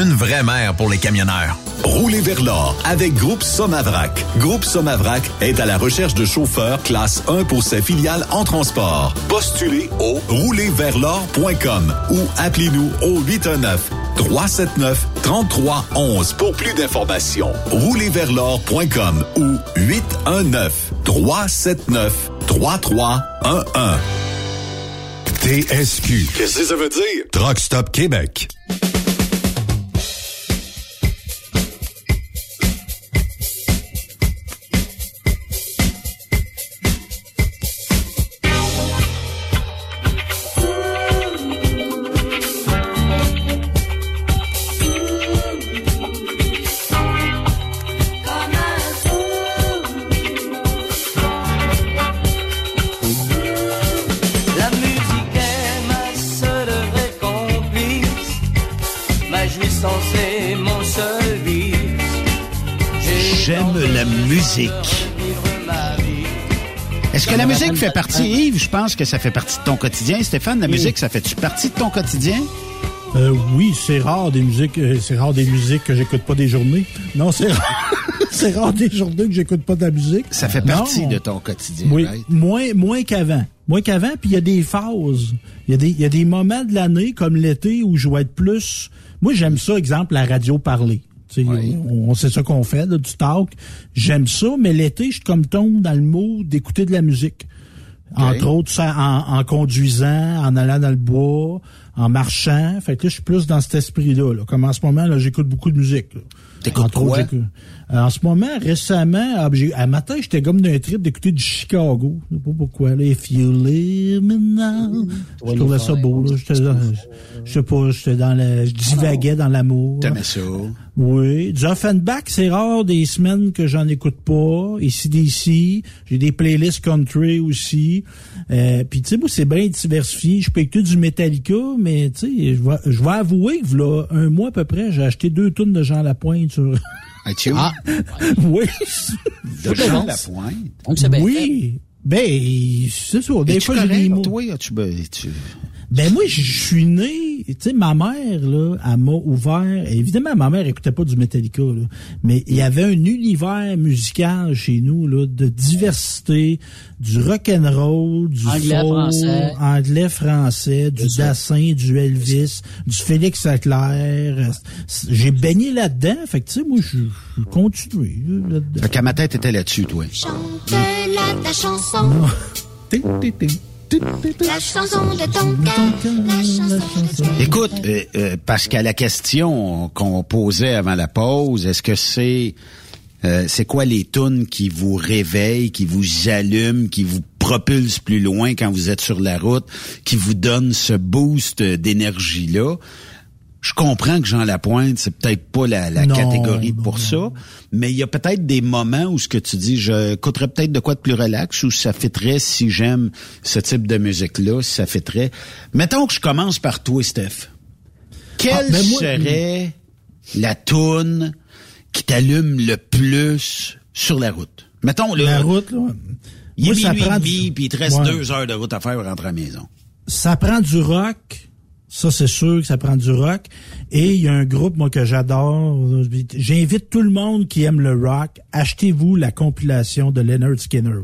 [SPEAKER 4] Une vraie mère pour les camionneurs.
[SPEAKER 8] Roulez vers l'or avec Groupe Somavrac. Groupe Somavrac est à la recherche de chauffeurs classe 1 pour ses filiales en transport. Postulez au roulerversl'or.com ou appelez-nous au 819 379 3311 pour plus d'informations. Roulerversl'or.com ou 819 379 3311.
[SPEAKER 2] TSQ.
[SPEAKER 8] Qu'est-ce que ça veut dire?
[SPEAKER 2] Truck Stop Québec.
[SPEAKER 9] Fait partie, Yves? Je pense que ça fait partie de ton quotidien. Stéphane, la musique, ça fait-tu partie de ton quotidien?
[SPEAKER 24] Euh, oui, c'est rare des musiques, euh, c'est rare des musiques que j'écoute pas des journées. Non, c'est rare. c'est rare des journées que j'écoute pas de la musique.
[SPEAKER 9] Ça fait
[SPEAKER 24] Non.
[SPEAKER 9] partie de ton quotidien,
[SPEAKER 24] Oui,
[SPEAKER 9] right?
[SPEAKER 24] moins, moins qu'avant. Moins qu'avant, puis il y a des phases. Il y, a des, il y a des moments de l'année, comme l'été, où je vais être plus... Moi, j'aime ça, exemple, la radio parler. Sais, On, on sait ça qu'on fait, là, du talk. J'aime ça, mais l'été, je comme tombe dans le mot d'écouter de la musique. Entre autres, ça, en, en conduisant, en allant dans le bois, en marchant. Fait que là, je suis plus dans cet esprit-là. Là. Comme en ce moment, là, j'écoute beaucoup de musique.
[SPEAKER 9] T'écoutes
[SPEAKER 24] autres, en ce moment, récemment, ah, j'ai- à matin, j'étais comme d'un trip d'écouter du Chicago. Je sais pas pourquoi. Là, If you live me now. Je trouvais ça beau. Là. J'étais dans- Je sais pas, j'étais dans le, je divaguais dans l'amour.
[SPEAKER 9] T'aimais ça?
[SPEAKER 24] Oui. Du Offenbach, c'est rare des semaines que j'en écoute pas. Ici d'ici, j'ai des playlists country aussi. Euh, Puis tu sais, moi, c'est bien diversifié. Je peux écouter du Metallica, mais tu sais, je vais, je vais avouer que là, un mois à peu près, j'ai acheté deux tonnes de Jean Lapointe sur.
[SPEAKER 9] Ah,
[SPEAKER 24] oui.
[SPEAKER 9] De Jean Lapointe.
[SPEAKER 24] Oui. Ben, c'est ça. Des fois, j'ai des
[SPEAKER 9] correct,
[SPEAKER 24] mots.
[SPEAKER 9] toi? As-tu, ben, tu-
[SPEAKER 24] Ben moi, je suis né, tu sais, ma mère, là, elle m'a ouvert, évidemment, ma mère écoutait pas du Metallica, là, mais il y avait un univers musical chez nous, là, de diversité, du rock and roll, du
[SPEAKER 10] Anglais,
[SPEAKER 24] folk,
[SPEAKER 10] français.
[SPEAKER 24] anglais, français, du Dassin, du Elvis, du Félix Leclerc. J'ai baigné là-dedans, fait que, tu sais, moi, je je continue, là, là-dedans.
[SPEAKER 9] Fait qu'à ma tête, t'étais là-dessus, toi.
[SPEAKER 25] Chante-la ta chanson, la chanson de ton
[SPEAKER 9] Écoute, euh, euh, parce qu'à la question qu'on posait avant la pause, est-ce que c'est euh, c'est quoi les tunes qui vous réveillent, qui vous allument, qui vous propulsent plus loin quand vous êtes sur la route, qui vous donnent ce boost d'énergie là Je comprends que Jean Lapointe, c'est peut-être pas la, la
[SPEAKER 24] Non,
[SPEAKER 9] catégorie pour ça, mais il y a peut-être des moments où ce que tu dis, je écouterais peut-être de quoi de plus relax, ou ça fitterait si j'aime ce type de musique-là, si ça fitterait. Mettons que je commence par toi, Steph. Quelle
[SPEAKER 24] Ah, ben moi-
[SPEAKER 9] serait la toune qui t'allume le plus sur la route? Mettons, là,
[SPEAKER 24] La route, là.
[SPEAKER 9] il est puis il te reste
[SPEAKER 24] Ouais.
[SPEAKER 9] deux heures de route à faire pour rentrer à la maison.
[SPEAKER 24] ça prend du rock. Ça, c'est sûr que ça prend du rock. Et il y a un groupe, moi, que j'adore. J'invite tout le monde qui aime le rock. Achetez-vous la compilation de Leonard Skinner.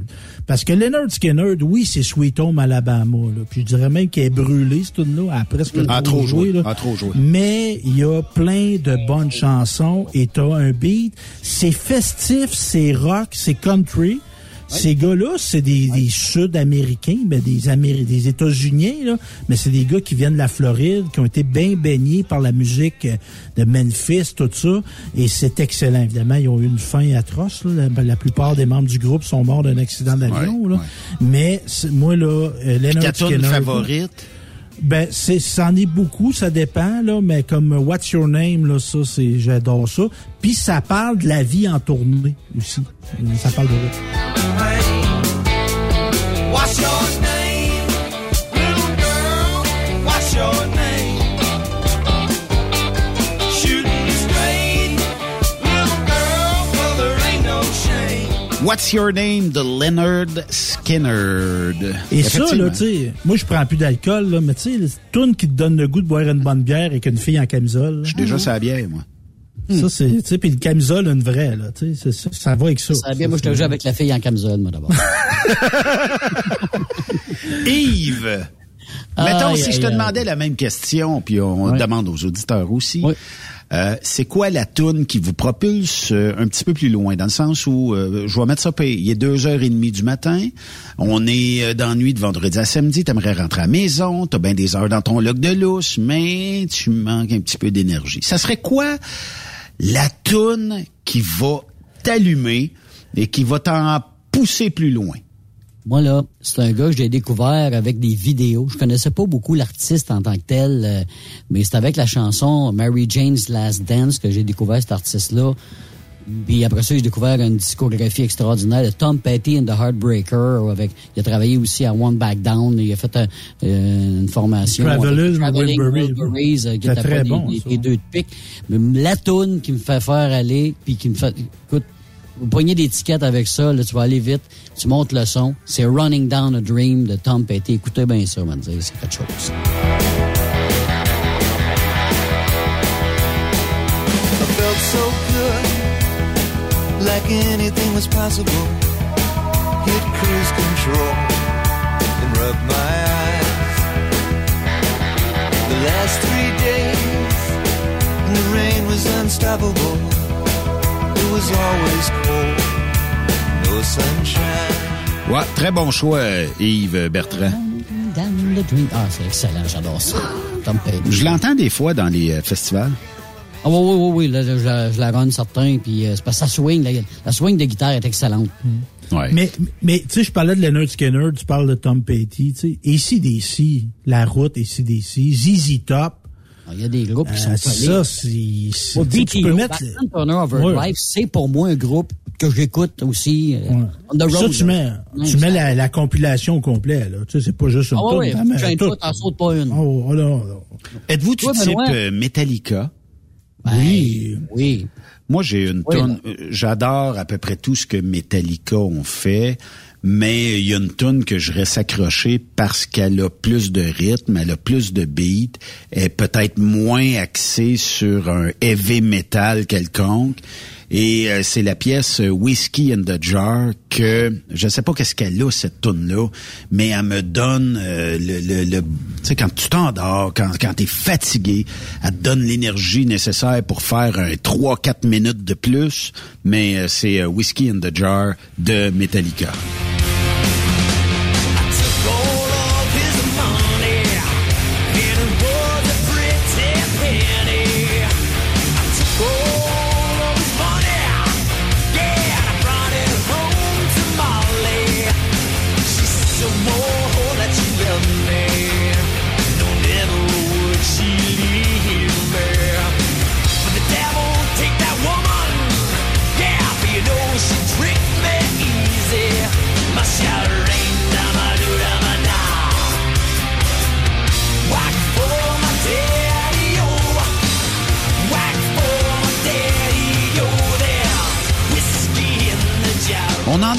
[SPEAKER 24] Parce que Leonard Skinner, oui, c'est Sweet Home Alabama. Là. Puis je dirais même qu'elle est brûlée, cette tune-là. Elle a presque
[SPEAKER 9] Ah,
[SPEAKER 24] trop, joué.
[SPEAKER 9] joué.
[SPEAKER 24] là.
[SPEAKER 9] Trop joué.
[SPEAKER 24] Mais il y a plein de bonnes chansons et t'as un beat. C'est festif, c'est rock, c'est country. Ces gars-là, c'est des, des Sud-Américains, ben des, Améri- des États-Unis, là, mais c'est des gars qui viennent de la Floride, qui ont été bien baignés par la musique euh, de Memphis, tout ça, et c'est excellent. Évidemment, ils ont eu une fin atroce. là. La, la plupart des membres du groupe sont morts d'un accident d'avion. Mais moi, là, euh, Leonard Skinner...
[SPEAKER 9] favorite?
[SPEAKER 24] Ben, c'est, c'en est beaucoup, ça dépend, là, mais comme euh, What's Your Name, là, ça, c'est, j'adore ça. Puis ça parle de la vie en tournée aussi. Ça parle de
[SPEAKER 26] What's your name, What's Your Name
[SPEAKER 9] de Leonard Skinner.
[SPEAKER 24] Et ça, là, tu sais, moi, je prends plus d'alcool, là, mais tu sais, tunes qui te donnent le goût de boire une bonne bière avec une fille en camisole.
[SPEAKER 9] Je suis déjà sur la bière, moi.
[SPEAKER 24] Ça, c'est, tu sais, puis une camisole, une vraie, là, tu sais, ça, ça va avec ça.
[SPEAKER 10] Ça va bien, moi, je te joue avec la fille en camisole, moi, d'abord.
[SPEAKER 9] Yves! Mettons,
[SPEAKER 10] Aïe,
[SPEAKER 9] si je te
[SPEAKER 10] aïe.
[SPEAKER 9] demandais la même question, puis on demande aux auditeurs aussi, euh, c'est quoi la toune qui vous propulse euh, un petit peu plus loin, dans le sens où, euh, je vais mettre ça, pay- il est deux heures et demie du matin, on est euh, dans nuit de vendredi à samedi, t'aimerais rentrer à maison, t'as bien des heures dans ton log de lousse, mais tu manques un petit peu d'énergie. Ça serait quoi la toune qui va t'allumer et qui va t'en pousser plus loin?
[SPEAKER 10] Moi, là, c'est un gars que j'ai découvert avec des vidéos. Je connaissais pas beaucoup l'artiste en tant que tel, euh, mais c'est avec la chanson Mary Jane's Last Dance que j'ai découvert cet artiste-là. Puis après ça, j'ai découvert une discographie extraordinaire de Tom Petty and the Heartbreaker. Avec, il a travaillé aussi à One Back Down. Il a fait un- euh, une formation.
[SPEAKER 24] Traveling
[SPEAKER 10] Traveling
[SPEAKER 24] Wilburys.
[SPEAKER 10] Wilburys, euh, qui était
[SPEAKER 24] très bon,
[SPEAKER 10] des,
[SPEAKER 24] ça.
[SPEAKER 10] des deux de pique. Mais la toune qui me fait faire aller, puis qui me fait... Écoute, vous pognez des avec ça, là, tu vas aller vite, tu montes le son. C'est Running Down a Dream de Tom Petty. Écoutez bien ça, man, c'est quelque chose.
[SPEAKER 26] I felt so good, like anything was possible. Hit cruise control and rub my eyes. The last three days, the rain was unstoppable.
[SPEAKER 9] Ouais, très bon choix, Yves Bertrand.
[SPEAKER 10] Ah, c'est excellent, j'adore ça. Tom Petty.
[SPEAKER 9] Je l'entends des fois dans les euh, festivals.
[SPEAKER 10] Ah oui, oui, oui, oui, là, je, la- je la run certain, puis euh, c'est parce que ça swing, la, la swing de guitare est excellente.
[SPEAKER 24] Mais, mais tu sais, je parlais de Leonard Skinner, tu parles de Tom Petty, tu sais. ACDC, La Route, ACDC, ZZ Top.
[SPEAKER 10] Il y a des groupes qui sont
[SPEAKER 24] Euh. Ça, c'est... c'est-
[SPEAKER 10] Moi,
[SPEAKER 24] tu tu peux mettre...
[SPEAKER 10] Batman Turner Overdrive,
[SPEAKER 24] Ouais.
[SPEAKER 10] c'est pour moi un groupe que j'écoute aussi. euh, on the
[SPEAKER 24] Ça,
[SPEAKER 10] road,
[SPEAKER 24] tu
[SPEAKER 10] là.
[SPEAKER 24] mets,
[SPEAKER 10] Ouais,
[SPEAKER 24] tu
[SPEAKER 10] ça-
[SPEAKER 24] mets la, la compilation au complet, là. Tu sais, c'est pas juste une
[SPEAKER 10] Ah ouais, gêne
[SPEAKER 24] tout.
[SPEAKER 10] t'en sautes pas une.
[SPEAKER 24] Oh, oh, non.
[SPEAKER 9] Êtes-vous du type euh, Metallica?
[SPEAKER 24] Oui.
[SPEAKER 10] Oui.
[SPEAKER 9] Moi, j'ai une
[SPEAKER 10] Oui,
[SPEAKER 9] tonne. euh, J'adore à peu près tout ce que Metallica ont fait, mais il y a une tonne que je reste accroché parce qu'elle a plus de rythme, elle a plus de beat, elle est peut-être moins axée sur un heavy metal quelconque. Et euh, c'est la pièce euh, Whiskey in the Jar que je sais pas qu'est-ce qu'elle a cette tune là, mais elle me donne euh, le, le, le- tu sais quand tu t'endors, quand quand t'es fatigué, elle te donne l'énergie nécessaire pour faire un 3-4 minutes de plus. Mais euh, c'est euh, Whiskey in the Jar de Metallica.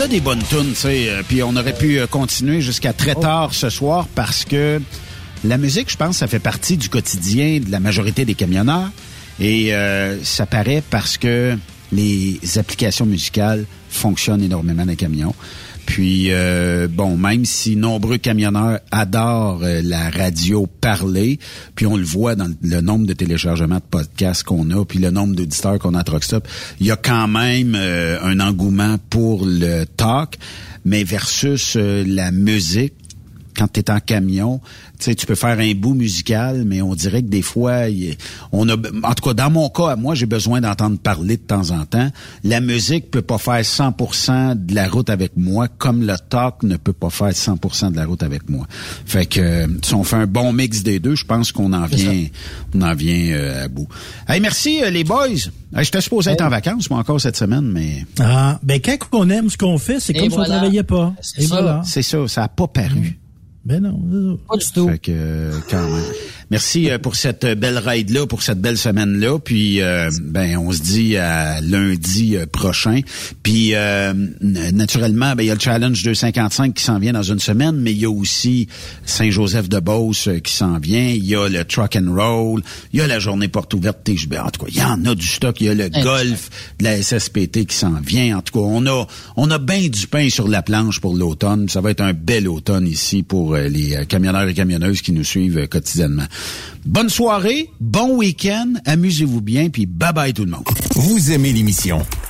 [SPEAKER 26] A
[SPEAKER 9] des bonnes tunes, tu sais, euh, puis on aurait pu euh, continuer jusqu'à
[SPEAKER 24] Oh.
[SPEAKER 9] très tard ce soir parce que la musique, je pense, ça fait partie du quotidien de la majorité des camionneurs et euh, ça paraît parce que les applications musicales fonctionnent énormément dans les camions. Puis, euh, bon, même si nombreux camionneurs adorent euh, la radio parler, puis on le voit dans le nombre de téléchargements de podcasts qu'on a, puis le nombre d'auditeurs qu'on a à Truckstop, il y a quand même euh, un engouement pour le talk, mais versus euh, la musique, quand tu es en camion, tu sais, tu peux faire un bout musical, mais on dirait que des fois, on a, en tout cas, dans mon cas, à moi, j'ai besoin d'entendre parler de temps en temps. La musique peut pas faire 100% de la route avec moi, comme le talk ne peut pas faire 100% de la route avec moi. Fait que, si on fait un bon mix des deux, je pense qu'on en vient, on en vient euh, à bout. Hey, merci euh, les boys. Hey, J'étais supposé être en vacances, moi encore cette semaine, mais
[SPEAKER 24] Ah, ben quand on aime ce qu'on fait, c'est comme si on
[SPEAKER 9] voilà.
[SPEAKER 24] travaillait pas.
[SPEAKER 9] C'est ça.
[SPEAKER 24] voilà.
[SPEAKER 9] C'est ça, ça a pas paru.
[SPEAKER 24] Ben non.
[SPEAKER 10] Pas du tout.
[SPEAKER 9] Fait que, quand même. Merci euh, pour cette belle ride-là, pour cette belle semaine-là. Puis, euh, ben, on se dit à lundi euh, prochain. Puis, euh, naturellement, ben, il y a le Challenge 255 qui s'en vient dans une semaine, mais il y a aussi Saint-Joseph-de-Beauce euh, qui s'en vient. Il y a le Truck and Roll. Il y a la journée porte ouverte. En tout cas, il y en a du stock. Il y a le golf de la SSPT qui s'en vient. En tout cas, on a, on a bien du pain sur la planche pour l'automne. Ça va être un bel automne ici pour euh, les euh, camionneurs et camionneuses qui nous suivent euh, quotidiennement. Bonne soirée, bon week-end, amusez-vous bien, puis bye bye tout le monde.
[SPEAKER 4] Vous aimez l'émission?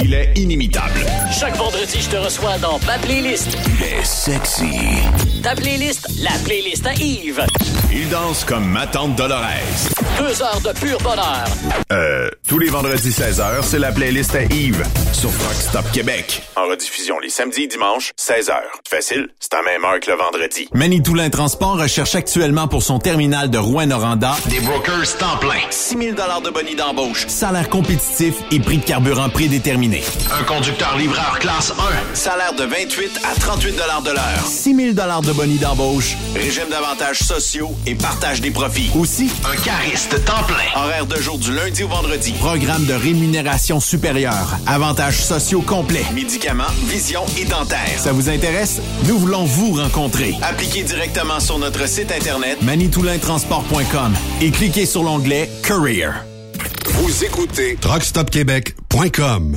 [SPEAKER 27] Il est inimitable.
[SPEAKER 28] Chaque vendredi, je te reçois dans ma playlist.
[SPEAKER 27] Il est sexy.
[SPEAKER 28] Ta playlist, la playlist à Yves.
[SPEAKER 27] Il danse comme ma tante Dolores.
[SPEAKER 28] Deux heures de pur bonheur.
[SPEAKER 27] Euh, tous les vendredis 16h, c'est la playlist à Yves sur Rock Stop Québec. En rediffusion les samedis et dimanches, 16h. Facile, c'est à même heure que le vendredi.
[SPEAKER 4] Manitoulin Transport recherche actuellement pour son terminal de Rouen-Noranda des brokers temps plein. 6 000 de bonus d'embauche, salaire compétitif et prix de carburant prédéterminé.
[SPEAKER 27] Un conducteur livreur classe 1.
[SPEAKER 4] Salaire de 28 à 38 de l'heure. 6 000 de bonus d'embauche, régime d'avantages sociaux et partage des profits. Aussi,
[SPEAKER 27] Un cariste temps plein.
[SPEAKER 4] horaire de jour du lundi au vendredi. Programme de rémunération supérieure. Avantages sociaux complets. Médicaments, vision et dentaire. Ça vous intéresse? Nous voulons vous rencontrer. Appliquez directement sur notre site internet manitoulintransport.com et cliquez sur l'onglet Career.
[SPEAKER 2] Vous écoutez truckstopquebec.com.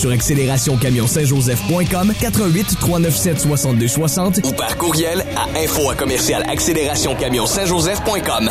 [SPEAKER 5] sur accélérationcamion-saint-joseph.com 88 397 62 60
[SPEAKER 6] Ou par courriel à info à commercial accélérationcamion-saint-joseph.com.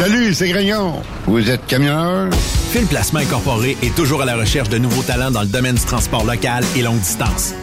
[SPEAKER 21] Salut, c'est Grignon. Vous êtes camionneur?
[SPEAKER 4] Phil Placement Incorporé est toujours à la recherche de nouveaux talents dans le domaine du transport local et longue distance.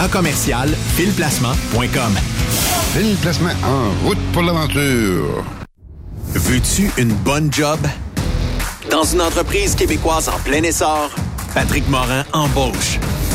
[SPEAKER 4] à commercial filplacement.com.
[SPEAKER 21] Fil placement en route pour l'aventure.
[SPEAKER 4] Veux-tu une bonne job? Dans une entreprise québécoise en plein essor, Patrick Morin embauche.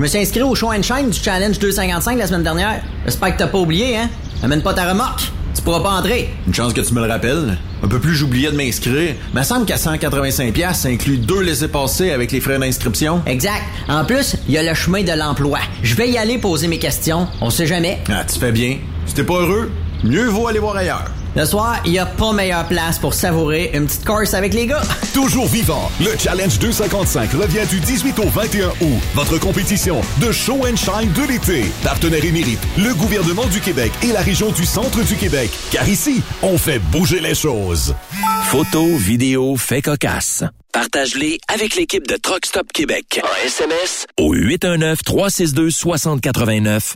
[SPEAKER 7] Je me suis inscrit au show and shine du Challenge 255 la semaine dernière. J'espère que t'as pas oublié, hein? Amène pas ta remorque. Tu pourras pas entrer.
[SPEAKER 4] Une chance que tu me le rappelles. Un peu plus, j'oubliais de m'inscrire. Mais semble qu'à 185$, ça inclut deux laissés-passer avec les frais d'inscription.
[SPEAKER 7] Exact. En plus, il y a le chemin de l'emploi. Je vais y aller poser mes questions. On sait jamais.
[SPEAKER 4] Ah, tu fais bien. Si t'es pas heureux, mieux vaut aller voir ailleurs.
[SPEAKER 7] Le soir, il n'y a pas meilleure place pour savourer une petite course avec les gars.
[SPEAKER 8] Toujours vivant, le Challenge 255 revient du 18 au 21 août. Votre compétition de show and shine de l'été. Partenaire émérite, le gouvernement du Québec et la région du centre du Québec. Car ici, on fait bouger les choses.
[SPEAKER 6] Photos, vidéos, faits cocasse. Partage-les avec l'équipe de Truck Stop Québec. En SMS au 819-362-6089.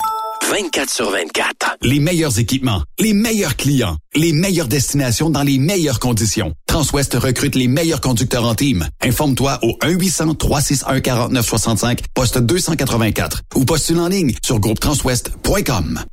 [SPEAKER 6] 24 sur 24.
[SPEAKER 22] Les meilleurs équipements, les meilleurs clients, les meilleures destinations dans les meilleures conditions. Transwest recrute les meilleurs conducteurs en team. Informe-toi au 1-800-361-4965, poste 284 ou postule en ligne sur groupetranswest.com.